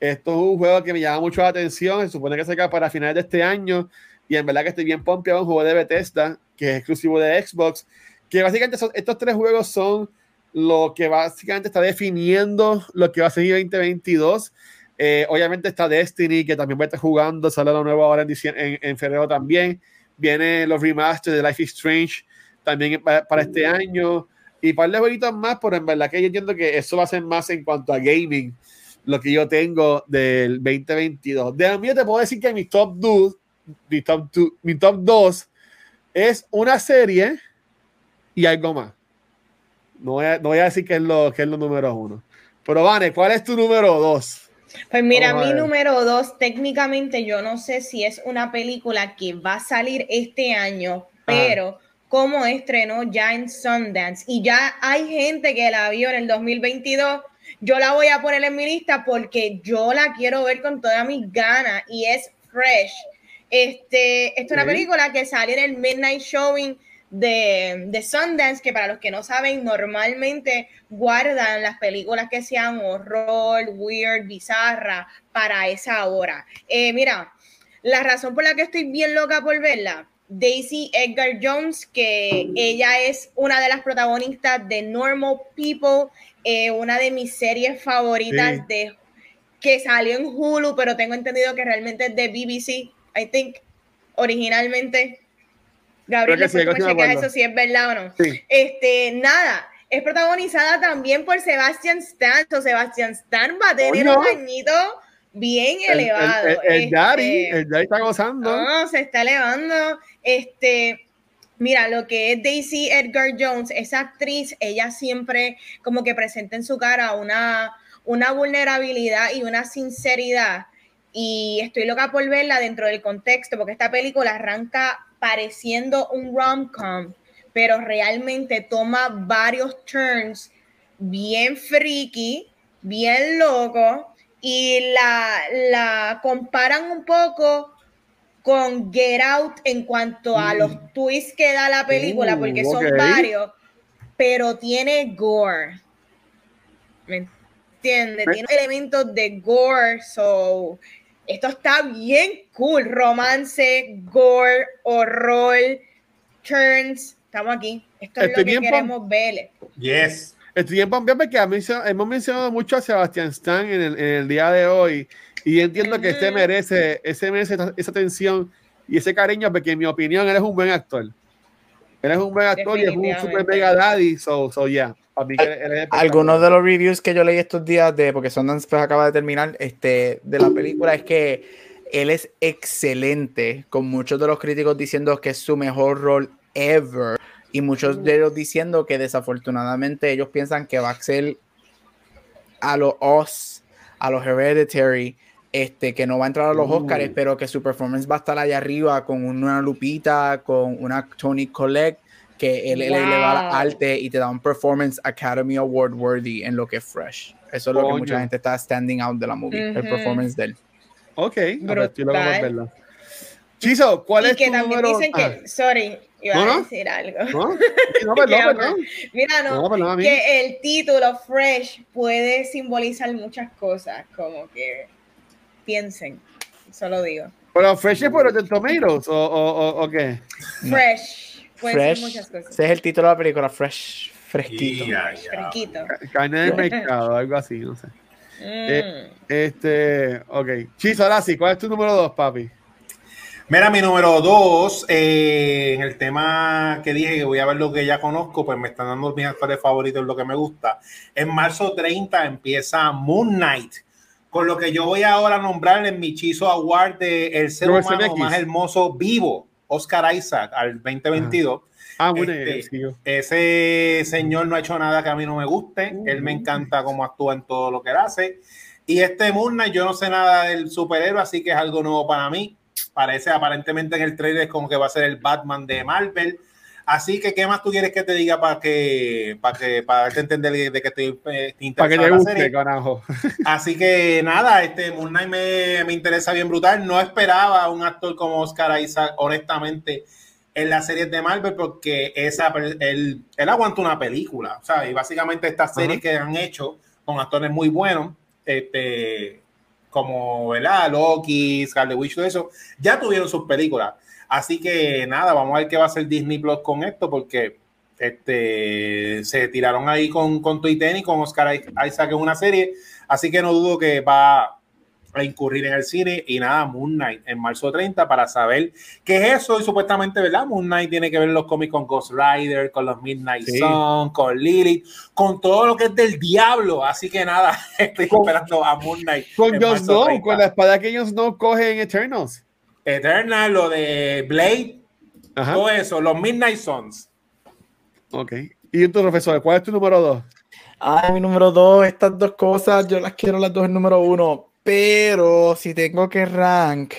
Esto es un juego que me llama mucho la atención. Se supone que se acaba para finales de este año. Y en verdad que estoy bien pompeado. Un juego de Bethesda que es exclusivo de Xbox. Que básicamente son, estos tres juegos son lo que básicamente está definiendo lo que va a ser 2022. Eh, obviamente está Destiny, que también va a estar jugando. Sale lo nuevo ahora en, en, en febrero también. Vienen los remasters de Life is Strange también para este año y un par de jueguitos más, pero en verdad que yo entiendo que eso va a ser más en cuanto a gaming, lo que yo tengo del 2022. De mí te puedo decir que mi top 2, mi top, mi top 2 es una serie y algo más. No voy a, no voy a decir que es, lo, que es lo número uno. Pero Vane, ¿cuál es tu número 2? Pues mira, mi número 2, técnicamente yo no sé si es una película que va a salir este año, pero como estrenó ya en Sundance y ya hay gente que la vio en el 2022. Yo la voy a poner en mi lista porque yo la quiero ver con todas mis ganas y es Fresh. Este, esta es una película que sale en el Midnight Showing de, de, Sundance, que para los que no saben, normalmente guardan las películas que sean horror, weird, bizarra para esa hora. Eh, mira, la razón por la que estoy bien loca por verla Daisy Edgar Jones, que ella es una de las protagonistas de Normal People, eh, una de mis series favoritas de que salió en Hulu, pero tengo entendido que realmente es de BBC, I think, originalmente. Gabriel, sí, eso si es verdad o no. Este, nada, es protagonizada también por Sebastian Stan. O Sebastian Stan va a tener un añito bien elevado. El, el, Daddy, este, el Daddy está gozando. No, se está elevando. Este, mira, lo que es Daisy Edgar Jones, esa actriz, ella siempre como que presenta en su cara una, una vulnerabilidad y una sinceridad. Y estoy loca por verla dentro del contexto, porque esta película arranca pareciendo un rom-com, pero realmente toma varios turns bien freaky, bien loco, y la, la comparan un poco con Get Out en cuanto a los mm. twists que da la película, uh, porque son varios, pero tiene gore. ¿Me entiendes? Tiene elementos de gore, so esto está bien cool. Romance, gore, horror, turns. Estamos aquí. Esto es lo que queremos ver. Yes. Estoy en porque hemos mencionado mucho a Sebastián Stan en el, en el día de hoy y entiendo que este merece, ese merece esa atención y ese cariño, porque en mi opinión él es un buen actor. Él es un buen actor y es un super mega daddy, so, so yeah. Algunos de los reviews que yo leí estos días de, porque son pues acaba de terminar, este, de la película es que él es excelente, con muchos de los críticos diciendo que es su mejor rol ever, y muchos de ellos diciendo que desafortunadamente ellos piensan que va a ser a los Oz, a los Hereditary, este, que no va a entrar a los Oscars, uh. pero que su performance va a estar allá arriba con una Lupita, con una Tony Collect, que él, le va al arte y te da un Performance Academy Award worthy en lo que es Fresh. Eso es lo que mucha gente está standing out de la movie, el performance de él. Ok, estoy verla. Chiso, ¿cuál es que tu también número? dicen que, ah. sorry, iba a decir algo. No, [laughs] no, perdón, Mira, no, que el título Fresh puede simbolizar muchas cosas, como que piensen, solo digo. ¿Pero Fresh es por los Tomatoes o, o, o, qué? Fresh. Fresh. muchas cosas. Ese es el título de la película, Fresh. Fresquito. Fresquito. Carne de mercado, algo así, no sé. Mm. Eh, este, ok. Chis, ahora sí, ¿cuál es tu número dos, papi? Mira, mi número dos, eh, en el tema que dije que voy a ver lo que ya conozco, pues me están dando mis actores favoritos, lo que me gusta. En marzo 30 empieza Moon Knight con lo que yo voy ahora a nombrar en mi Chizo Award de El ser humano más hermoso vivo, Oscar Isaac, al 2022. Ah, bueno, este, ese señor no ha hecho nada que a mí no me guste. Él me encanta cómo actúa en todo lo que él hace. Y este Moon yo no sé nada del superhéroe, así que es algo nuevo para mí. Parece aparentemente en el trailer como que va a ser el Batman de Marvel. Así que, ¿qué más tú quieres que te diga para que, para que, para darte entender de que estoy eh, Para que te guste, carajo. [laughs] Así que nada, este Moon Knight me, me, interesa bien brutal. No esperaba un actor como Oscar Isaac, honestamente, en las series de Marvel porque esa, él, él aguanta una película. O sea, y básicamente estas series que han hecho con actores muy buenos, este, como ¿verdad? Loki, Scarlet Witch, todo eso, ya tuvieron sus películas. Así que nada, vamos a ver qué va a hacer Disney Plus con esto, porque este, se tiraron ahí con, con Twitter y con Oscar Isaac en una serie. Así que no dudo que va a incurrir en el cine y nada, Moon Knight en marzo 30 para saber qué es eso y supuestamente, ¿verdad? Moon Knight tiene que ver los cómics con Ghost Rider, con los Midnight Sun, con Lilith, con todo lo que es del diablo, así que nada, [laughs] estoy esperando a Moon Knight. Con Jon Snow, con la espada que Jon Snow coge en Eternals. Eternal, lo de Blade, todo eso, los Midnight Suns. Ok. ¿Y tu profesor, cuál es tu número dos? Ay, mi número dos, estas dos cosas, yo las quiero las dos en número uno. Pero si tengo que rank.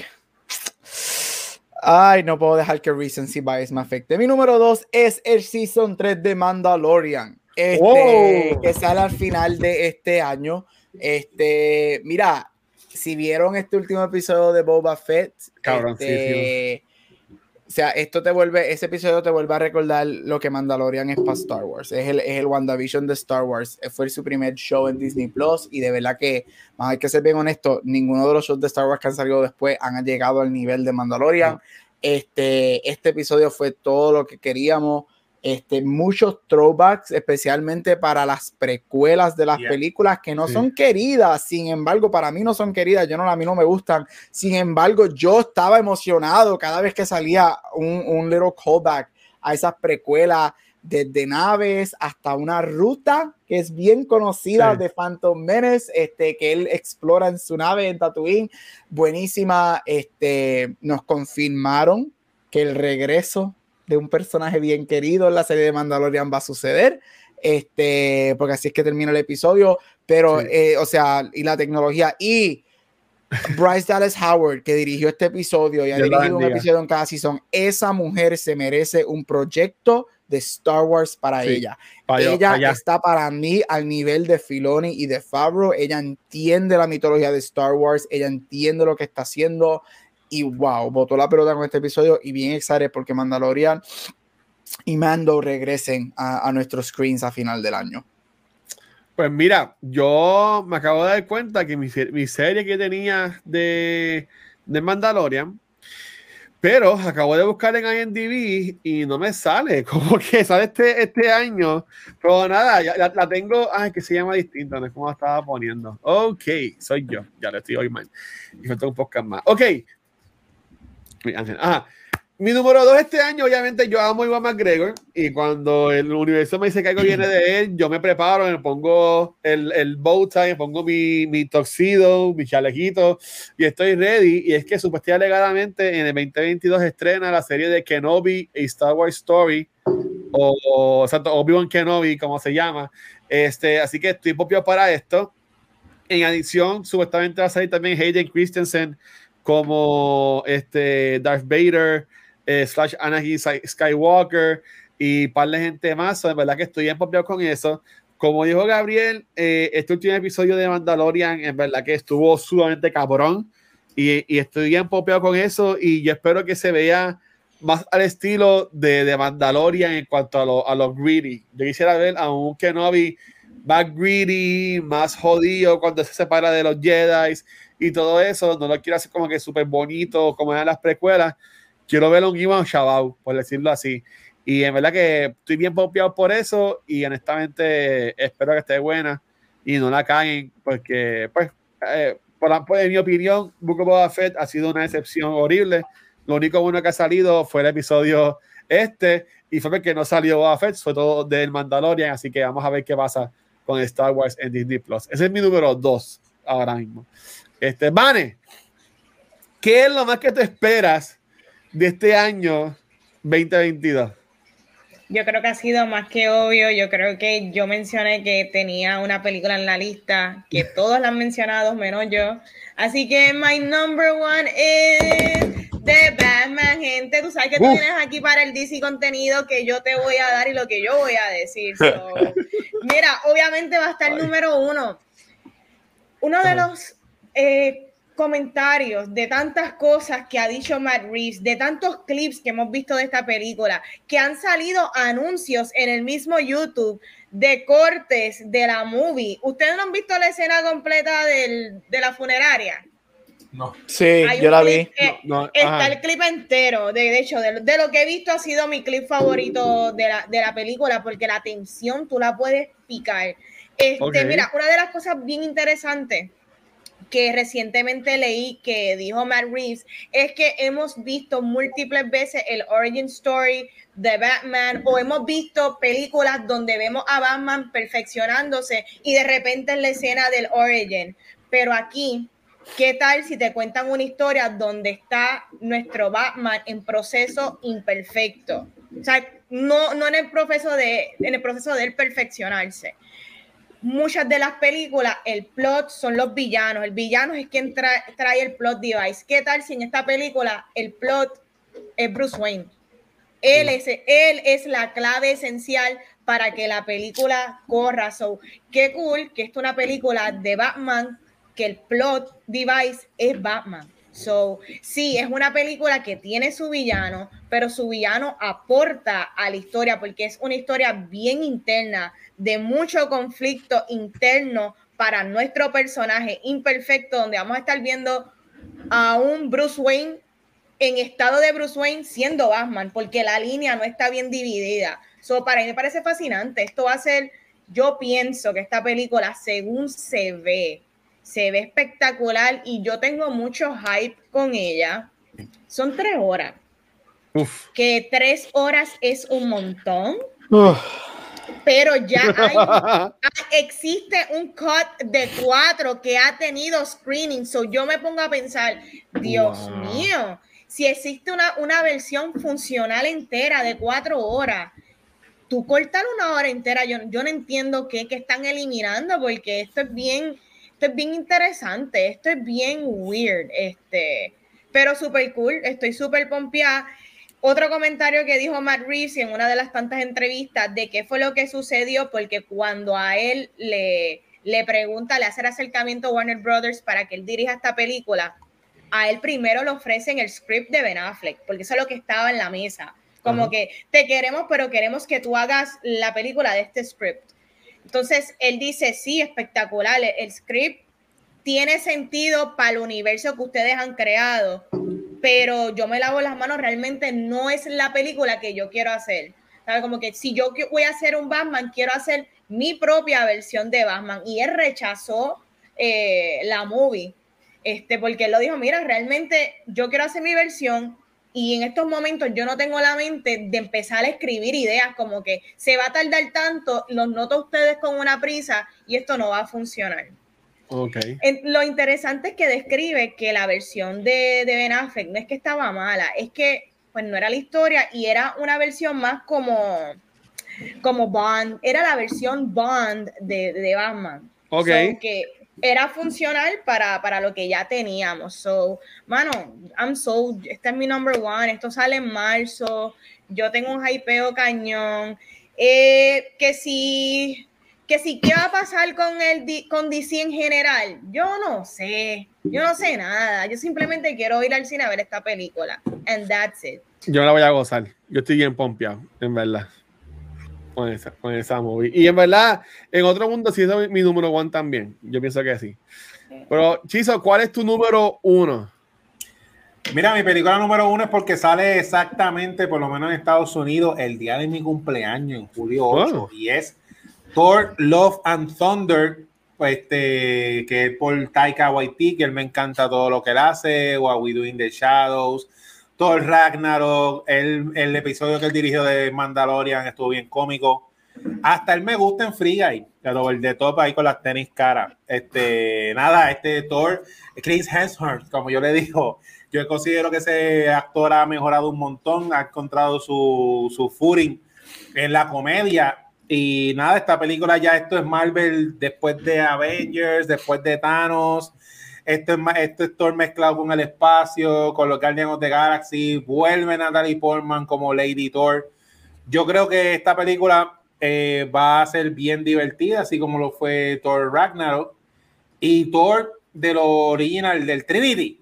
Ay, no puedo dejar que recency bias me afecte. Mi número 2 es el Season 3 de Mandalorian. Este, oh. que sale al final de este año. Este, mira, si vieron este último episodio de Boba Fett, Cabrón, este, o sea, esto te vuelve, ese episodio te vuelve a recordar lo que Mandalorian es para Star Wars. Es el, es el WandaVision de Star Wars. Fue su primer show en Disney Plus y de verdad que, hay que ser bien honesto, ninguno de los shows de Star Wars que han salido después han llegado al nivel de Mandalorian. Este, este episodio fue todo lo que queríamos este, muchos throwbacks, especialmente para las precuelas de las películas que no son queridas. Sin embargo, para mí no son queridas. Yo no, a mí no me gustan. Sin embargo, yo estaba emocionado cada vez que salía un, un little callback a esas precuelas desde naves hasta una ruta que es bien conocida de Phantom Menace, este, que él explora en su nave en Tatooine. Buenísima. Este, nos confirmaron que el regreso de un personaje bien querido en la serie de Mandalorian va a suceder. Este, porque así es que termina el episodio. Pero, eh, o sea, y la tecnología. Y Bryce Dallas Howard, que dirigió este episodio y ha dirigido un episodio en cada season, esa mujer se merece un proyecto de Star Wars para ella. ella está para mí al nivel de Filoni y de Favreau. Ella entiende la mitología de Star Wars, ella entiende lo que está haciendo y wow, botó la pelota con este episodio y bien excited porque Mandalorian y Mando regresen a, nuestros screens a final del año. Pues mira, yo me acabo de dar cuenta que mi, serie que tenía de, de Mandalorian, pero acabo de buscar en IMDb y no me sale, [laughs] como que sale este, este año. Pero nada, ya, la, tengo, ay, que se llama distinto, no es como estaba poniendo. Ok, soy yo, ya le estoy hoy mal. Y falta un podcast más. Ok, mi número dos este año, obviamente, yo amo a Iwan McGregor. Y cuando el universo me dice que algo viene de él, yo me preparo, me pongo el, el bow tie, me pongo mi, mi toxido, mi chalequito y estoy ready. Y es que supuestamente alegadamente en el 2022 estrena la serie de Kenobi y Star Wars Story. O, o, sea, Obi-Wan Kenobi, como se llama. Este, así que estoy popio para esto. En adición, supuestamente va a salir también Hayden Christensen como este Darth Vader, eh, slash Anakin Skywalker y par de gente más. de verdad que estoy empapado con eso. Como dijo Gabriel, eh, este último episodio de Mandalorian, en verdad que estuvo sumamente cabrón. Y, y estoy bien popeado con eso. Y yo espero que se vea más al estilo de, de Mandalorian en cuanto a, lo, a los greedy. Yo quisiera ver a un Kenobi más greedy, más jodido cuando se separa de los Jedi y todo eso. No lo quiero hacer como que súper bonito, como eran las precuelas. Quiero verlo un Iwan Shabau, por decirlo así. Y en verdad que estoy bien pompeado por eso y honestamente espero que esté buena y no la caguen porque, pues, eh, por, la, pues, en mi opinión, Book of Boba Fett ha sido una excepción horrible. Lo único bueno que ha salido fue el episodio este y fue porque no salió Boba Fett, fue todo del Mandalorian, así que vamos a ver qué pasa con Star Wars en Disney Plus. Ese es mi número dos ahora mismo. Este, Vane, ¿qué es lo más que te esperas de este año 2022? Yo creo que ha sido más que obvio. Yo creo que yo mencioné que tenía una película en la lista, que [laughs] todos la han mencionado, menos yo. Así que my number one is The Batman, gente. Tú sabes que tú tienes aquí para el DC contenido que yo te voy a dar y lo que yo voy a decir. [laughs] mira, obviamente va a estar el número uno. Uno de los eh, comentarios, de tantas cosas que ha dicho Matt Reeves, de tantos clips que hemos visto de esta película, que han salido anuncios en el mismo YouTube de cortes de la movie. ¿Ustedes no han visto la escena completa del, de la funeraria? No. Sí, yo la vi. No, no, está ajá. el clip entero. De, de hecho, de, de lo que he visto ha sido mi clip favorito de la, de la película, porque la tensión tú la puedes picar. Este. Mira, una de las cosas bien interesantes que recientemente leí que dijo Matt Reeves es que hemos visto múltiples veces el origin story de Batman o hemos visto películas donde vemos a Batman perfeccionándose y de repente en la escena del origin. Pero aquí, ¿qué tal si te cuentan una historia donde está nuestro Batman en proceso imperfecto? O sea, no, no en el proceso de en el proceso de perfeccionarse muchas de las películas, el plot son los villanos. El villano es quien trae, trae el plot device. ¿Qué tal si en esta película el plot es Bruce Wayne? Él es, él es la clave esencial para que la película corra. So, qué cool que es una película de Batman, que el plot device es Batman. So, sí, es una película que tiene su villano, pero su villano aporta a la historia porque es una historia bien interna, de mucho conflicto interno para nuestro personaje imperfecto, donde vamos a estar viendo a un Bruce Wayne en estado de Bruce Wayne siendo Batman, porque la línea no está bien dividida. So, para mí me parece fascinante. Esto va a ser, yo pienso que esta película, según se ve, se ve espectacular y yo tengo mucho hype con ella. Son tres horas, Uf. que tres horas es un montón, Uf. Pero ya hay, [laughs] existe un cut de cuatro que ha tenido screening. So yo me pongo a pensar, Dios Wow. mío, si existe una, una versión funcional entera de cuatro horas, tú cortar una hora entera, yo, yo no entiendo qué, qué están eliminando, porque esto es bien, esto es bien interesante, esto es bien weird, este, pero súper cool, estoy súper pompeada. Otro comentario que dijo Matt Reeves en una de las tantas entrevistas de qué fue lo que sucedió, porque cuando a él le, le pregunta, le hace el acercamiento a Warner Brothers para que él dirija esta película, a él primero le ofrecen el script de Ben Affleck, porque eso es lo que estaba en la mesa. Como Ajá. que te queremos, pero queremos que tú hagas la película de este script. Entonces él dice, sí, espectacular, el, el script tiene sentido para el universo que ustedes han creado, pero yo me lavo las manos, realmente no es la película que yo quiero hacer. ¿Sabe? Como que si yo voy a hacer un Batman, quiero hacer mi propia versión de Batman. Y él rechazó eh, la movie, este, porque él lo dijo, mira, realmente yo quiero hacer mi versión y en estos momentos yo no tengo la mente de empezar a escribir ideas como que se va a tardar tanto, los noto a ustedes con una prisa y esto no va a funcionar. Ok. En- lo interesante es que describe que la versión de, de Ben Affleck no es que estaba mala, es que pues no era la historia y era una versión más como, como Bond, era la versión Bond de, de Batman. Ok. So, que era funcional para, para lo que ya teníamos. So, mano, I'm so, esta es mi number one, esto sale en marzo, yo tengo un hypeo cañón. Eh, que si, que si, ¿qué va a pasar con, el, D- con DC en general? Yo no sé, yo no sé nada, yo simplemente quiero ir al cine a ver esta película. And that's it. Yo la voy a gozar. Yo estoy bien pompeado, en verdad. Con esa, con esa movie. Y en verdad, en otro mundo sí es mi número one también. Yo pienso que sí. Pero, Chizo, ¿cuál es tu número uno? Mira, mi película número uno es porque sale exactamente, por lo menos en Estados Unidos, el día de mi cumpleaños, en julio 8, Wow. y es Thor, Love and Thunder, pues, este, que es por Taika Waititi, que él me encanta todo lo que él hace, What We Do in the Shadows, Thor Ragnarok, el, el episodio que él dirigió de Mandalorian estuvo bien cómico. Hasta él me gusta en Free Guy, pero el de top ahí con las tenis caras. Este, nada, este Thor, Chris Hemsworth, como yo le digo, yo considero que ese actor ha mejorado un montón, ha encontrado su, su footing en la comedia. Y nada, esta película ya esto es Marvel después de Avengers, después de Thanos. Esto es, esto es Thor mezclado con el espacio, con los Guardians of the Galaxy. Vuelve Natalie Portman como Lady Thor. Yo creo que esta película eh, va a ser bien divertida, así como lo fue Thor Ragnarok. Y Thor de lo original del Trinity.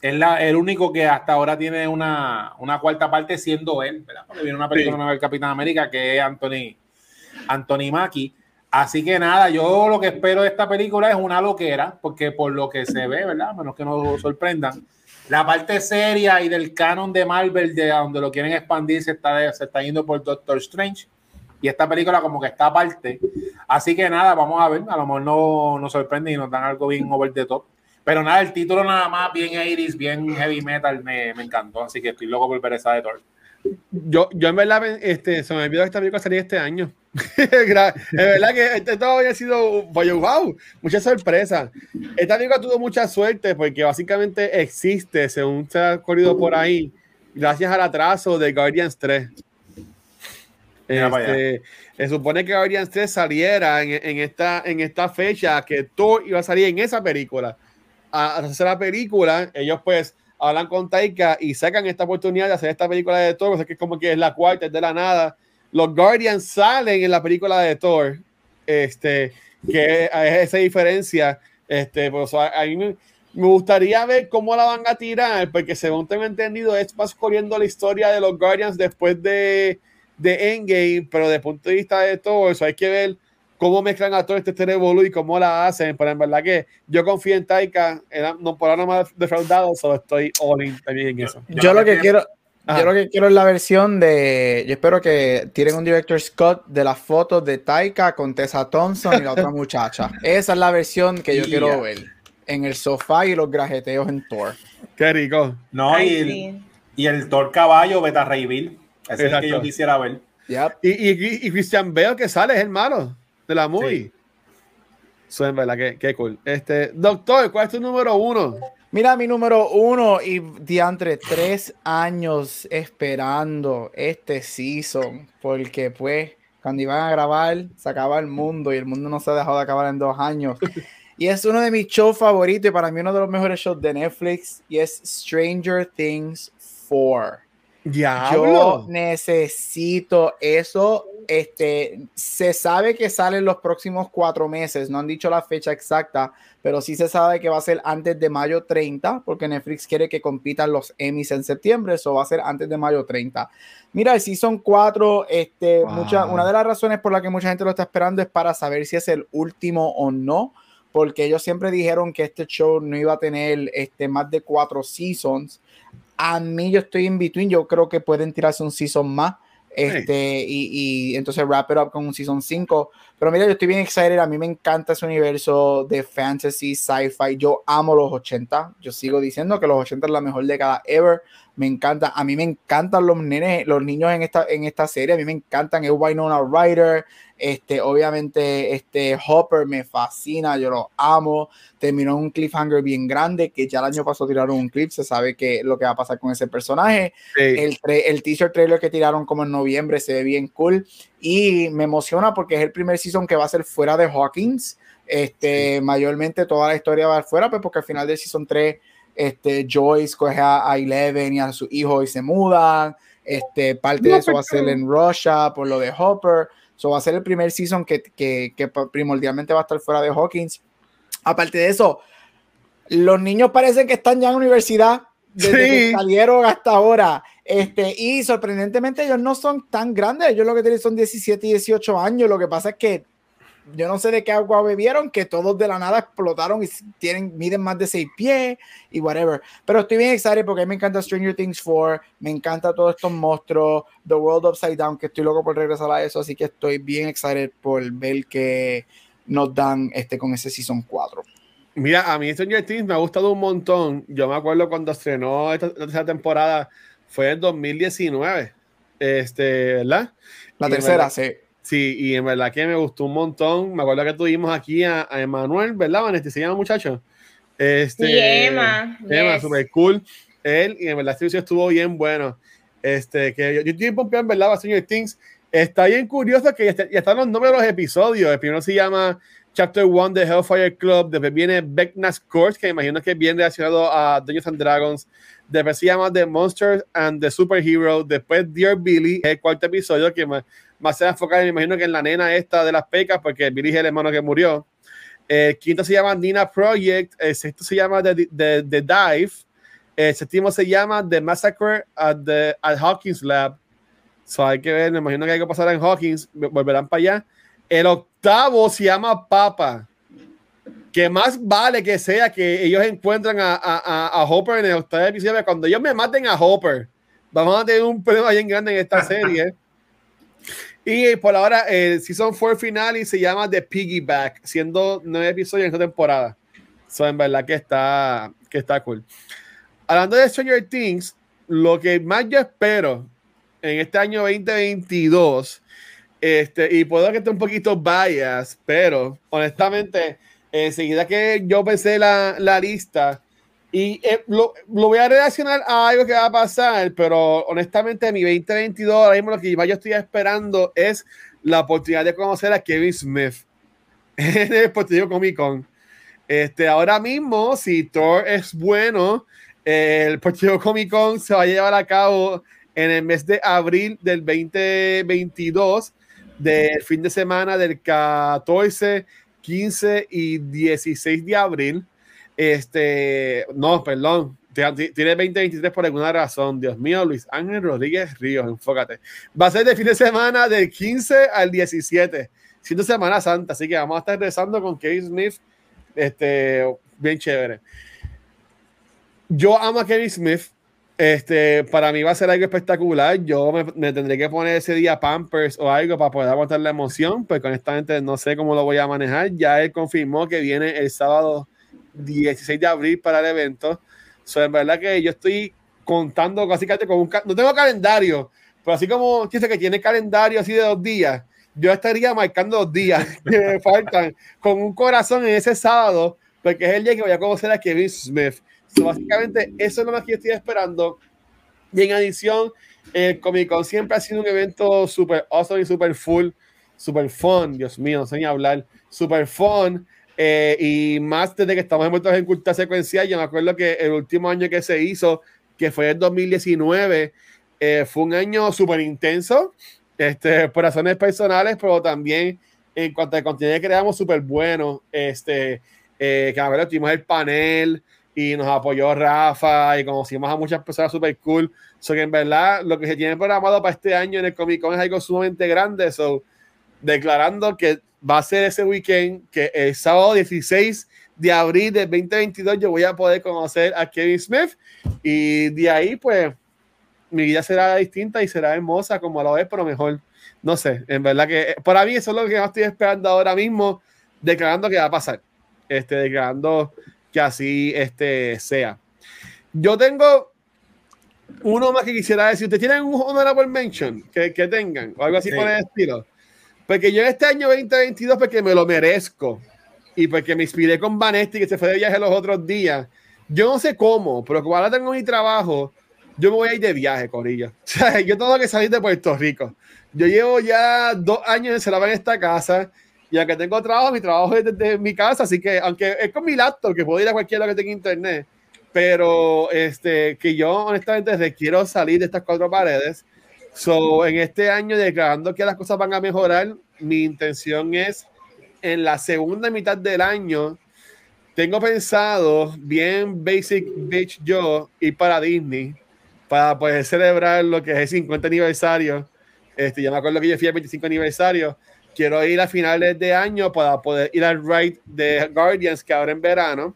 Es la, el único que hasta ahora tiene una, una cuarta parte siendo él, ¿verdad? Porque viene una película Sí. nueva del Capitán América que es Anthony, Anthony Mackie. Así que nada, yo lo que espero de esta película es una loquera, porque por lo que se ve, ¿verdad? Menos que nos sorprendan, la parte seria y del canon de Marvel, de donde lo quieren expandir, se está, se está yendo por Doctor Strange. Y esta película como que está aparte. Así que nada, vamos a ver. A lo mejor no nos sorprende y nos dan algo bien over the top. Pero nada, el título nada más, bien 80s, bien heavy metal, me, me encantó. Así que estoy loco por ver esa de Thor. Yo, yo en verdad, este, se me olvidó que esta película salía este año. [laughs] Es verdad que este, todo había sido, wow, mucha sorpresa. Esta película tuvo mucha suerte porque básicamente existe, según se ha corrido por ahí, gracias al atraso de Guardians 3. Mira para Este, se supone que Guardians 3 saliera en, en esta, en esta fecha, que Thor iba a salir en esa película. A, a hacer la película, ellos pues hablan con Taika y sacan esta oportunidad de hacer esta película de Thor, o sea que es como que es la cuarta, es de la nada. Los Guardians salen en la película de Thor, este, que es esa diferencia. Este, pues, a, mí me, gustaría ver cómo la van a tirar, porque según tengo entendido, es más corriendo la historia de los Guardians después de, de Endgame, pero desde el punto de vista de todo eso, hay que ver cómo mezclan a todo este Terebolu y cómo la hacen, pero en verdad que yo confío en Taika, era- no por ahora más defraudado, solo estoy all in también en eso. Yo lo que quiero, Ajá. yo lo que quiero es la versión de. Yo espero que tiren un director Scott de las fotos de Taika con Tessa Thompson y la otra [laughs] muchacha. Esa es la versión que yo Yeah. quiero ver. En el sofá y los grajeteos en Thor. Qué rico. No, Ay, y, el, sí. y el Thor caballo, Beta Ray Bill. Ese es el que Exacto. yo quisiera ver. Yep. Y, y, y Christian Bale que sale es el malo de la movie. Sí. Eso es verdad, que, qué cool. Este, doctor, ¿cuál es tu número uno? Mira, mi número uno y diantre, tres años esperando este season, porque pues cuando iban a grabar se acaba el mundo y el mundo no se ha dejado de acabar en dos años. [laughs] Y es uno de mis shows favoritos y para mí uno de los mejores shows de Netflix y es Stranger Things 4. Yo Diablo. necesito eso. Este, se sabe que sale en los próximos cuatro meses. No han dicho la fecha exacta, pero sí se sabe que va a ser antes de mayo 30, porque Netflix quiere que compitan los Emmys en septiembre. Eso va a ser antes de mayo 30. Mira, el Season 4, este, Wow. mucha, una de las razones por la que mucha gente lo está esperando es para saber si es el último o no, porque ellos siempre dijeron que este show no iba a tener este, más de cuatro seasons. A mí yo estoy in between, yo creo que pueden tirarse un season más. Este, y, y entonces wrap it up con un season 5. Pero mira, yo estoy bien excited. A mí me encanta ese universo de fantasy, sci-fi. Yo amo los 80. Yo sigo diciendo que los 80 es la mejor década ever. Me encanta. A mí me encantan los nenes, los niños en esta, en esta serie. A mí me encantan. Es Winona Ryder. Este, obviamente, este Hopper me fascina. Yo lo amo. Terminó un cliffhanger bien grande que ya el año pasado tiraron un clip. Se sabe que lo que va a pasar con ese personaje. Sí. El, el teaser trailer que tiraron como en noviembre se ve bien cool y me emociona porque es el primer season que va a ser fuera de Hawkins. Este, mayormente toda la historia va fuera, pues porque al final del season 3, este, Joyce coge a, Eleven y a su hijo y se mudan. Este, parte de eso va a ser en Russia por lo de Hopper. Eso va a ser el primer season que, que, que primordialmente va a estar fuera de Hawkins. Aparte de eso, los niños parecen que están ya en universidad desde que Sí. salieron hasta ahora. Este, y sorprendentemente ellos no son tan grandes, ellos lo que tienen son 17 y 18 años. Lo que pasa es que yo no sé de qué agua bebieron, que todos de la nada explotaron y tienen, miden más de 6 pies y whatever. Pero estoy bien excited porque a mí me encanta Stranger Things 4, me encanta todos estos monstruos, The World Upside Down, que estoy loco por regresar a eso, así que estoy bien excited por ver que nos dan este con ese Season 4. Mira, a mí Stranger Things me ha gustado un montón. Yo me acuerdo cuando estrenó esta, esta tercera temporada, fue en 2019, este, ¿verdad? La Y tercera, sí. Sí, y en verdad que me gustó un montón. Me acuerdo que tuvimos aquí a, a Emanuel, ¿verdad, Vanessa? ¿Se llama muchacho? Este, Sí, Emma, Emma, yes. super cool. Él, y en verdad, este estuvo bien bueno. Este, que yo, yo estoy pompeado, en verdad, Stranger Things. Está bien curioso que ya, está- ya están los nombres de los episodios. El primero se llama Chapter 1 de Hellfire Club. Después viene Becknas Court, que imagino que bien relacionado a Dungeons and Dragons. Después se llama The Monsters and the Superhero. Después Dear Billy, el cuarto episodio que más, se va a enfocar, me imagino que en la nena esta de las pecas, porque Billy es el hermano que murió. El quinto se llama Nina Project. El sexto se llama The, The, Dive. El séptimo se llama The Massacre at, the, at Hawkins Lab. So hay que ver, me imagino que algo pasará en Hawkins, volverán para allá. El octavo se llama Papa. Que más vale que sea que ellos encuentran a, a, a Hopper en el octavo episodio. Cuando ellos me maten a Hopper, vamos a tener un problema bien grande en esta serie. Y por ahora, el Season 4 final y se llama The Piggyback, siendo nueve episodios en esta temporada. So, en verdad que está, que está cool. Hablando de Stranger Things, lo que más yo espero en este año 2022, este, y puedo que esté un poquito bias, pero honestamente, enseguida que yo pensé la, la lista, y eh, lo, lo, voy a relacionar a algo que va a pasar, pero honestamente, mi 2022, ahora mismo lo que yo estoy esperando es la oportunidad de conocer a Kevin Smith [laughs] en el Portillo Comic Con. Este, ahora mismo, si Thor es bueno, el Portillo Comic Con se va a llevar a cabo en el mes de abril del 2022, del fin de semana del 14, 15 y 16 de abril. Este, no, perdón, tiene 2023 por alguna razón. Dios mío, Luis Ángel Rodríguez Ríos, enfócate. Va a ser de fin de semana del 15 al 17, siendo Semana Santa, así que vamos a estar rezando con Kevin Smith, este, bien chévere. Yo amo a Kevin Smith, este, para mí va a ser algo espectacular. Yo me, me, tendré que poner ese día Pampers o algo para poder aguantar la emoción, porque honestamente no sé cómo lo voy a manejar. Ya él confirmó que viene el sábado 16 de abril para el evento. So, en verdad que yo estoy contando básicamente con un... No tengo calendario, pero así como dice que tiene calendario así de dos días, yo estaría marcando dos días [laughs] que me faltan con un corazón en ese sábado, porque es el día que voy a conocer a Kevin Smith. So, básicamente, eso es lo más que yo estoy esperando. Y en adición, el Comic Con siempre ha sido un evento súper awesome y súper full, súper fun. Dios mío, no sé ni hablar. Súper fun. Eh, y más desde que estamos envueltos en cultura secuencial, yo me acuerdo que el último año que se hizo, que fue el 2019, eh, fue un año súper intenso, este, por razones personales, pero también en cuanto al contenido que creamos, súper bueno. Este, eh, que a ver, tuvimos el panel y nos apoyó Rafa y conocimos a muchas personas súper cool. So que en verdad lo que se tiene programado para este año en el Comic Con es algo sumamente grande. So, declarando que va a ser ese weekend que el sábado 16 de abril del 2022 yo voy a poder conocer a Kevin Smith y de ahí pues mi vida será distinta y será hermosa como lo es, pero mejor. No sé, en verdad que eh, para mí eso es lo que estoy esperando ahora mismo, declarando que va a pasar, este, declarando que así este, sea. Yo tengo uno más que quisiera decir. ¿Ustedes tienen un honorable mention que, que tengan o algo así sí. por el estilo? Porque yo este año 2022, porque me lo merezco y porque me inspiré con Vanesti, que se fue de viaje los otros días. Yo no sé cómo, pero como ahora tengo mi trabajo, yo me voy a ir de viaje, Corilla. [laughs] O sea, yo tengo que salir de Puerto Rico. Yo llevo ya dos años encerrado en esta casa y aunque tengo trabajo, mi trabajo es desde mi casa, así que aunque es con mi laptop, que puedo ir a cualquier lado que tenga internet, pero este, que yo honestamente requiero salir de estas cuatro paredes So, en este año, declarando que las cosas van a mejorar, mi intención es en la segunda mitad del año. Tengo pensado, bien basic bitch yo, ir para Disney para poder celebrar lo que es el 50 aniversario. Este, ya me acuerdo que yo fui al 25 aniversario. Quiero ir a finales de año para poder ir al ride de Guardians que ahora en verano.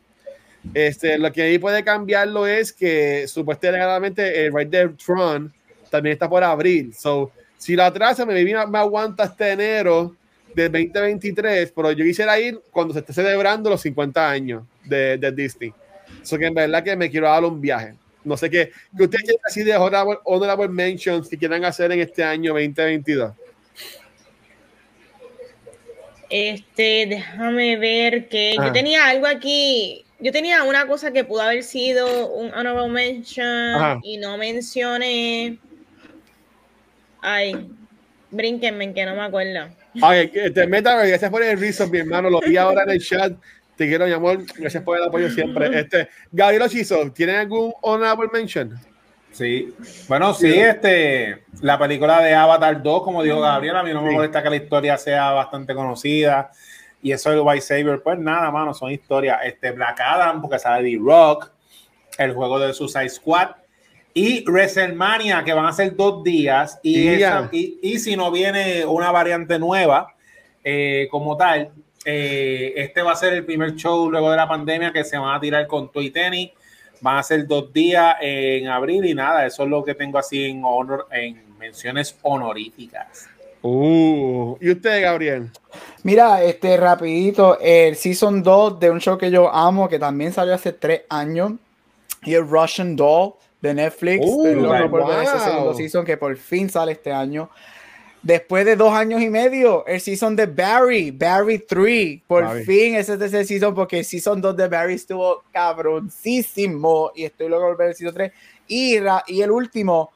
Este, lo que ahí puede cambiarlo es que supuestamente el ride de Tron también está por abril. So, si la atrasa, me, me aguanta este enero del 2023, pero yo quisiera ir cuando se esté celebrando los 50 años de, de Disney. So que en verdad que me quiero dar un viaje. No sé qué, que ustedes quieren así de honorable, honorable mentions que quieran hacer en este año 2022. Este, déjame ver que yo tenía algo aquí. Yo tenía una cosa que pudo haber sido un honorable mention Ajá. y no mencioné. Ay, brínquenme que no me acuerdo. Ay, te meta, gracias por el reason, mi hermano. Lo vi ahora en el chat. Te quiero, mi amor. Gracias por el apoyo siempre. [laughs] Este, Gabriel Ochizo, ¿tienen algún honorable mention? Sí. Bueno, sí, este, la película de Avatar 2, como dijo Gabriel, a mí no me molesta que la historia sea bastante conocida Y eso de White Saber, pues nada, mano, son historias. Este Black Adam, porque sale de Rock, el juego de Suicide Squad y WrestleMania, que van a ser dos días. Y, esa, y, y, si no viene una variante nueva, eh, como tal, eh, este va a ser el primer show luego de la pandemia que se van a tirar con Toy Tennis. Van a ser dos días en abril y nada, eso es lo que tengo así en honor, en menciones honoríficas. Uh, ¿y usted, Gabriel? Mira, este rapidito, el Season 2 de un show que yo amo, que también salió hace tres años, y el Russian Doll de Netflix. Uh, wow. ese segundo season que por fin sale este año. Después de dos años y medio, el season de Barry, Barry 3, por Barry. fin ese es ese season porque el season 2 de Barry estuvo cabroncísimo y estoy loco por ver el season 3. Y, y el último,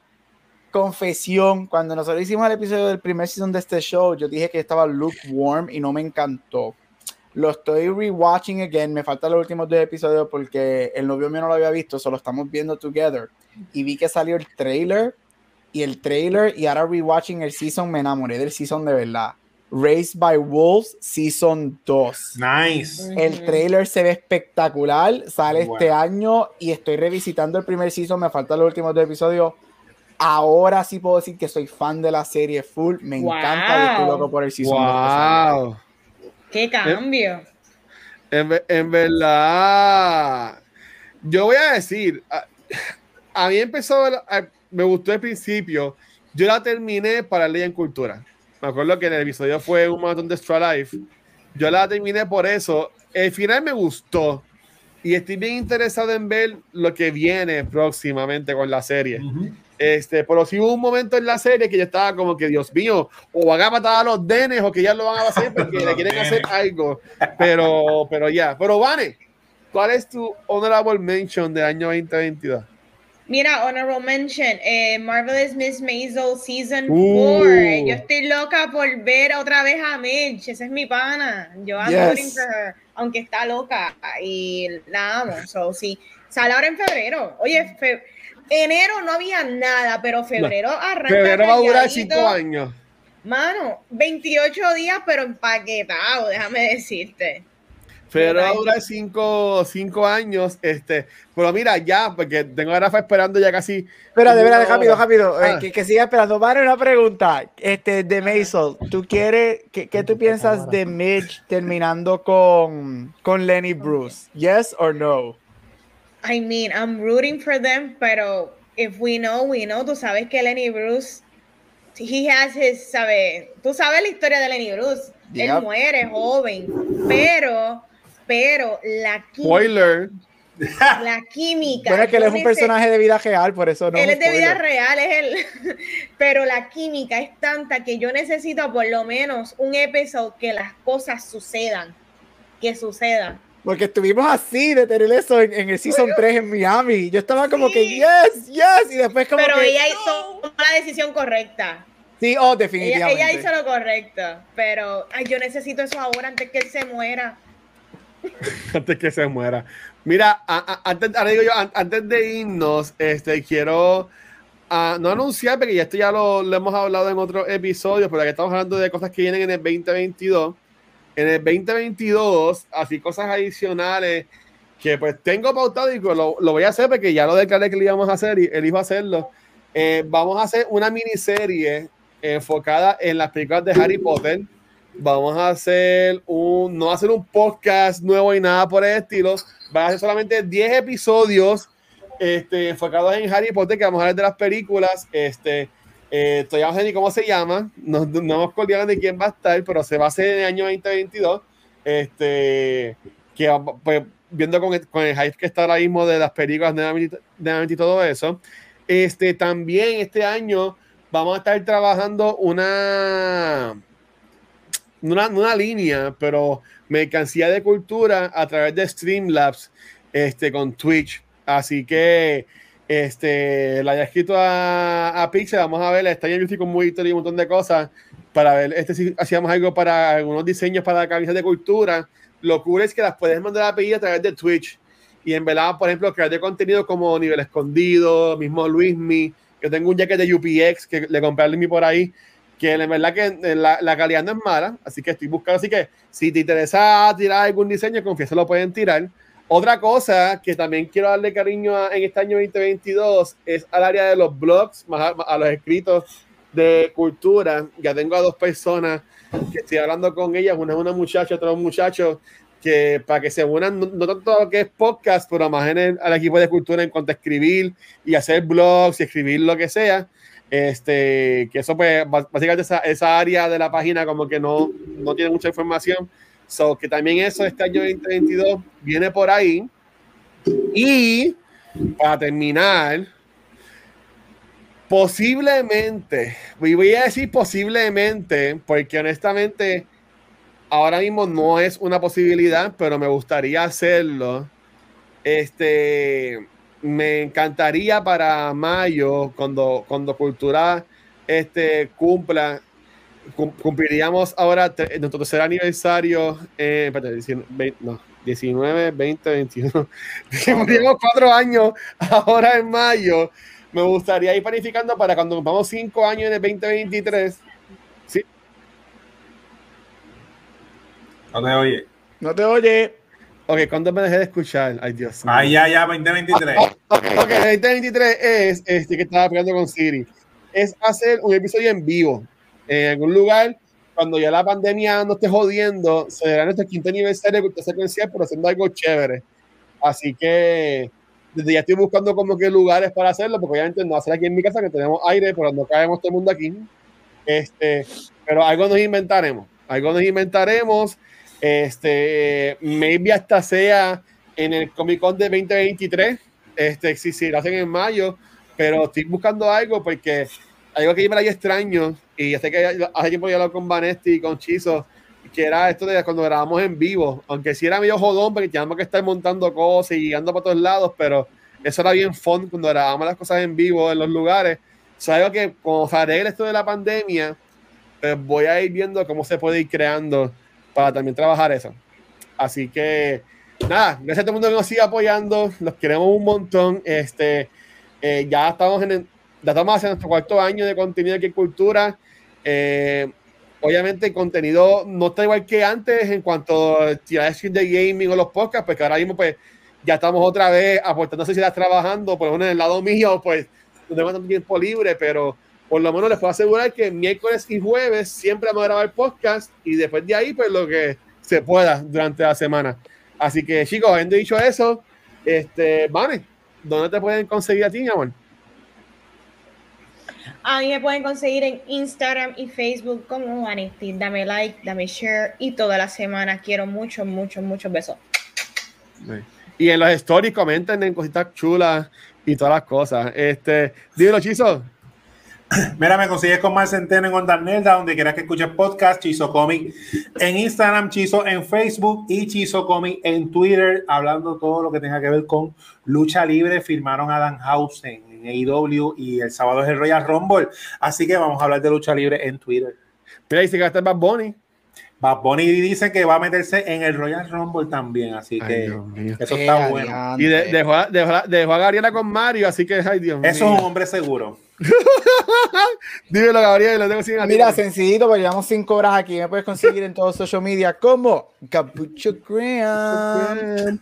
confesión, cuando nosotros hicimos el episodio del primer season de este show, yo dije que estaba lukewarm y no me encantó. Lo estoy rewatching again, me faltan los últimos dos episodios porque el novio mío no lo había visto, solo estamos viendo together. Y vi que salió el trailer y el trailer y ahora rewatching el season me enamoré del season de verdad. Raised by Wolves Season 2. Nice. El trailer se ve espectacular, sale bueno. este año y estoy revisitando el primer season, me faltan los últimos dos episodios. Ahora sí puedo decir que soy fan de la serie full, me wow. encanta y estoy loco por el season wow. 2. ¡Qué cambio! En, en, verdad, yo voy a decir, a, a mí empezó, a, me gustó el principio. Yo la terminé para Ley en Cultura. Me acuerdo que en el episodio fue un maratón de Extra Life. Yo la terminé por eso. El final me gustó. Y estoy bien interesado en ver lo que viene próximamente con la serie. Uh -huh. Este, pero sí hubo un momento en la serie que yo estaba como que, Dios mío, o van a matar a los denes o que ya lo van a hacer porque [laughs] le quieren hacer algo. Pero, pero ya. Pero, Vane, ¿cuál es tu honorable mention del año 2022? Mira, honorable mention, eh, Marvelous Miss Maisel Season 4. Uh. Yo estoy loca por ver otra vez a Midge. Esa es mi pana. Yo ando yes. rooting for her, aunque está loca y la amo. So, sí, sale ahora en febrero. Oye, fe enero no había nada, pero febrero no. arranca. Febrero va a durar cinco años. Mano, 28 días, pero empaquetado, déjame decirte. Febrero va a durar cinco, cinco años. Este, pero mira, ya, porque tengo a Rafa esperando ya casi. Espera, de verdad, rápido, rápido. Ah. Eh, que, que, siga esperando. Vale, una pregunta. Este, de Maisel, ¿tú quieres, qué, qué tú piensas de Midge terminando con, con Lenny Bruce? ¿Yes or no? I mean, I'm rooting for them, pero if we know, we know. Tú sabes que Lenny Bruce, he has his, sabe, tú sabes la historia de Lenny Bruce. Yep. Él muere joven, pero, pero la química, Spoiler. La química. Bueno, es que él es un personaje de vida real, por eso no. Él es de vida real, es él. [laughs] Pero la química es tanta que yo necesito por lo menos un episodio que las cosas sucedan. Que sucedan. Porque estuvimos así de tener eso en, en el Season 3 en Miami. Yo estaba como sí. que, yes, yes. Y después como Pero que, ella hizo no. la decisión correcta. Sí, oh, definitivamente. Ella, ella, hizo lo correcto. Pero ay, yo necesito eso ahora antes que él se muera. [laughs] antes que se muera. Mira, a, a, antes, digo yo, antes de irnos, este, quiero no anunciar, porque ya esto ya lo, lo hemos hablado en otros episodios, pero aquí estamos hablando de cosas que vienen en el 2022 en el 2022, así cosas adicionales que pues tengo pautado y lo, lo, voy a hacer porque ya lo declaré que lo íbamos a hacer y elijo hacerlo. Eh, vamos a hacer una miniserie enfocada en las películas de Harry Potter. Vamos a hacer un, no hacer un podcast nuevo y nada por el estilo. Va a ser solamente 10 episodios este, enfocados en Harry Potter que vamos a ver de las películas. Este, eh, todavía no sé ni cómo se llama, no, no hemos colgado ni quién va a estar, pero se va a hacer en el año 2022. Este, que pues, viendo con el, con el, hype que está ahora mismo de las películas de y todo eso. Este, también este año vamos a estar trabajando una, una, una línea, pero mercancía de cultura a través de Streamlabs este, con Twitch. Así que este, la haya escrito a, a Pixel, vamos a ver, está en YouTube con muy y un montón de cosas para ver, este si hacíamos algo para algunos diseños para camisas de cultura. Lo cool es que las puedes mandar a pedir a través de Twitch. Y en verdad, por ejemplo, crear de contenido como Nivel Escondido, mismo Luismi, que tengo un jacket de UPX que le compré a Luismi por ahí, que en verdad que la, la, calidad no es mala, así que estoy buscando, así que si te interesa tirar algún diseño, confieso lo pueden tirar. Otra cosa que también quiero darle cariño en este año 2022 es al área de los blogs, más a, los escritos de cultura. Ya tengo a dos personas que estoy hablando con ellas, una es una muchacha, otra un muchacho, que para que se unan, no, tanto lo que es podcast, pero más en el, al equipo de cultura en cuanto a escribir y hacer blogs y escribir lo que sea. Este, que eso pues básicamente esa, esa área de la página como que no, no tiene mucha información. So, que también eso este año 2022 viene por ahí. Y para terminar, posiblemente, voy a decir posiblemente, porque honestamente ahora mismo no es una posibilidad, pero me gustaría hacerlo. Este, me encantaría para mayo, cuando, cuando Cultura este, cumpla, cumpliríamos ahora nuestro tercer aniversario, eh, 19, no, 19, 20, 21, cumplimos cuatro años ahora en mayo. Me gustaría ir planificando para cuando cumplamos cinco años en el 2023 No te oye. No te oye. Ok, ¿cuándo me dejé de escuchar? Ay, Dios mío. Ah, ya, ya, 2023. ok, okay 2023 es este que estaba peleando con Siri. Es hacer un episodio en vivo en algún lugar cuando ya la pandemia no esté jodiendo. Será nuestro quinto aniversario de secuencial, pero haciendo algo chévere. Así que desde ya estoy buscando como que lugares para hacerlo, porque obviamente no va a ser aquí en mi casa que tenemos aire, pero no caemos todo el mundo aquí. Este, pero algo nos inventaremos. Algo nos inventaremos. Este, maybe hasta sea en el Comic Con de 2023, este, si, si lo hacen en mayo, pero estoy buscando algo porque algo que yo me la extraño, y sé que hace tiempo yo hablado con Vanesti y con Chizo, que era esto de cuando grabamos en vivo, aunque sí era medio jodón, porque teníamos que estar montando cosas y andando para todos lados, pero eso era bien fun cuando grabamos las cosas en vivo en los lugares. O algo que como se esto de la pandemia, pues voy a ir viendo cómo se puede ir creando para también trabajar eso. Así que, nada, gracias a todo el mundo que nos sigue apoyando, los queremos un montón. Este, eh, ya estamos en ya estamos haciendo nuestro cuarto año de contenido aquí en Cultura. Eh, obviamente el contenido no está igual que antes en cuanto a de gaming o los podcasts, porque ahora mismo pues ya estamos otra vez aportando estás trabajando, por lo menos en el lado mío, pues no tengo tanto tiempo libre, pero por lo menos les puedo asegurar que miércoles y jueves siempre vamos a grabar podcast y después de ahí, pues lo que se pueda durante la semana. Así que, chicos, habiendo dicho eso, este, Vane, ¿dónde te pueden conseguir a ti, mi amor? A mí me pueden conseguir en Instagram y Facebook como Vanesti. Dame like, dame share y toda la semana quiero muchos, muchos, muchos besos. Y en los stories comenten en cositas chulas y todas las cosas. Este, dímelo, Chizo. [clears throat] Mira, me consigues con más Centeno en Onda donde quieras que escuches podcast, Chizo Comic en Instagram, Chizo en Facebook y Chizo Comic en Twitter, hablando todo lo que tenga que ver con lucha libre. Firmaron a Dan Hausen en AEW y el sábado es el Royal Rumble. Así que vamos a hablar de lucha libre en Twitter. Mira, dice que está Bad Bunny. Bad Bunny dice que va a meterse en el Royal Rumble también, así que eso está bueno. Y dejó, a Gabriela con Mario, así que, ay Dios mío. Eso es un hombre seguro. [laughs] Dímelo, Gabriel, lo tengo sin Mira, sencillito, porque llevamos cinco horas aquí. Me puedes conseguir en todos los social media como Capucho Graham.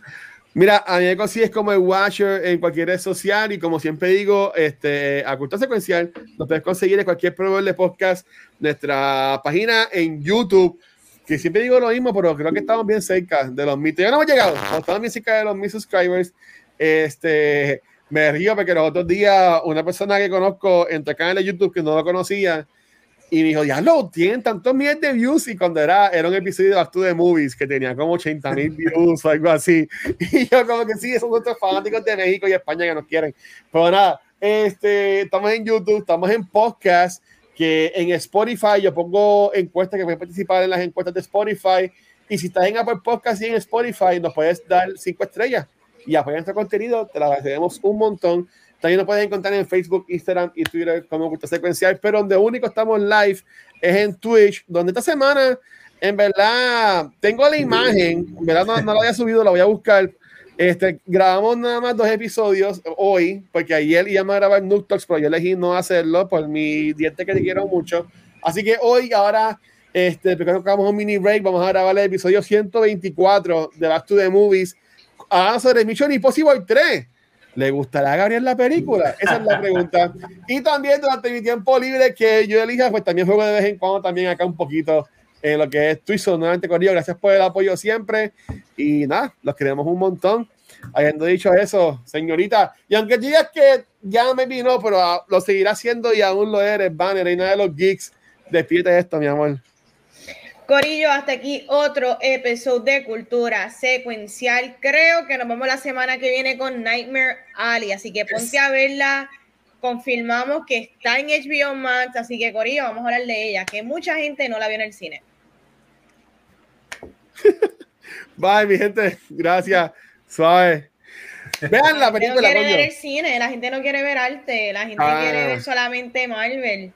Mira, a mí me consigues como el Watcher en cualquier red social y como siempre digo, este, a Cultura Secuencial, nos puedes conseguir en cualquier proveedor de podcast, nuestra página en YouTube, que siempre digo lo mismo, pero creo que estamos bien cerca de los mil. Ya no hemos llegado, estamos bien cerca de los mil subscribers. Este, me río porque los otros días una persona que conozco entre canal de YouTube que no lo conocía y me dijo, ya lo tienen tantos miles de views y cuando era, era un episodio de to the Movies que tenía como 80 mil views o algo así. [laughs] Y yo como que sí, son nuestros fanáticos de México y España que nos quieren. Pero nada, este, estamos en YouTube, estamos en podcast, que en Spotify yo pongo encuestas que pueden participar en las encuestas de Spotify. Y si estás en Apple Podcast y en Spotify, nos puedes dar cinco estrellas y apoyar nuestro contenido, te lo agradecemos un montón. También nos pueden encontrar en Facebook, Instagram y Twitter como Cultura Secuencial, pero donde único estamos live es en Twitch, donde esta semana, en verdad, tengo la imagen, en verdad no, no la había subido, la voy a buscar. Este, grabamos nada más dos episodios hoy, porque ayer íbamos a grabar Talks, pero yo elegí no hacerlo por mi diente que te quiero mucho. Así que hoy, ahora, este, porque hagamos un mini break, vamos a grabar el episodio 124 de Back to the Movies. Hablando sobre Mission Impossible 3. ¿Le gustará a Gabriel la película? Esa es la pregunta. Y también durante mi tiempo libre que yo elija, pues también juego de vez en cuando también acá un poquito en lo que es Twitch. Nuevamente, Corillo, gracias por el apoyo siempre. Y nada, los queremos un montón. Habiendo dicho eso, señorita, y aunque digas que ya me vino, pero lo seguirá haciendo y aún lo eres, Banner, reina de los geeks, despídete esto, mi amor. Corillo, hasta aquí otro episodio de Cultura Secuencial. Creo que nos vemos la semana que viene con Nightmare Alley, así que ponte a verla. Confirmamos que está en HBO Max, así que Corillo, vamos a hablar de ella, que mucha gente no la vio en el cine. [laughs] Bye, mi gente. Gracias. Suave. Vean la película. La gente no quiere ver el cine, la gente no quiere ver arte, la gente quiere ver solamente Marvel.